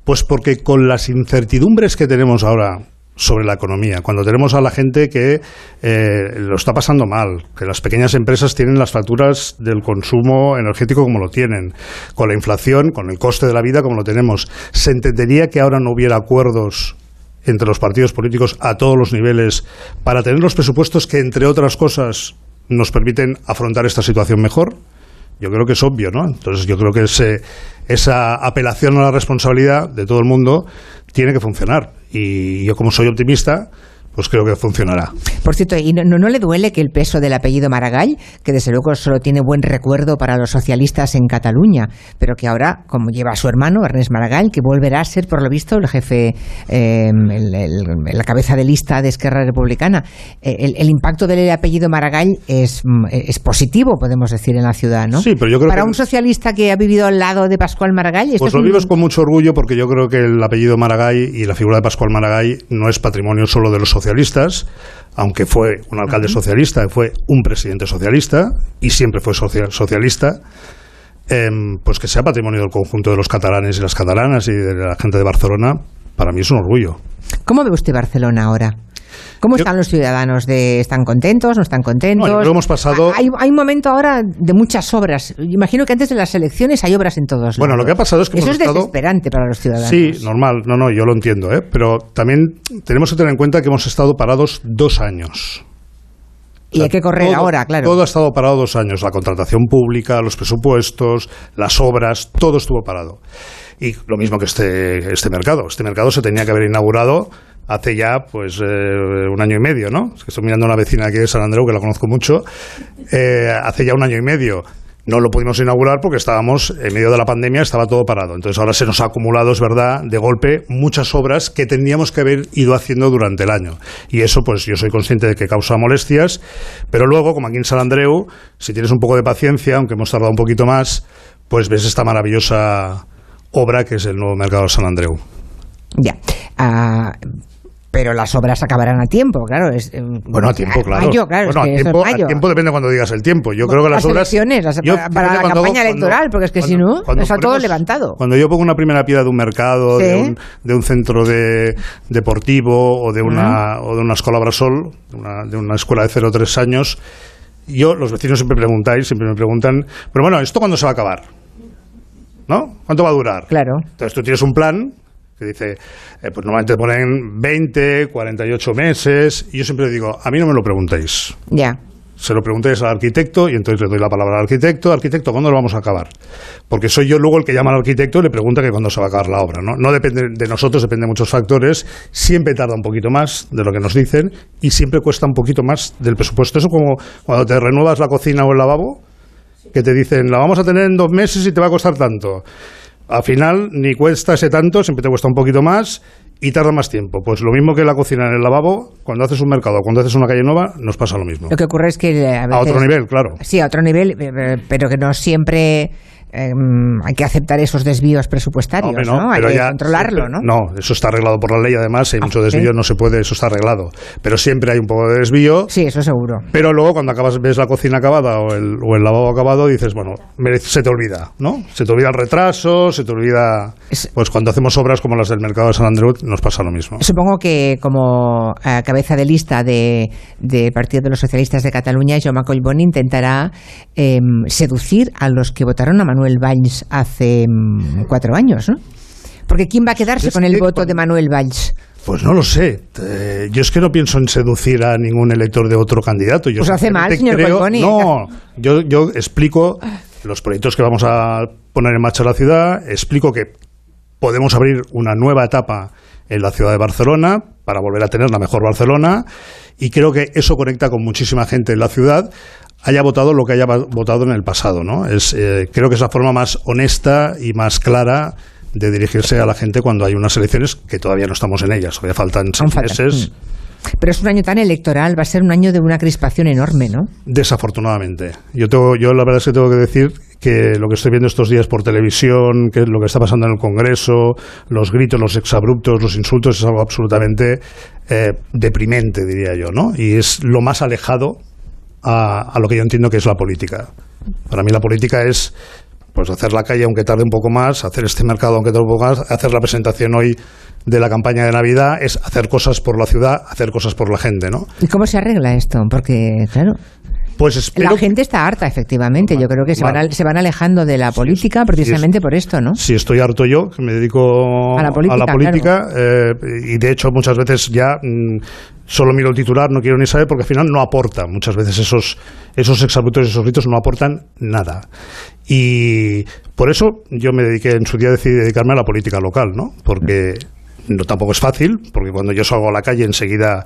Pues porque con las incertidumbres que tenemos ahora sobre la economía, cuando tenemos a la gente que eh, lo está pasando mal, que las pequeñas empresas tienen las facturas del consumo energético como lo tienen, con la inflación, con el coste de la vida como lo tenemos, se entendería que ahora no hubiera acuerdos entre los partidos políticos a todos los niveles para tener los presupuestos que, entre otras cosas, nos permiten afrontar esta situación mejor? Yo creo que es obvio, ¿no? Entonces yo creo que ese, esa apelación a la responsabilidad de todo el mundo tiene que funcionar. Y yo como soy optimista, pues creo que funcionará. Por cierto, ¿y no, le duele que el peso del apellido Maragall, que desde luego solo tiene buen recuerdo para los socialistas en Cataluña, pero que ahora, como lleva a su hermano, Ernest Maragall, que volverá a ser, por lo visto, el jefe, eh, el- el- la cabeza de lista de Esquerra Republicana, eh, el, el impacto del apellido Maragall es, mm, es positivo, podemos decir, en la ciudad, ¿no? Sí, pero yo creo para que- un socialista que ha vivido al lado de Pascual Maragall, Pues es lo un- vives con mucho orgullo porque yo creo que el apellido Maragall y la figura de Pascual Maragall no es patrimonio solo de los socialistas, aunque fue un alcalde socialista, fue un presidente socialista y siempre fue socia- socialista. em, pues que sea patrimonio del conjunto de los catalanes y las catalanas y de la gente de Barcelona, para mí es un orgullo. ¿Cómo ve usted Barcelona ahora? ¿Cómo están los ciudadanos? De, ¿Están contentos? ¿No están contentos? No, hemos pasado... Hay, hay, un momento ahora de muchas obras. Imagino que antes de las elecciones hay obras en todos Bueno, lo que ha pasado es que Eso hemos es estado... desesperante para los ciudadanos. Sí, normal. No, no, yo lo entiendo, ¿eh? Pero también tenemos que tener en cuenta que hemos estado parados dos años. Y hay que correr todo, ahora, claro. Todo ha estado parado dos años. La contratación pública, los presupuestos, las obras, todo estuvo parado. Y lo mismo que este, este mercado. Este mercado se tenía que haber inaugurado hace ya pues eh, un año y medio, ¿no? Es que estoy mirando a una vecina aquí de San Andreu que la conozco mucho. Eh, hace ya un año y medio. No lo pudimos inaugurar porque estábamos en medio de la pandemia, estaba todo parado. Entonces ahora se nos ha acumulado, es verdad, de golpe muchas obras que tendríamos que haber ido haciendo durante el año. Y eso, pues yo soy consciente de que causa molestias, pero luego, como aquí en San Andreu, si tienes un poco de paciencia, aunque hemos tardado un poquito más, pues ves esta maravillosa obra que es el nuevo mercado de San Andreu. Ya. Ah, pero las obras acabarán a tiempo, claro. Es, eh, bueno, a tiempo, claro. Mayo, claro bueno, es que a, tiempo, es a tiempo depende cuando digas el tiempo. Yo creo que las, las obras. elecciones, las- yo- para, para la campaña electoral, porque es que si no, cuando está todo levantado. Cuando yo pongo una primera piedra de un mercado, de, un, de un centro de, deportivo o de una, o de una escuela Brasol, de una, de una escuela de 0 3 años, yo, los vecinos siempre preguntáis, siempre me preguntan, pero bueno, ¿esto cuándo se va a acabar? ¿No? ¿Cuánto va a durar? Claro. Entonces tú tienes un plan que dice, eh, pues normalmente te ponen 20, 48 meses, y yo siempre digo, a mí no me lo preguntéis. Ya. Se lo preguntéis al arquitecto y entonces le doy la palabra al arquitecto. Arquitecto, ¿cuándo lo vamos a acabar? Porque soy yo luego el que llama al arquitecto y le pregunta que cuándo se va a acabar la obra. No, no depende de nosotros, depende de muchos factores. Siempre tarda un poquito más de lo que nos dicen y siempre cuesta un poquito más del presupuesto. Eso como cuando te renuevas la cocina o el lavabo, que te dicen, la vamos a tener en dos meses y te va a costar tanto. Al final ni cuesta ese tanto, siempre te cuesta un poquito más y tarda más tiempo. Pues lo mismo que la cocina en el lavabo, cuando haces un mercado, cuando haces una calle nueva, nos pasa lo mismo. Lo que ocurre es que a, A otro nivel, claro. Sí, a otro nivel, eh, pero que no siempre eh, hay que aceptar esos desvíos presupuestarios, Hombre, ¿no? Hay que ya controlarlo, ¿no? No, eso está arreglado por la ley, además, hay mucho sí. desvío, no se puede, eso está arreglado. Pero siempre hay un poco de desvío. Sí, eso seguro. Pero luego cuando acabas ves la cocina acabada o el, o el lavabo acabado, dices, bueno, se te olvida, ¿no? Se te olvida el retraso, se te olvida... Pues cuando hacemos obras como las del mercado de San Andreu nos pasa lo mismo. Supongo que como eh, cabeza de lista de, de Partido de los Socialistas de Cataluña, Jaume Collboni intentará eh, seducir a los que votaron a Manuel Valls hace mm, cuatro años, ¿no? Porque ¿quién va a quedarse con el voto de Manuel Valls? Pues no lo sé. Eh, yo es que no pienso en seducir a ningún elector de otro candidato. Yo Pues hace mal, señor Collboni. No, yo, yo explico los proyectos que vamos a poner en marcha en la ciudad, explico que podemos abrir una nueva etapa en la ciudad de Barcelona para volver a tener la mejor Barcelona y creo que eso conecta con muchísima gente en la ciudad haya votado lo que haya votado en el pasado, ¿no? Es, eh, creo que es la forma más honesta y más clara de dirigirse a la gente cuando hay unas elecciones que todavía no estamos en ellas, todavía faltan seis meses. Pero es un año tan electoral, va a ser un año de una crispación enorme, ¿no? Desafortunadamente. Yo, tengo, yo la verdad es que tengo que decir que lo que estoy viendo estos días por televisión, que lo que está pasando en el Congreso, los gritos, los exabruptos, los insultos, es algo absolutamente eh, deprimente, diría yo, ¿no? Y es lo más alejado a, a lo que yo entiendo que es la política. Para mí la política es pues hacer la calle aunque tarde un poco más, hacer este mercado aunque tarde un poco más, hacer la presentación hoy de la campaña de Navidad, es hacer cosas por la ciudad, hacer cosas por la gente, ¿no? ¿Y cómo se arregla esto? Porque, claro, Pues espero la gente está harta, efectivamente. Yo creo que se van, Vale. se van alejando de la política precisamente por esto, ¿no? si estoy harto yo, que me dedico A la política, política, eh, y de hecho muchas veces ya mm, solo miro el titular, no quiero ni saber, porque al final no aporta. Muchas veces esos, esos exabruptos, esos gritos no aportan nada. Y por eso yo me dediqué, en su día decidí dedicarme a la política local, ¿no? Porque no tampoco es fácil, porque cuando yo salgo a la calle enseguida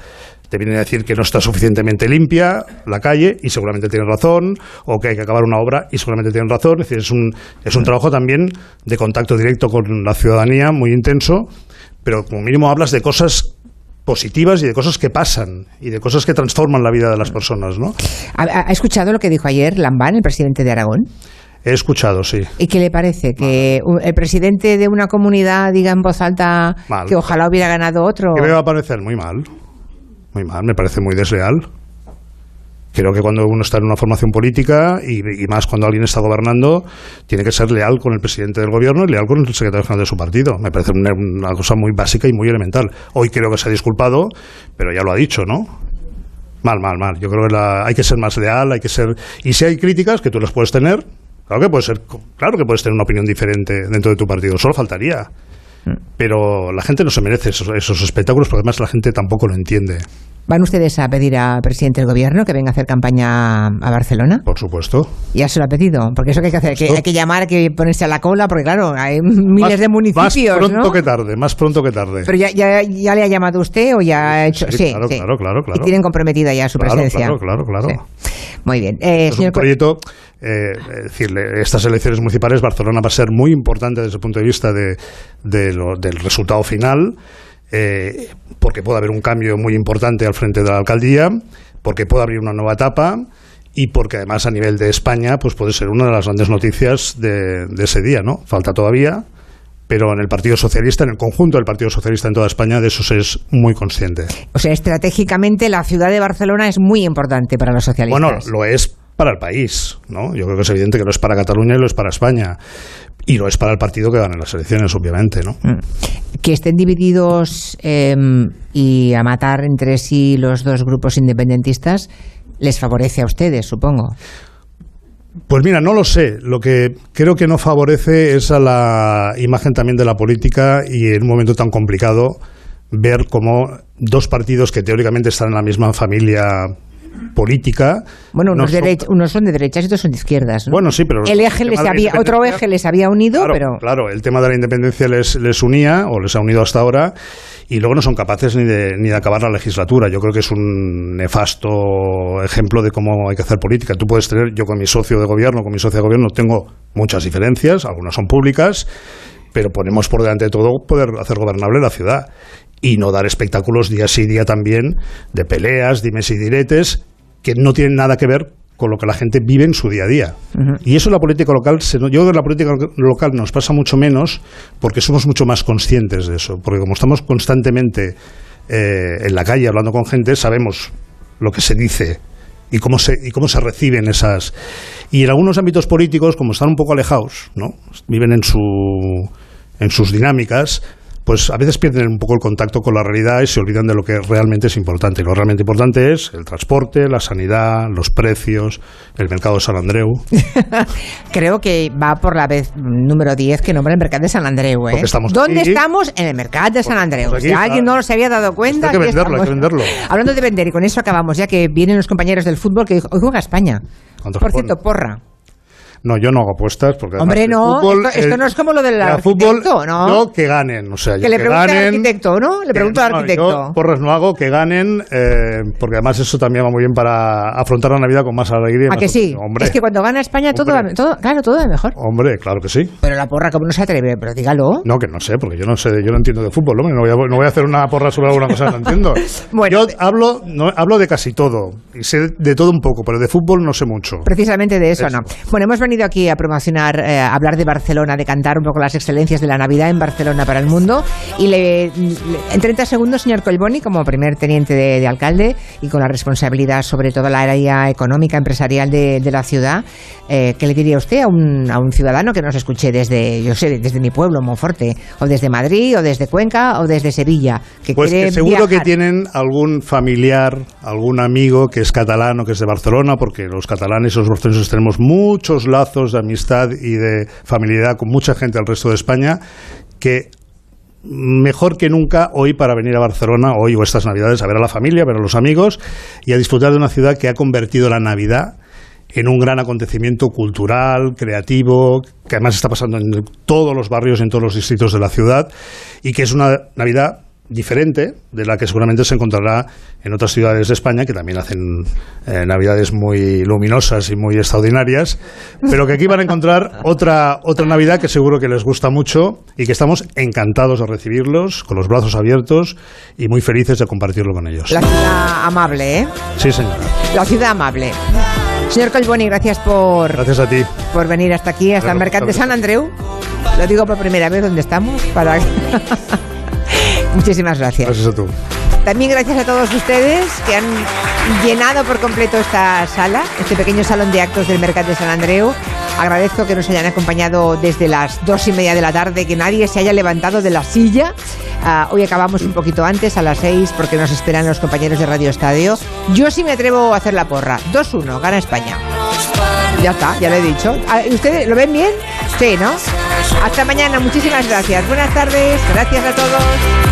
te vienen a decir que no está suficientemente limpia la calle y seguramente tienes razón, o que hay que acabar una obra y seguramente tienes razón. Es decir, es un, es un trabajo también de contacto directo con la ciudadanía muy intenso, pero como mínimo hablas de cosas positivas y de cosas que pasan y de cosas que transforman la vida de las personas, ¿no? ¿Ha, ha escuchado lo que dijo ayer Lambán, el presidente de Aragón? He escuchado, sí. ¿Y qué le parece? ¿Que el presidente de una comunidad diga en voz alta Mal. que ojalá hubiera ganado otro? Que me va a parecer muy mal. Muy mal, me parece muy desleal. Creo que cuando uno está en una formación política y, más cuando alguien está gobernando, tiene que ser leal con el presidente del gobierno y leal con el secretario general de su partido. Me parece una, una cosa muy básica y muy elemental. Hoy creo que se ha disculpado, pero ya lo ha dicho, ¿no? Mal, mal, mal. Yo creo que la, hay que ser más leal, hay que ser... Y si hay críticas, que tú las puedes tener, claro que puedes ser, claro que puedes tener una opinión diferente dentro de tu partido, solo faltaría. Pero la gente no se merece esos, esos espectáculos porque además la gente tampoco lo entiende. ¿Van ustedes a pedir al presidente del gobierno que venga a hacer campaña a Barcelona? Por supuesto. Ya se lo ha pedido, porque eso que hay que hacer, que hay que llamar, hay que ponerse a la cola, porque claro, hay miles más, de municipios. Más pronto ¿no? que tarde, más pronto que tarde. Pero ya, ya, ya le ha llamado usted o ya ha hecho. Sí, Sí, claro, sí. claro, claro, claro. Y tienen comprometida ya su Claro, presencia. claro, claro, claro. Muy bien. Eh, es señor un proyecto, eh, es decir, le- estas elecciones municipales, Barcelona va a ser muy importante desde el punto de vista de, de lo- del resultado final, eh, porque puede haber un cambio muy importante al frente de la alcaldía, porque puede abrir una nueva etapa y porque además a nivel de España pues puede ser una de las grandes noticias de, de ese día, ¿no? Falta todavía, pero en el Partido Socialista, en el conjunto del Partido Socialista en toda España, de eso se es muy consciente. O sea, estratégicamente la ciudad de Barcelona es muy importante para los socialistas. Bueno, lo es para el país, ¿no? Yo creo que es evidente que lo es para Cataluña y lo es para España. Y lo es para el partido que gane las elecciones, obviamente, ¿no? que estén divididos eh, y a matar entre sí los dos grupos independentistas les favorece a ustedes, supongo. Pues mira, no lo sé. Lo que creo que no favorece es a la imagen también de la política y en un momento tan complicado ver cómo dos partidos que teóricamente están en la misma familia política. Bueno, no unos, son- unos son de derechas y otros son de izquierdas. ¿no? Bueno, sí, pero el eje el les había, otro eje les había unido, Claro, pero claro, el tema de la independencia les, les unía o les ha unido hasta ahora y luego no son capaces ni de, ni de acabar la legislatura. Yo creo que es un nefasto ejemplo de cómo hay que hacer política. Tú puedes tener, yo con mi socio de gobierno, con mi socio de gobierno tengo muchas diferencias, algunas son públicas, pero ponemos por delante de todo poder hacer gobernable la ciudad y no dar espectáculos día sí día también de peleas, dimes y diretes que no tienen nada que ver con lo que la gente vive en su día a día. Y eso en la política local, se yo creo que en la política local nos pasa mucho menos porque somos mucho más conscientes de eso. Porque como estamos constantemente eh, en la calle hablando con gente, sabemos lo que se dice y cómo se, y cómo se reciben esas. Y en algunos ámbitos políticos, como están un poco alejados, ¿no? viven en, su, en sus dinámicas, pues a veces pierden un poco el contacto con la realidad y se olvidan de lo que realmente es importante. Y lo realmente importante es el transporte, la sanidad, los precios, el mercado de San Andreu. *laughs* creo que va por la vez número 10 que nombra el mercado de San Andreu. ¿eh? Estamos ¿Dónde aquí. estamos? En el mercado de San Andreu. pues aquí si alguien no se había dado cuenta, Hay que venderlo, hay que venderlo. Hablando de vender, y con eso acabamos, ya que vienen los compañeros del fútbol que hoy juega España. ¿Cuántos Por cierto, porra. No, yo no hago apuestas porque Hombre, no, fútbol, esto, esto el- no es como lo del el fútbol, arquitecto, ¿no? yo que ganen, o sea, yo que le pregunte al ganen, arquitecto, ¿no? Le pregunto al No, arquitecto. yo porras no hago, que ganen, eh, porque además eso también va muy bien para afrontar la Navidad con más alegría. ¿A que sí? Hombre, Es que cuando gana España todo, va, todo claro, todo va mejor. hombre, claro que sí. Pero la porra, como no se atreve? Pero dígalo. No, que no sé, porque yo no sé, yo no entiendo de fútbol, hombre, no voy a, no voy a hacer una porra sobre alguna cosa que no entiendo. *laughs* yo hablo, no, hablo de casi todo, y sé de todo un poco, pero de fútbol no sé mucho. Precisamente de eso, Eso. no. Bueno, hemos venido aquí a promocionar, eh, a hablar de Barcelona, de cantar un poco las excelencias de la Navidad en Barcelona para el mundo. Y le, le- en 30 segundos, señor Colboni, como primer teniente de, de alcalde y con la responsabilidad sobre todo la área económica, empresarial de, de la ciudad, eh, ¿qué le diría usted a un, a un ciudadano que nos escuche desde, yo sé, desde mi pueblo, Monforte, o desde Madrid, o desde Cuenca, o desde Sevilla? Que Pues quiere que seguro que viajar? tienen algún familiar, algún amigo que es catalán o que es de Barcelona, porque los catalanes y los barceloneses tenemos muchos de amistad y de familiaridad con mucha gente del resto de España, que mejor que nunca hoy para venir a Barcelona, hoy o estas Navidades, a ver a la familia, a ver a los amigos y a disfrutar de una ciudad que ha convertido la Navidad en un gran acontecimiento cultural, creativo, que además está pasando en todos los barrios, en todos los distritos de la ciudad, y que es una Navidad diferente de la que seguramente se encontrará en otras ciudades de España que también hacen eh, navidades muy luminosas y muy extraordinarias, pero que aquí van a encontrar otra otra Navidad que seguro que les gusta mucho y que estamos encantados de recibirlos con los brazos abiertos y muy felices de compartirlo con ellos. La ciudad amable, ¿eh? Sí, señora. La ciudad amable. Señor Colboni, gracias por, Gracias a ti. por venir hasta aquí, hasta el Claro, Mercat de. San Andreu. Lo digo por primera vez donde estamos. Para... *laughs* Muchísimas gracias. Gracias a tú. También gracias a todos ustedes que han llenado por completo esta sala, este pequeño salón de actos del Mercat de San Andreu. Agradezco que nos hayan acompañado desde las dos y media de la tarde, que nadie se haya levantado de la silla. Ah, hoy acabamos un poquito antes, a las seis, porque nos esperan los compañeros de Radio Estadio. Yo sí me atrevo a hacer la porra. 2-1, gana España. Ya está, ya lo he dicho. Ah, ¿Ustedes lo ven bien? Sí, ¿no? Hasta mañana, muchísimas gracias. Buenas tardes, gracias a todos.